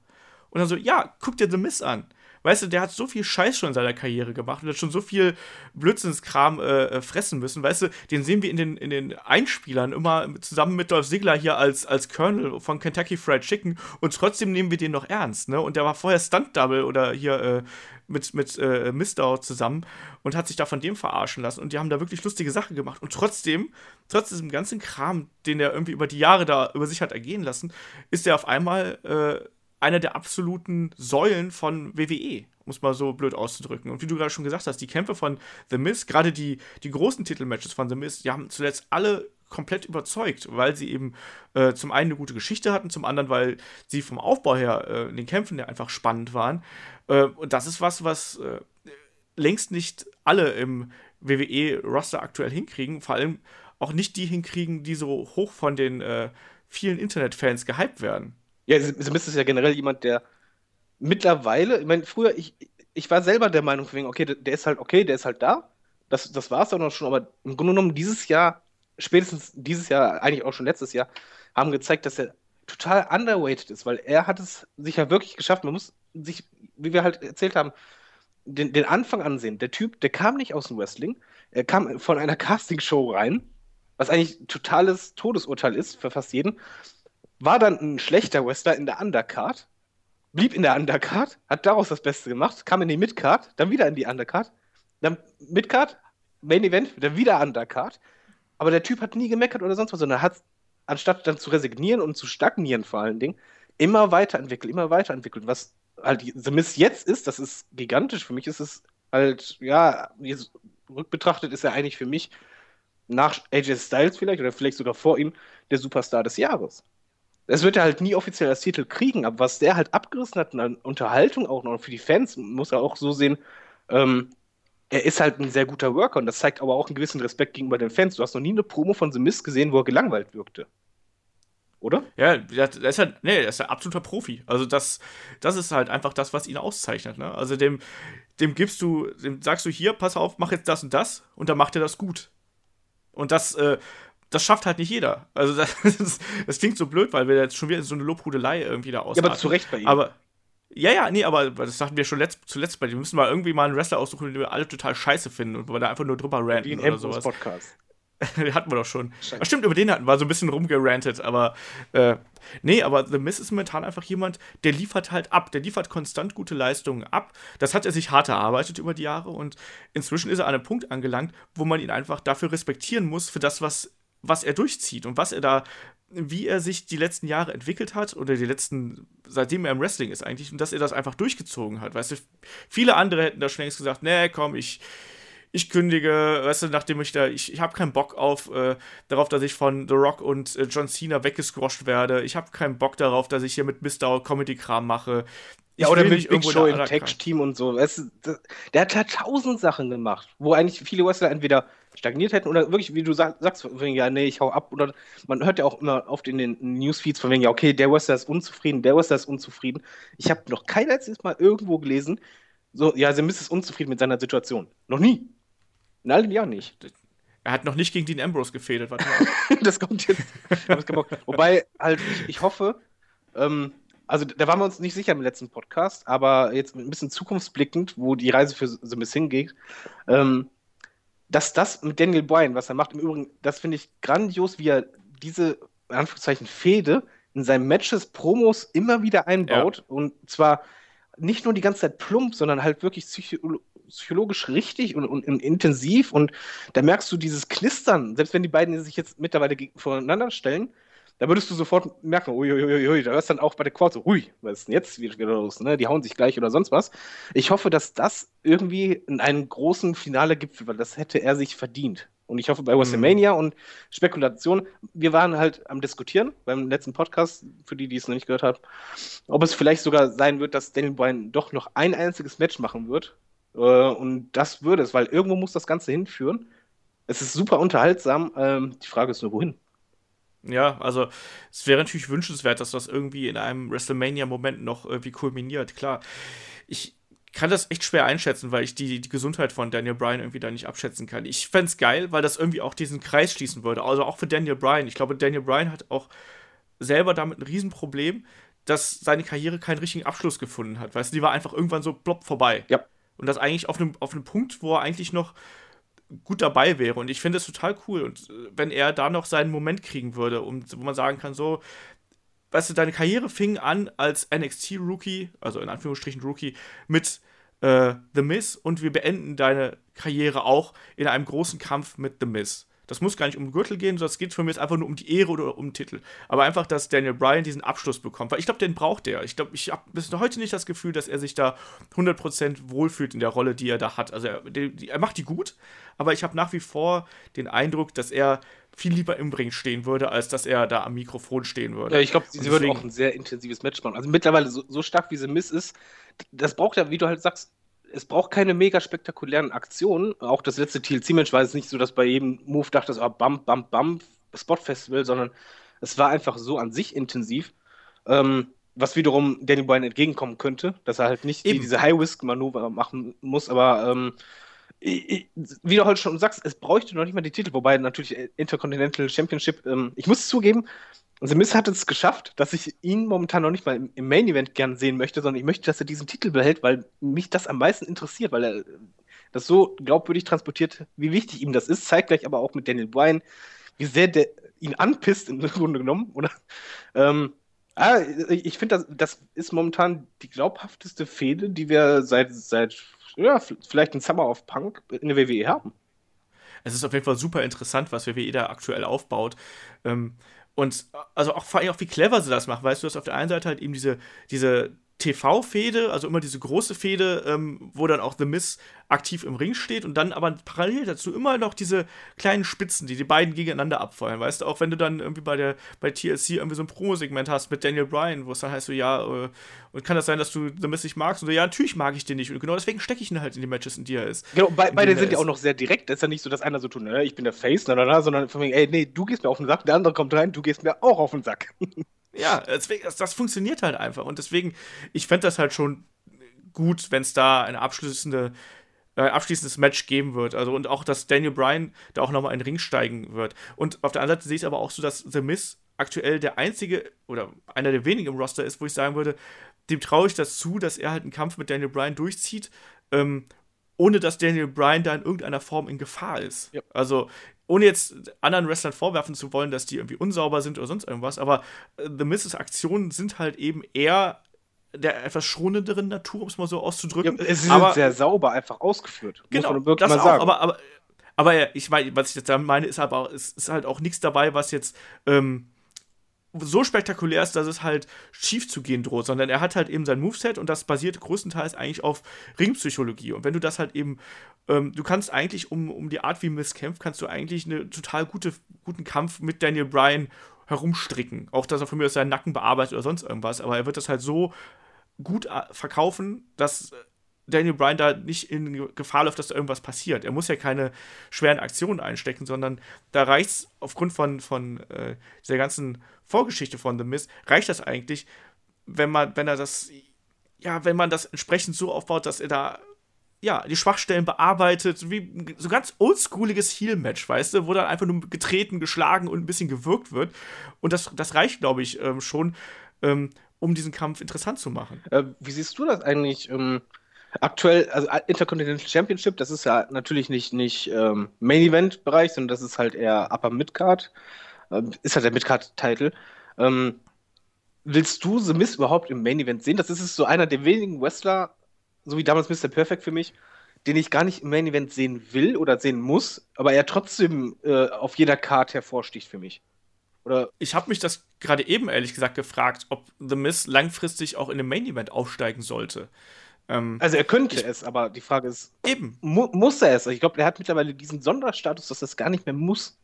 Und dann so, ja, guck dir The Miz an weißt du, der hat so viel Scheiß schon in seiner Karriere gemacht und hat schon so viel Blödsinnskram äh, äh, fressen müssen, weißt du, den sehen wir in den, in den Einspielern immer zusammen mit Dolph Ziggler hier als, als Colonel von Kentucky Fried Chicken und trotzdem nehmen wir den noch ernst, ne? Und der war vorher Stunt-Double oder hier äh, mit, mit äh, Mistau zusammen und hat sich da von dem verarschen lassen und die haben da wirklich lustige Sachen gemacht und trotzdem, trotz diesem ganzen Kram, den er irgendwie über die Jahre da über sich hat ergehen lassen, ist er auf einmal äh, einer der absoluten Säulen von WWE, um es mal so blöd auszudrücken. Und wie du gerade schon gesagt hast, die Kämpfe von The Miz, gerade die, die großen Titelmatches von The Miz, die haben zuletzt alle komplett überzeugt, weil sie eben äh, zum einen eine gute Geschichte hatten, zum anderen, weil sie vom Aufbau her äh, in den Kämpfen ja einfach spannend waren. Äh, und das ist was, was äh, längst nicht alle im WWE-Roster aktuell hinkriegen, vor allem auch nicht die hinkriegen, die so hoch von den äh, vielen Internetfans gehypt werden. Ja, Smith ist ja generell jemand, der mittlerweile, ich meine, früher, ich, ich war selber der Meinung, okay, der ist halt okay, der ist halt da. Das, das war es dann auch schon, aber im Grunde genommen dieses Jahr, spätestens dieses Jahr, eigentlich auch schon letztes Jahr, haben gezeigt, dass er total underweighted ist, weil er hat es sich ja wirklich geschafft. Man muss sich, wie wir halt erzählt haben, den, den Anfang ansehen. Der Typ, der kam nicht aus dem Wrestling, er kam von einer Castingshow rein, was eigentlich totales Todesurteil ist für fast jeden war dann ein schlechter Wrestler in der Undercard, blieb in der Undercard, hat daraus das Beste gemacht, kam in die Midcard, dann wieder in die Undercard, dann Midcard, Main Event, dann wieder Undercard. Aber der Typ hat nie gemeckert oder sonst was, sondern hat, anstatt dann zu resignieren und zu stagnieren vor allen Dingen, immer weiterentwickelt, immer weiterentwickelt. Was halt The Miss jetzt ist, das ist gigantisch. Für mich ist es halt, ja, rückbetrachtet ist er eigentlich für mich nach AJ Styles vielleicht oder vielleicht sogar vor ihm der Superstar des Jahres. Das wird er halt nie offiziell als Titel kriegen, aber was der halt abgerissen hat an Unterhaltung auch noch für die Fans, muss er auch so sehen, ähm, er ist halt ein sehr guter Worker und das zeigt aber auch einen gewissen Respekt gegenüber den Fans. Du hast noch nie eine Promo von The Mist gesehen, wo er gelangweilt wirkte. Oder? Ja, der ist halt, nee, der ist ein absoluter Profi. Also das, das ist halt einfach das, was ihn auszeichnet. Ne? Also dem, dem gibst du, dem sagst du hier, pass auf, mach jetzt das und das und dann macht er das gut. Und das, äh, das schafft halt nicht jeder. Also das, das, das, klingt so blöd, weil wir jetzt schon wieder so eine Lobhudelei irgendwie da ausarten. Ja, aber zu Recht bei ihm. Aber ja, ja, nee, aber das sagten wir schon letzt, zuletzt bei dir. Wir müssen mal irgendwie mal einen Wrestler aussuchen, den wir alle total scheiße finden und wo wir da einfach nur drüber ranten Wie oder sowas. Podcast. den hatten wir doch schon. Ach, stimmt, über den hatten wir so ein bisschen rumgerantet, aber äh, nee, aber The Miss ist momentan einfach jemand, der liefert halt ab, der liefert konstant gute Leistungen ab. Das hat er sich hart erarbeitet über die Jahre und inzwischen ist er an einem Punkt angelangt, wo man ihn einfach dafür respektieren muss, für das, was, was er durchzieht und was er da wie er sich die letzten Jahre entwickelt hat oder die letzten, seitdem er im Wrestling ist eigentlich und dass er das einfach durchgezogen hat. Weißt du, viele andere hätten da schon längst gesagt, nee, komm, ich, ich kündige, weißt du, nachdem ich da, ich, ich habe keinen Bock auf, äh, darauf, dass ich von The Rock und äh, John Cena weggesquasht werde. Ich habe keinen Bock darauf, dass ich hier mit Mr. Comedy-Kram mache. Ja, oder mit Big Show im Tech-Team und so. Weißt du, der hat halt tausend Sachen gemacht, wo eigentlich viele Wrestler entweder stagniert hätten oder wirklich, wie du sag, sagst, von wegen, ja, nee, ich hau ab. Oder man hört ja auch immer oft in den Newsfeeds von wegen, ja, okay, der Wrestler ist unzufrieden, der Wrestler ist unzufrieden. Ich habe noch kein letztes Mal irgendwo gelesen, so, ja, The Miz ist unzufrieden mit seiner Situation. Noch nie. In all den Jahren nicht. Er hat noch nicht gegen Dean Ambrose gefädelt, warte mal. das kommt jetzt. Wobei, halt, ich, ich hoffe, ähm, also da waren wir uns nicht sicher im letzten Podcast, aber jetzt ein bisschen zukunftsblickend, wo die Reise für The Miz hingeht, ähm, dass das mit Daniel Bryan, was er macht, im Übrigen, das finde ich grandios, wie er diese, in Anführungszeichen, Fehde in seinen Matches, Promos immer wieder einbaut. Ja. Und zwar nicht nur die ganze Zeit plump, sondern halt wirklich psycho psychologisch richtig und, und, und, intensiv. Und da merkst du dieses Knistern, selbst wenn die beiden sich jetzt mittlerweile voneinander stellen, da würdest du sofort merken, uiuiui, da hörst dann auch bei der Quad so, hui, was ist denn jetzt wieder los, ne? Die hauen sich gleich oder sonst was. Ich hoffe, dass das irgendwie in einem großen Finale gibt, weil das hätte er sich verdient. Und ich hoffe bei WrestleMania mhm. und Spekulation, wir waren halt am Diskutieren beim letzten Podcast, für die, die es noch nicht gehört haben, ob es vielleicht sogar sein wird, dass Daniel Bryan doch noch ein einziges Match machen wird. Äh, und das würde es, weil irgendwo muss das Ganze hinführen. Es ist super unterhaltsam. Ähm, die Frage ist nur, wohin? Ja, also es wäre natürlich wünschenswert, dass das irgendwie in einem WrestleMania-Moment noch irgendwie kulminiert. Klar, ich kann das echt schwer einschätzen, weil ich die, die Gesundheit von Daniel Bryan irgendwie da nicht abschätzen kann. Ich fände es geil, weil das irgendwie auch diesen Kreis schließen würde. Also auch für Daniel Bryan. Ich glaube, Daniel Bryan hat auch selber damit ein Riesenproblem, dass seine Karriere keinen richtigen Abschluss gefunden hat. Weißt du, die war einfach irgendwann so plopp vorbei. Ja. Und das eigentlich auf einem, auf einem Punkt, wo er eigentlich noch gut dabei wäre. Und ich finde es total cool. Und äh, wenn er da noch seinen Moment kriegen würde, um, wo man sagen kann, so, weißt du, deine Karriere fing an als NXT-Rookie, also in Anführungsstrichen Rookie, mit äh, The Miz und wir beenden deine Karriere auch in einem großen Kampf mit The Miz. Das muss gar nicht um den Gürtel gehen, sondern es geht für mich jetzt einfach nur um die Ehre oder um den Titel. Aber einfach, dass Daniel Bryan diesen Abschluss bekommt. Weil ich glaube, den braucht er. Ich glaube, ich habe bis heute nicht das Gefühl, dass er sich da 100% wohlfühlt in der Rolle, die er da hat. Also er, er macht die gut, aber ich habe nach wie vor den Eindruck, dass er viel lieber im Ring stehen würde, als dass er da am Mikrofon stehen würde. Ja, ich glaube, sie würden auch ein sehr intensives Match machen. Also mittlerweile so, so stark, wie sie Miss ist, das braucht ja, wie du halt sagst, es braucht keine mega spektakulären Aktionen. Auch das letzte TLC-Match war es nicht so, dass bei jedem Move dachte, oh, bam, bam, bam, Spot-Festival, sondern es war einfach so an sich intensiv. Ähm, was wiederum Danny Bryan entgegenkommen könnte, dass er halt nicht die, diese High-Risk-Manöver machen muss, aber ähm, ich, wie du heute schon sagst, es bräuchte noch nicht mal die Titel, wobei natürlich Intercontinental Championship, ähm, ich muss zugeben, The Miz hat es geschafft, dass ich ihn momentan noch nicht mal im, Main Event gern sehen möchte, sondern ich möchte, dass er diesen Titel behält, weil mich das am meisten interessiert, weil er das so glaubwürdig transportiert, wie wichtig ihm das ist. Zeigt gleich aber auch mit Daniel Bryan, wie sehr der ihn anpisst im Grunde genommen, oder? Ähm, ah, ich finde, das, das ist momentan die glaubhafteste Fehde, die wir seit, seit ja, vielleicht ein Summer of Punk in der WWE haben. Es ist auf jeden Fall super interessant, was WWE da aktuell aufbaut. Ähm, Und also auch vor allem auch wie clever sie das machen, weißt du, hast auf der einen Seite halt eben diese, diese TV-Fehde, also immer diese große Fehde, ähm, wo dann auch The Miz aktiv im Ring steht und dann aber parallel dazu immer noch diese kleinen Spitzen, die die beiden gegeneinander abfeuern, weißt du, auch wenn du dann irgendwie bei der bei TLC irgendwie so ein Promo-Segment hast mit Daniel Bryan, wo es dann heißt so, ja, äh, und kann das sein, dass du The Miz nicht magst? Und ja, natürlich mag ich den nicht und genau deswegen stecke ich ihn halt in die Matches, in die er ist. Genau, be beide sind ja auch noch sehr direkt, das ist ja nicht so, dass einer so tut, ne, ich bin der Face, na, na, na, sondern von wegen, ey, nee, du gehst mir auf den Sack, der andere kommt rein, du gehst mir auch auf den Sack. Ja, deswegen, das, das funktioniert halt einfach. Und deswegen, ich fände das halt schon gut, wenn es da eine abschließende, äh, abschließendes Match geben wird. Also und auch, dass Daniel Bryan da auch nochmal in den Ring steigen wird. Und auf der anderen Seite sehe ich aber auch so, dass The Miz aktuell der einzige oder einer der wenigen im Roster ist, wo ich sagen würde, dem traue ich das zu, dass er halt einen Kampf mit Daniel Bryan durchzieht, ähm, ohne dass Daniel Bryan da in irgendeiner Form in Gefahr ist. Ja. Also ohne jetzt anderen Wrestlern vorwerfen zu wollen, dass die irgendwie unsauber sind oder sonst irgendwas, aber äh, The Miz's Aktionen sind halt eben eher der etwas schonenderen Natur, um es mal so auszudrücken. Ja, sie sind aber, sehr sauber einfach ausgeführt. Genau, das auch, sagen. aber, aber, aber ich meine, was ich jetzt meine, ist aber ist, ist halt auch nichts dabei, was jetzt ähm, so spektakulär ist, dass es halt schief zu gehen droht, sondern er hat halt eben sein Moveset und das basiert größtenteils eigentlich auf Ringpsychologie. Und wenn du das halt eben, ähm, du kannst eigentlich um, um die Art, wie Miss kämpft, kannst du eigentlich einen total gute, guten Kampf mit Daniel Bryan herumstricken. Auch dass er von mir aus seinen Nacken bearbeitet oder sonst irgendwas, aber er wird das halt so gut äh, verkaufen, dass Daniel Bryan da nicht in Gefahr läuft, dass da irgendwas passiert. Er muss ja keine schweren Aktionen einstecken, sondern da reicht es aufgrund von, von äh, dieser ganzen Vorgeschichte von The Miz, reicht das eigentlich, wenn man, wenn er das, ja, wenn man das entsprechend so aufbaut, dass er da ja, die Schwachstellen bearbeitet, wie so ganz oldschooliges Heel-Match, weißt du, wo dann einfach nur getreten, geschlagen und ein bisschen gewirkt wird. Und das, das reicht, glaube ich, ähm, schon, ähm, um diesen Kampf interessant zu machen. Äh, wie siehst du das eigentlich? Ähm, aktuell, also Intercontinental Championship, das ist ja natürlich nicht, nicht ähm, Main Event Bereich, sondern das ist halt eher Upper Midcard. Ähm, ist halt der Midcard-Title. Ähm, willst du The Miz überhaupt im Main Event sehen? Das ist so einer der wenigen Wrestler, so wie damals Mr. Perfect für mich, den ich gar nicht im Main Event sehen will oder sehen muss, aber er trotzdem äh, auf jeder Card hervorsticht für mich. Oder ich habe mich das gerade eben ehrlich gesagt gefragt, ob The Miz langfristig auch in dem Main Event aufsteigen sollte. Ähm, also er könnte ich, es, aber die Frage ist, eben. Mu muss er es? Ich glaube, er hat mittlerweile diesen Sonderstatus, dass er es gar nicht mehr muss.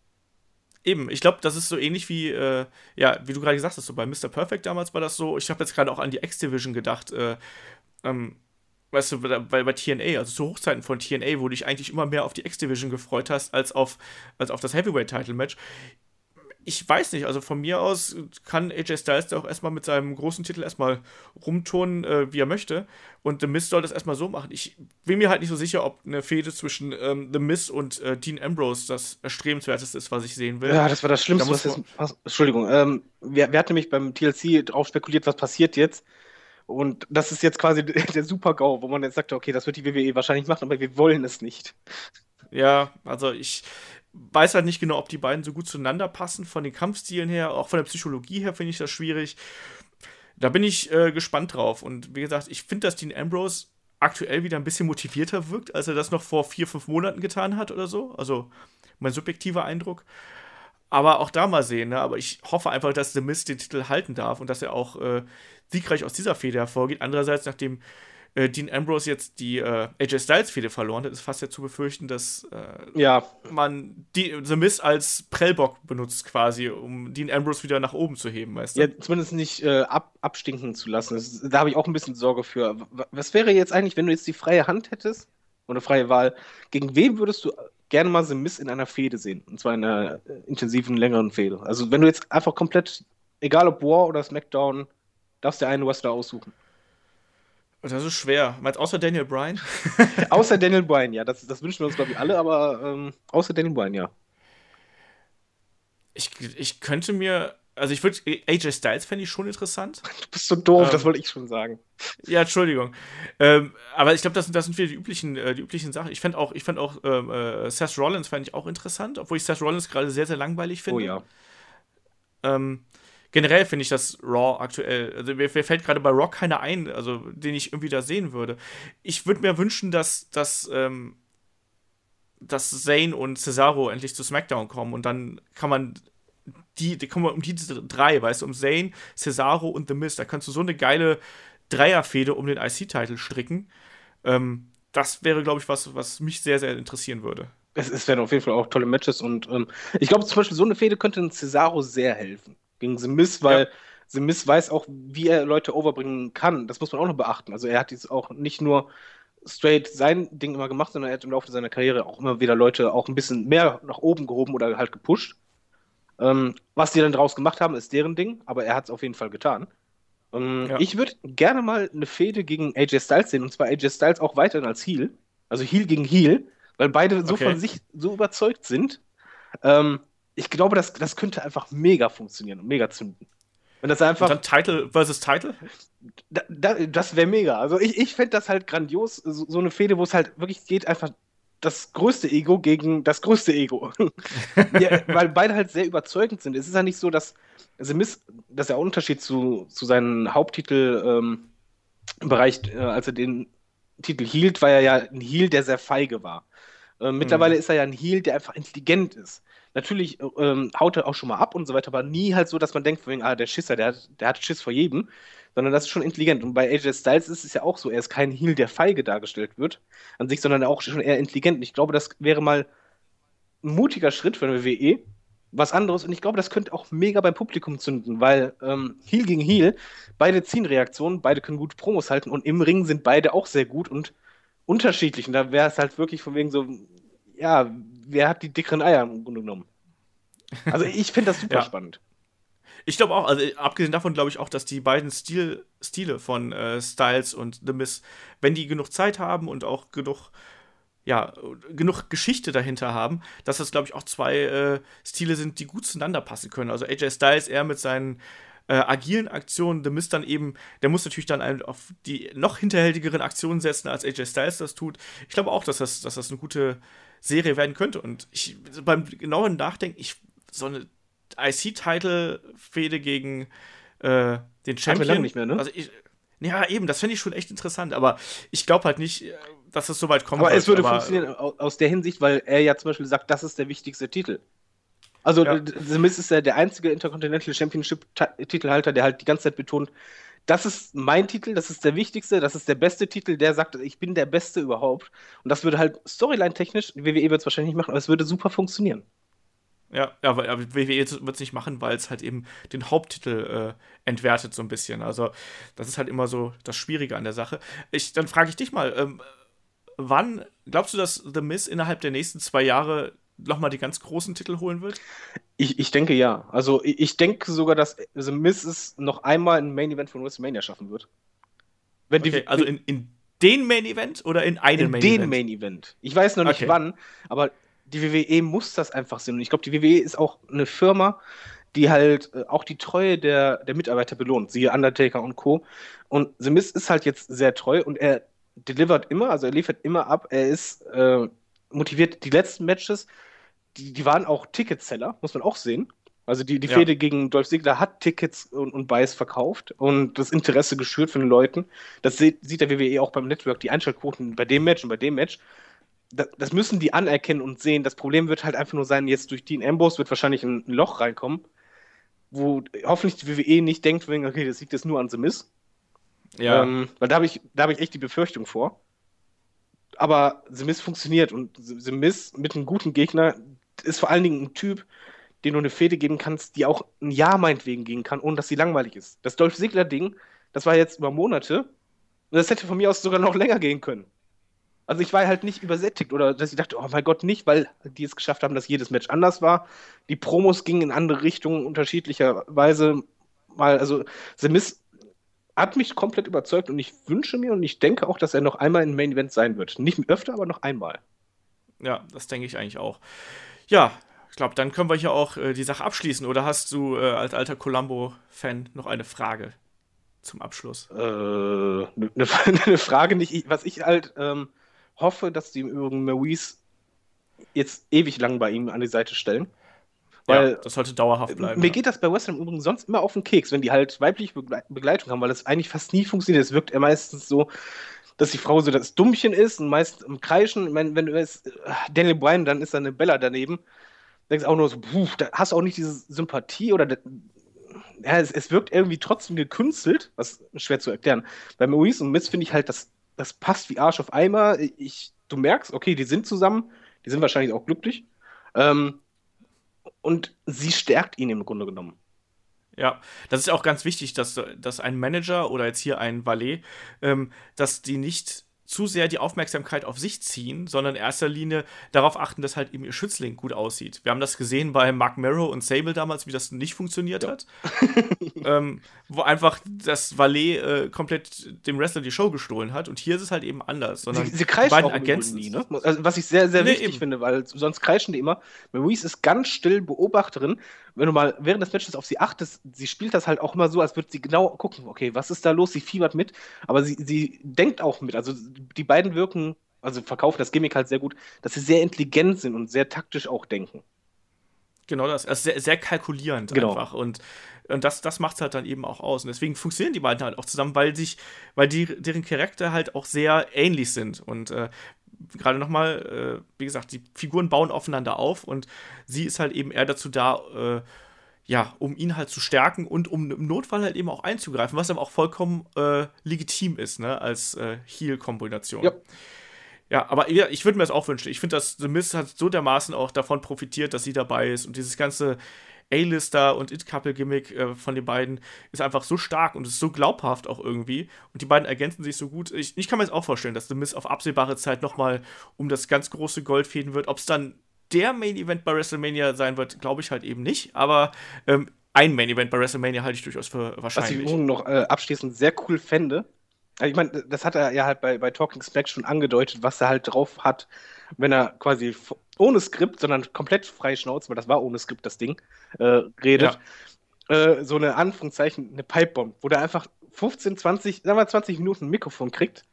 Eben, ich glaube, das ist so ähnlich wie, äh, ja, wie du gerade gesagt hast, so bei Mr. Perfect damals war das so. Ich habe jetzt gerade auch an die X-Division gedacht. Äh, ähm, weißt du, bei, bei TNA, also zu Hochzeiten von TNA, wo du dich eigentlich immer mehr auf die X-Division gefreut hast, als auf, als auf das Heavyweight-Title-Match ich weiß nicht, also von mir aus kann AJ Styles da auch erstmal mit seinem großen Titel erstmal rumturnen, äh, wie er möchte. Und The Miz soll das erstmal so machen. Ich bin mir halt nicht so sicher, ob eine Fehde zwischen ähm, The Miz und äh, Dean Ambrose das erstrebenswerteste ist, was ich sehen will. Ja, das war das Schlimmste, da was jetzt. Was, Entschuldigung, ähm, wer, wer hat nämlich beim TLC drauf spekuliert, was passiert jetzt? Und das ist jetzt quasi der Super-GAU, wo man jetzt sagt, okay, das wird die WWE wahrscheinlich machen, aber wir wollen es nicht. Ja, also ich, weiß halt nicht genau, ob die beiden so gut zueinander passen, von den Kampfstilen her, auch von der Psychologie her finde ich das schwierig. Da bin ich äh, gespannt drauf. Und wie gesagt, ich finde, dass Dean Ambrose aktuell wieder ein bisschen motivierter wirkt, als er das noch vor vier, fünf Monaten getan hat oder so. Also mein subjektiver Eindruck. Aber auch da mal sehen, ne? Aber ich hoffe einfach, dass The Mist den Titel halten darf und dass er auch äh, siegreich aus dieser Feder hervorgeht. Andererseits, nachdem äh, Dean Ambrose jetzt die äh, AJ Styles Fehde verloren hat, ist fast ja zu befürchten, dass äh, ja. man die, The Miz als Prellbock benutzt quasi, um Dean Ambrose wieder nach oben zu heben, weißt du? Ja, zumindest nicht äh, ab, abstinken zu lassen. Das, da habe ich auch ein bisschen Sorge für. Was wäre jetzt eigentlich, wenn du jetzt die freie Hand hättest oder freie Wahl? Gegen wen würdest du gerne mal The Miz in einer Fehde sehen? Und zwar in einer äh, intensiven, längeren Fehde. Also wenn du jetzt einfach komplett, egal ob War oder SmackDown, darfst du einen Wrestler aussuchen. Das ist schwer. Meinst außer Daniel Bryan? außer Daniel Bryan, ja. Das, das wünschen wir uns, glaube ich, alle, aber ähm, außer Daniel Bryan, ja. Ich, ich könnte mir. Also ich würde. AJ Styles fände ich schon interessant. Du bist so doof, ähm, das wollte ich schon sagen. Ja, Entschuldigung. Ähm, aber ich glaube, das, das sind wieder die üblichen, äh, die üblichen Sachen. Ich fände auch, ich fand auch ähm, äh, Seth Rollins fand ich auch interessant, obwohl ich Seth Rollins gerade sehr, sehr langweilig finde. Oh ja. Ähm, generell finde ich das Raw aktuell. Also mir, mir fällt gerade bei Rock keiner ein, also den ich irgendwie da sehen würde. Ich würde mir wünschen, dass, dass, ähm, dass Zane und Cesaro endlich zu SmackDown kommen und dann kann man die, die kommen um diese drei, weißt du, um Zane, Cesaro und The Miz. Da kannst du so eine geile Dreierfehde um den IC-Titel stricken. Ähm, das wäre, glaube ich, was, was mich sehr, sehr interessieren würde. Es, es wären auf jeden Fall auch tolle Matches und ähm, ich glaube zum Beispiel so eine Fehde könnte Cesaro sehr helfen gegen The Miz, weil ja. The Miz weiß auch, wie er Leute overbringen kann. Das muss man auch noch beachten. Also er hat jetzt auch nicht nur straight sein Ding immer gemacht, sondern er hat im Laufe seiner Karriere auch immer wieder Leute auch ein bisschen mehr nach oben gehoben oder halt gepusht. Ähm, was die dann draus gemacht haben, ist deren Ding, aber er hat es auf jeden Fall getan. Ähm, ja. Ich würde gerne mal eine Fehde gegen AJ Styles sehen, und zwar AJ Styles auch weiterhin als Heel. Also Heel gegen Heel, weil beide so okay. von sich so überzeugt sind. Ähm, ich glaube, das, das könnte einfach mega funktionieren und mega zünden. Wenn das einfach. Und dann Title versus Title? Da, da, das wäre mega. Also ich, ich fände das halt grandios, so, so eine Fehde, wo es halt wirklich geht, einfach das größte Ego gegen das größte Ego. ja, weil beide halt sehr überzeugend sind. Es ist ja nicht so, dass The Miz, das ist ja ein Unterschied zu, zu seinem Haupttitel ähm, äh, als er den Titel hielt, war er ja ein Heel, der sehr feige war. Äh, mittlerweile mhm. ist er ja ein Heel, der einfach intelligent ist. Natürlich ähm, haut er auch schon mal ab und so weiter, aber nie halt so, dass man denkt, wegen, ah, der Schisser, der hat, der hat Schiss vor jedem, sondern das ist schon intelligent. Und bei AJ Styles ist es ja auch so, er ist kein Heel, der feige dargestellt wird an sich, sondern auch schon eher intelligent. Und ich glaube, das wäre mal ein mutiger Schritt für eine WWE, was anderes. Und ich glaube, das könnte auch mega beim Publikum zünden, weil ähm, Heel gegen Heel, beide ziehen Reaktionen, beide können gute Promos halten und im Ring sind beide auch sehr gut und unterschiedlich. Und da wäre es halt wirklich von wegen so, ja, wer hat die dickeren Eier im Grunde genommen? Also ich finde das super ja. spannend. Ich glaube auch, also abgesehen davon glaube ich auch, dass die beiden Stil, Stile von äh, Styles und The Miss, wenn die genug Zeit haben und auch genug, ja, genug Geschichte dahinter haben, dass das glaube ich auch zwei äh, Stile sind, die gut zueinander passen können. Also AJ Styles eher mit seinen äh, agilen Aktionen, The Mist dann eben, der muss natürlich dann auf die noch hinterhältigeren Aktionen setzen, als AJ Styles das tut. Ich glaube auch, dass das, dass das eine gute Serie werden könnte. Und ich, beim genauen Nachdenken, ich, so eine IC-Title-Fehde gegen äh, den Champion. Nicht mehr, ne? Also ich, ja, eben, das fände ich schon echt interessant, aber ich glaube halt nicht, äh, dass es so weit kommt. Aber es würde aber, funktionieren aus der Hinsicht, weil er ja zum Beispiel sagt, das ist der wichtigste Titel. Also ja. The Miz ist ja der einzige Intercontinental Championship-Titelhalter, der halt die ganze Zeit betont, das ist mein Titel, das ist der wichtigste, das ist der beste Titel, der sagt, ich bin der Beste überhaupt. Und das würde halt storyline-technisch, WWE wird es wahrscheinlich nicht machen, aber es würde super funktionieren. Ja, aber, aber WWE wird es nicht machen, weil es halt eben den Haupttitel äh, entwertet so ein bisschen. Also das ist halt immer so das Schwierige an der Sache. Ich, dann frage ich dich mal, ähm, wann glaubst du, dass The Miz innerhalb der nächsten zwei Jahre nochmal die ganz großen Titel holen wird? Ich, ich denke ja. Also ich, ich denke sogar, dass The Miz es noch einmal ein Main Event von WrestleMania schaffen wird. Wenn okay, die, also in, in den Main Event oder in einem in Main Event? In den Main Event. Ich weiß noch nicht okay. wann, aber die WWE muss das einfach sehen. Und ich glaube, die WWE ist auch eine Firma, die halt äh, auch die Treue der, der Mitarbeiter belohnt. Siehe Undertaker und Co. Und The Miz ist halt jetzt sehr treu und er delivert immer, also er liefert immer ab. Er ist äh, motiviert. Die letzten Matches die, die waren auch Ticketseller, muss man auch sehen. Also die, die ja. Fehde gegen Dolph Ziggler hat Tickets und, und Buys verkauft und das Interesse geschürt von den Leuten. Das sieht, sieht der WWE auch beim Network, die Einschaltquoten bei dem Match und bei dem Match. Das, das, müssen die anerkennen und sehen. Das Problem wird halt einfach nur sein, jetzt durch Dean Ambrose wird wahrscheinlich ein, Loch reinkommen, wo hoffentlich die WWE nicht denkt, okay, das liegt jetzt nur an The Miz. Ja. Ähm, weil da habe ich, hab ich echt die Befürchtung vor. Aber The Miz funktioniert und The Miz mit einem guten Gegner, ist vor allen Dingen ein Typ, den du eine Fehde geben kannst, die auch ein Jahr meinetwegen gehen kann, ohne dass sie langweilig ist. Das Dolph Ziggler-Ding, das war jetzt über Monate und das hätte von mir aus sogar noch länger gehen können. Also ich war halt nicht übersättigt oder dass ich dachte, oh mein Gott, nicht, weil die es geschafft haben, dass jedes Match anders war. Die Promos gingen in andere Richtungen unterschiedlicherweise. Mal, also The Miz hat mich komplett überzeugt und ich wünsche mir und ich denke auch, dass er noch einmal im Main Event sein wird. Nicht öfter, aber noch einmal. Ja, das denke ich eigentlich auch. Ja, ich glaube, dann können wir hier auch äh, die Sache abschließen. Oder hast du äh, als alter Columbo-Fan noch eine Frage zum Abschluss? Äh, eine ne, ne Frage nicht. Was ich halt ähm, hoffe, dass die im Übrigen Maurice jetzt ewig lang bei ihm an die Seite stellen. Weil, ja, das sollte dauerhaft bleiben. Mir ja. geht das bei Western übrigens sonst immer auf den Keks, wenn die halt weibliche Begleitung haben, weil das eigentlich fast nie funktioniert. Es wirkt meistens so, dass die Frau so das Dummchen ist und meist im Kreischen. Ich meine, wenn du es Daniel Bryan, dann ist da eine Bella daneben. denkst auch nur so, puh, da hast du auch nicht diese Sympathie oder ja, es, es wirkt irgendwie trotzdem gekünstelt, was schwer zu erklären. Bei Maurice und Miss finde ich halt, das, das passt wie Arsch auf Eimer. Ich, du merkst, okay, die sind zusammen, die sind wahrscheinlich auch glücklich. Ähm, und sie stärkt ihn im Grunde genommen. Ja, das ist auch ganz wichtig, dass, dass ein Manager oder jetzt hier ein Valet, ähm, dass die nicht zu sehr die Aufmerksamkeit auf sich ziehen, sondern in erster Linie darauf achten, dass halt eben ihr Schützling gut aussieht. Wir haben das gesehen bei Mark Merrow und Sable damals, wie das nicht funktioniert ja. hat. ähm, wo einfach das Valet äh, komplett dem Wrestler die Show gestohlen hat. Und hier ist es halt eben anders. Sondern sie, sie kreischen beiden auch ergänzen nie, ne? also, was ich sehr, sehr nee, wichtig eben. finde, weil sonst kreischen die immer. Maurice ist ganz still Beobachterin. Wenn du mal während des Matches auf sie achtest, sie spielt das halt auch immer so, als würde sie genau gucken, okay, was ist da los? Sie fiebert mit, aber sie, sie denkt auch mit. Also die beiden wirken, also verkaufen das Gimmick halt sehr gut, dass sie sehr intelligent sind und sehr taktisch auch denken. Genau das, also sehr, sehr kalkulierend genau. einfach. Und, und das, das macht es halt dann eben auch aus. Und deswegen funktionieren die beiden halt auch zusammen, weil sich, weil die, deren Charakter halt auch sehr ähnlich sind. Und äh, gerade nochmal, äh, wie gesagt, die Figuren bauen aufeinander auf und sie ist halt eben eher dazu da, äh, ja, um ihn halt zu stärken und um im Notfall halt eben auch einzugreifen, was aber auch vollkommen äh, legitim ist, ne, als äh, Heal-Kombination. Ja. Ja, aber ich würde mir das auch wünschen. Ich finde, dass The Miz hat so dermaßen auch davon profitiert, dass sie dabei ist und dieses ganze A-Lister und It-Couple-Gimmick äh, von den beiden ist einfach so stark und ist so glaubhaft auch irgendwie. Und die beiden ergänzen sich so gut. Ich, ich kann mir jetzt auch vorstellen, dass The Miz auf absehbare Zeit nochmal um das ganz große Gold fäden wird. Ob es dann der Main Event bei WrestleMania sein wird, glaube ich halt eben nicht. Aber ähm, ein Main Event bei WrestleMania halte ich durchaus für wahrscheinlich. Was ich noch äh, abschließend sehr cool fände, also ich meine, das hat er ja halt bei, bei Talking Smack schon angedeutet, was er halt drauf hat, wenn er quasi ohne Skript, sondern komplett frei Schnauze, weil das war ohne Skript das Ding, äh, redet. Ja. Äh, so eine Anführungszeichen, eine Pipebomb, wo der einfach 15, 20, sagen wir 20 Minuten ein Mikrofon kriegt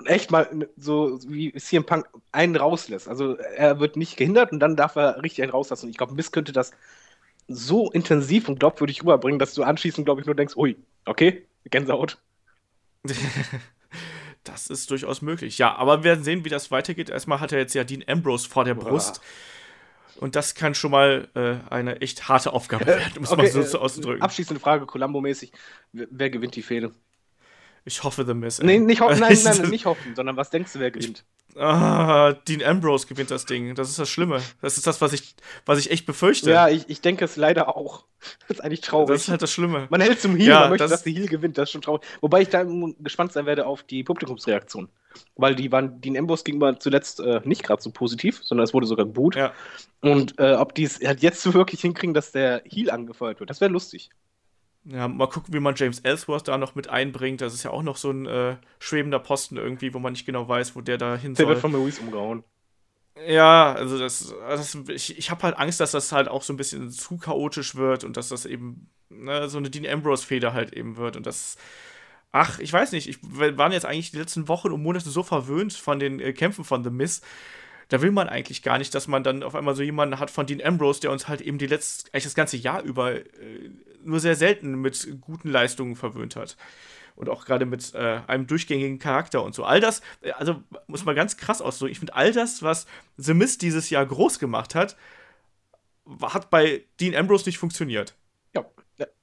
und echt mal so wie CM Punk einen rauslässt. Also er wird nicht gehindert und dann darf er richtig einen rauslassen. Und ich glaube, Miss könnte das so intensiv und glaubwürdig rüberbringen, dass du anschließend, glaube ich, nur denkst, ui, okay, Gänsehaut. das ist durchaus möglich. Ja, aber wir werden sehen, wie das weitergeht. Erstmal hat er jetzt ja Dean Ambrose vor der Brust. Und das kann schon mal äh, eine echt harte Aufgabe werden, um es okay, mal so, so äh, auszudrücken. Abschließende Frage, Columbo-mäßig. Wer, wer gewinnt die Fehde? Ich hoffe The Miz. Nee, nicht ho nein, nein, nein, nicht hoffen, sondern was denkst du, wer gewinnt? Ich, ah, Dean Ambrose gewinnt das Ding. Das ist das Schlimme. Das ist das, was ich, was ich echt befürchte. Ja, ich, ich denke es leider auch. Das ist eigentlich traurig. Das ist halt das Schlimme. Man hält zum Heal, ja, man möchte, das dass der Heal gewinnt. Das ist schon traurig. Wobei ich da gespannt sein werde auf die Publikumsreaktion. Weil die waren Dean Ambrose gegenüber zuletzt äh, nicht gerade so positiv, sondern es wurde sogar geboot. Ja. Und äh, ob die es halt jetzt so wirklich hinkriegen, dass der Heal angefeuert wird, das wäre lustig. Ja, mal gucken, wie man James Ellsworth da noch mit einbringt. Das ist ja auch noch so ein äh, schwebender Posten irgendwie, wo man nicht genau weiß, wo der da hin soll. Der wird von Maurice umgehauen. Ja, also das, das ich, ich habe halt Angst, dass das halt auch so ein bisschen zu chaotisch wird und dass das eben ne, so eine Dean Ambrose-Feder halt eben wird und das. Ach, ich weiß nicht, ich, wir waren jetzt eigentlich die letzten Wochen und Monate so verwöhnt von den äh, Kämpfen von The Miz da will man eigentlich gar nicht, dass man dann auf einmal so jemanden hat von Dean Ambrose, der uns halt eben die letzte, eigentlich das ganze Jahr über äh, nur sehr selten mit guten Leistungen verwöhnt hat. Und auch gerade mit äh, einem durchgängigen Charakter und so. All das, äh, also muss man ganz krass ausdrücken. Ich finde, all das, was The Mist dieses Jahr groß gemacht hat, hat bei Dean Ambrose nicht funktioniert.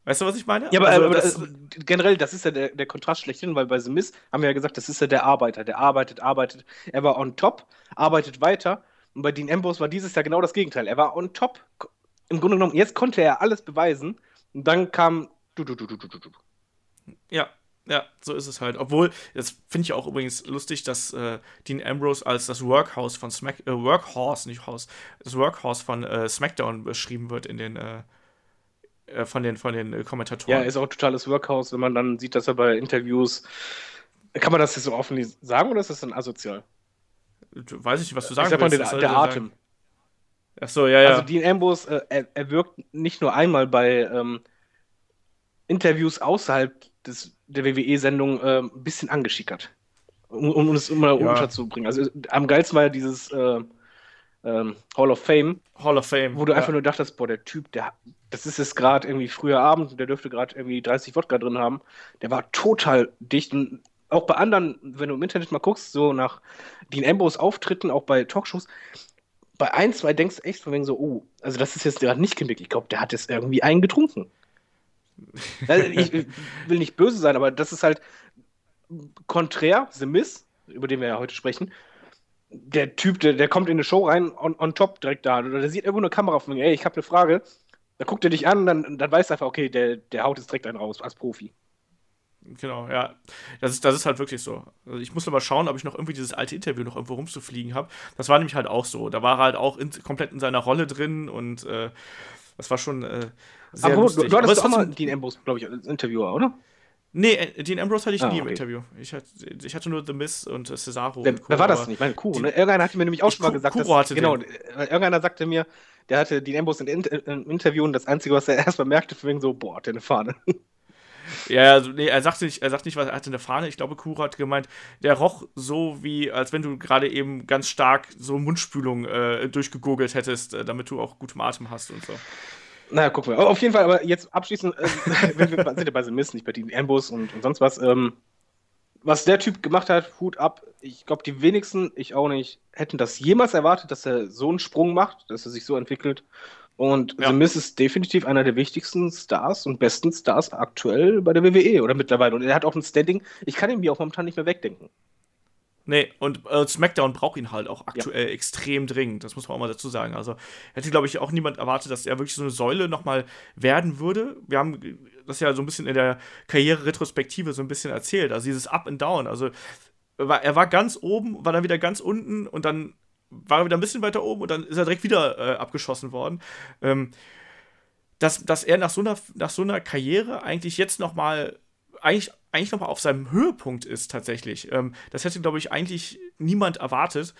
Weißt du, was ich meine? Ja, aber, also, aber das, generell, das ist ja der, der Kontrast schlechthin, weil bei The Miz haben wir ja gesagt, das ist ja der Arbeiter, der arbeitet, arbeitet. Er war on top, arbeitet weiter. Und bei Dean Ambrose war dieses Jahr genau das Gegenteil. Er war on top. Im Grunde genommen, jetzt konnte er alles beweisen. Und dann kam. Du, du, du, du, du, du. Ja, ja, so ist es halt. Obwohl, das finde ich auch übrigens lustig, dass äh, Dean Ambrose als das Workhouse von Smack, äh, Workhorse, nicht House, das Workhorse von äh, SmackDown beschrieben wird in den äh, äh, von den, von den äh, Kommentatoren. Ja, er ist auch ein totales Workhouse, wenn man dann sieht, dass er bei Interviews. Kann man das jetzt so offen sagen oder ist das dann asozial? Weiß ich nicht, was du sagen ich sag willst. Mal den, der Atem. Ach so, ja, ja. Also Dean Ambrose, äh, er, er, wirkt nicht nur einmal bei ähm, Interviews außerhalb des, der WWE-Sendung äh, ein bisschen angeschickert. Um, um es immer ja. unterzubringen. Also am geilsten war ja dieses äh, ähm, Hall of Fame. Hall of Fame. Wo du ja. einfach nur dachtest, boah, der Typ, der, das ist jetzt gerade irgendwie früher Abend und der dürfte gerade irgendwie 30 Wodka drin haben. Der war total dicht und auch bei anderen, wenn du im Internet mal guckst, so nach Dean Ambrose Auftritten, auch bei Talkshows, bei ein, zwei denkst du echt von wegen so, oh, also das ist jetzt gerade nicht Gimmick. Ich glaube, der hat jetzt irgendwie einen getrunken. also ich will nicht böse sein, aber das ist halt konträr, The Miss, über den wir ja heute sprechen. Der Typ, der, der kommt in eine Show rein on, on top direkt da. Oder der sieht irgendwo eine Kamera von mir, ey, ich habe eine Frage. Da guckt er dich an, dann, dann weißt du einfach, okay, der, der haut jetzt direkt einen raus als Profi. Genau, ja. Das ist, das ist halt wirklich so. Also ich muss mal schauen, ob ich noch irgendwie dieses alte Interview noch irgendwo rumzufliegen habe. Das war nämlich halt auch so. Da war er halt auch in, komplett in seiner Rolle drin und äh, das war schon äh, sehr Aber lustig. du, hattest auch mal Dean Ambrose, glaube ich, als Interviewer, oder? Nee, äh, Dean Ambrose hatte ich Ah, nie im okay. Interview. Ich hatte, ich hatte nur The Miz und äh, Cesaro. Wer, und Co., wer war das denn? Ich meine, Kuro, ne? Irgendeiner hatte mir nämlich auch schon mal gesagt, Kuro hatte genau, den. äh, irgendeiner sagte mir, der hatte Dean Ambrose im Interview und das Einzige, was er erstmal merkte, von wegen so, boah, der eine Fahne. Ja, also, nee, er sagte nicht, er sagt nicht, was er hatte eine Fahne. Ich glaube, Kuro hat gemeint, der roch so wie, als wenn du gerade eben ganz stark so Mundspülung äh, durchgegurgelt hättest, äh, damit du auch gutem Atem hast und so. naja, gucken wir. Auf jeden Fall, aber jetzt abschließend, äh, wenn wir sind ja bei The nicht bei Dean Ambrose und, und sonst was. Ähm, was der Typ gemacht hat, Hut ab. Ich glaube, die wenigsten, ich auch nicht, hätten das jemals erwartet, dass er so einen Sprung macht, dass er sich so entwickelt. Und Ja. The Miz ist definitiv einer der wichtigsten Stars und besten Stars aktuell bei der WWE oder mittlerweile. Und er hat auch ein Standing, ich kann ihn mir auch momentan nicht mehr wegdenken. Nee, und äh, SmackDown braucht ihn halt auch aktuell extrem dringend. Das muss man auch mal dazu sagen. Also hätte, glaube ich, auch niemand erwartet, dass er wirklich so eine Säule nochmal werden würde. Wir haben das ja so ein bisschen in der Karriere-Retrospektive so ein bisschen erzählt. Also dieses Up and Down. Also er war ganz oben, war dann wieder ganz unten und dann war er wieder ein bisschen weiter oben und dann ist er direkt wieder äh, abgeschossen worden. Ähm, dass, dass er nach so einer, nach so einer Karriere eigentlich jetzt noch mal eigentlich, eigentlich noch mal auf seinem Höhepunkt ist tatsächlich. Ähm, das hätte, glaube ich, eigentlich niemand erwartet.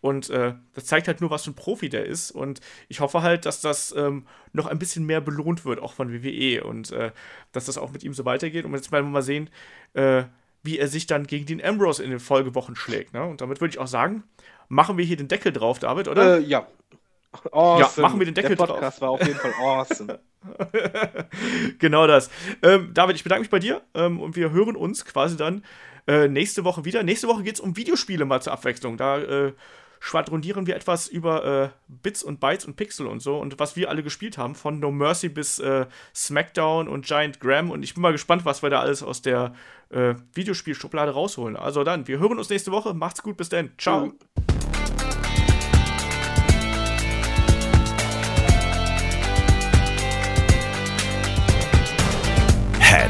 Und äh, das zeigt halt nur, was für ein Profi der ist. Und ich hoffe halt, dass das ähm, noch ein bisschen mehr belohnt wird, auch von WWE. Und äh, dass das auch mit ihm so weitergeht. Und jetzt mal, mal sehen, äh, wie er sich dann gegen den Ambrose in den Folgewochen schlägt. Ne? Und damit würde ich auch sagen, machen wir hier den Deckel drauf, David, oder? Äh, ja. Awesome. machen wir den Deckel Der drauf. Podcast war auf jeden Fall awesome. genau das. Ähm, David, ich bedanke mich bei dir ähm, und wir hören uns quasi dann äh, nächste Woche wieder. Nächste Woche geht es um Videospiele mal zur Abwechslung. Da äh, schwadronieren wir etwas über äh, Bits und Bytes und Pixel und so und was wir alle gespielt haben, von No Mercy bis äh, SmackDown und Giant Graham. Und ich bin mal gespannt, was wir da alles aus der äh, Videospielschublade rausholen. Also dann, wir hören uns nächste Woche. Macht's gut, bis dann. Ciao. Mhm.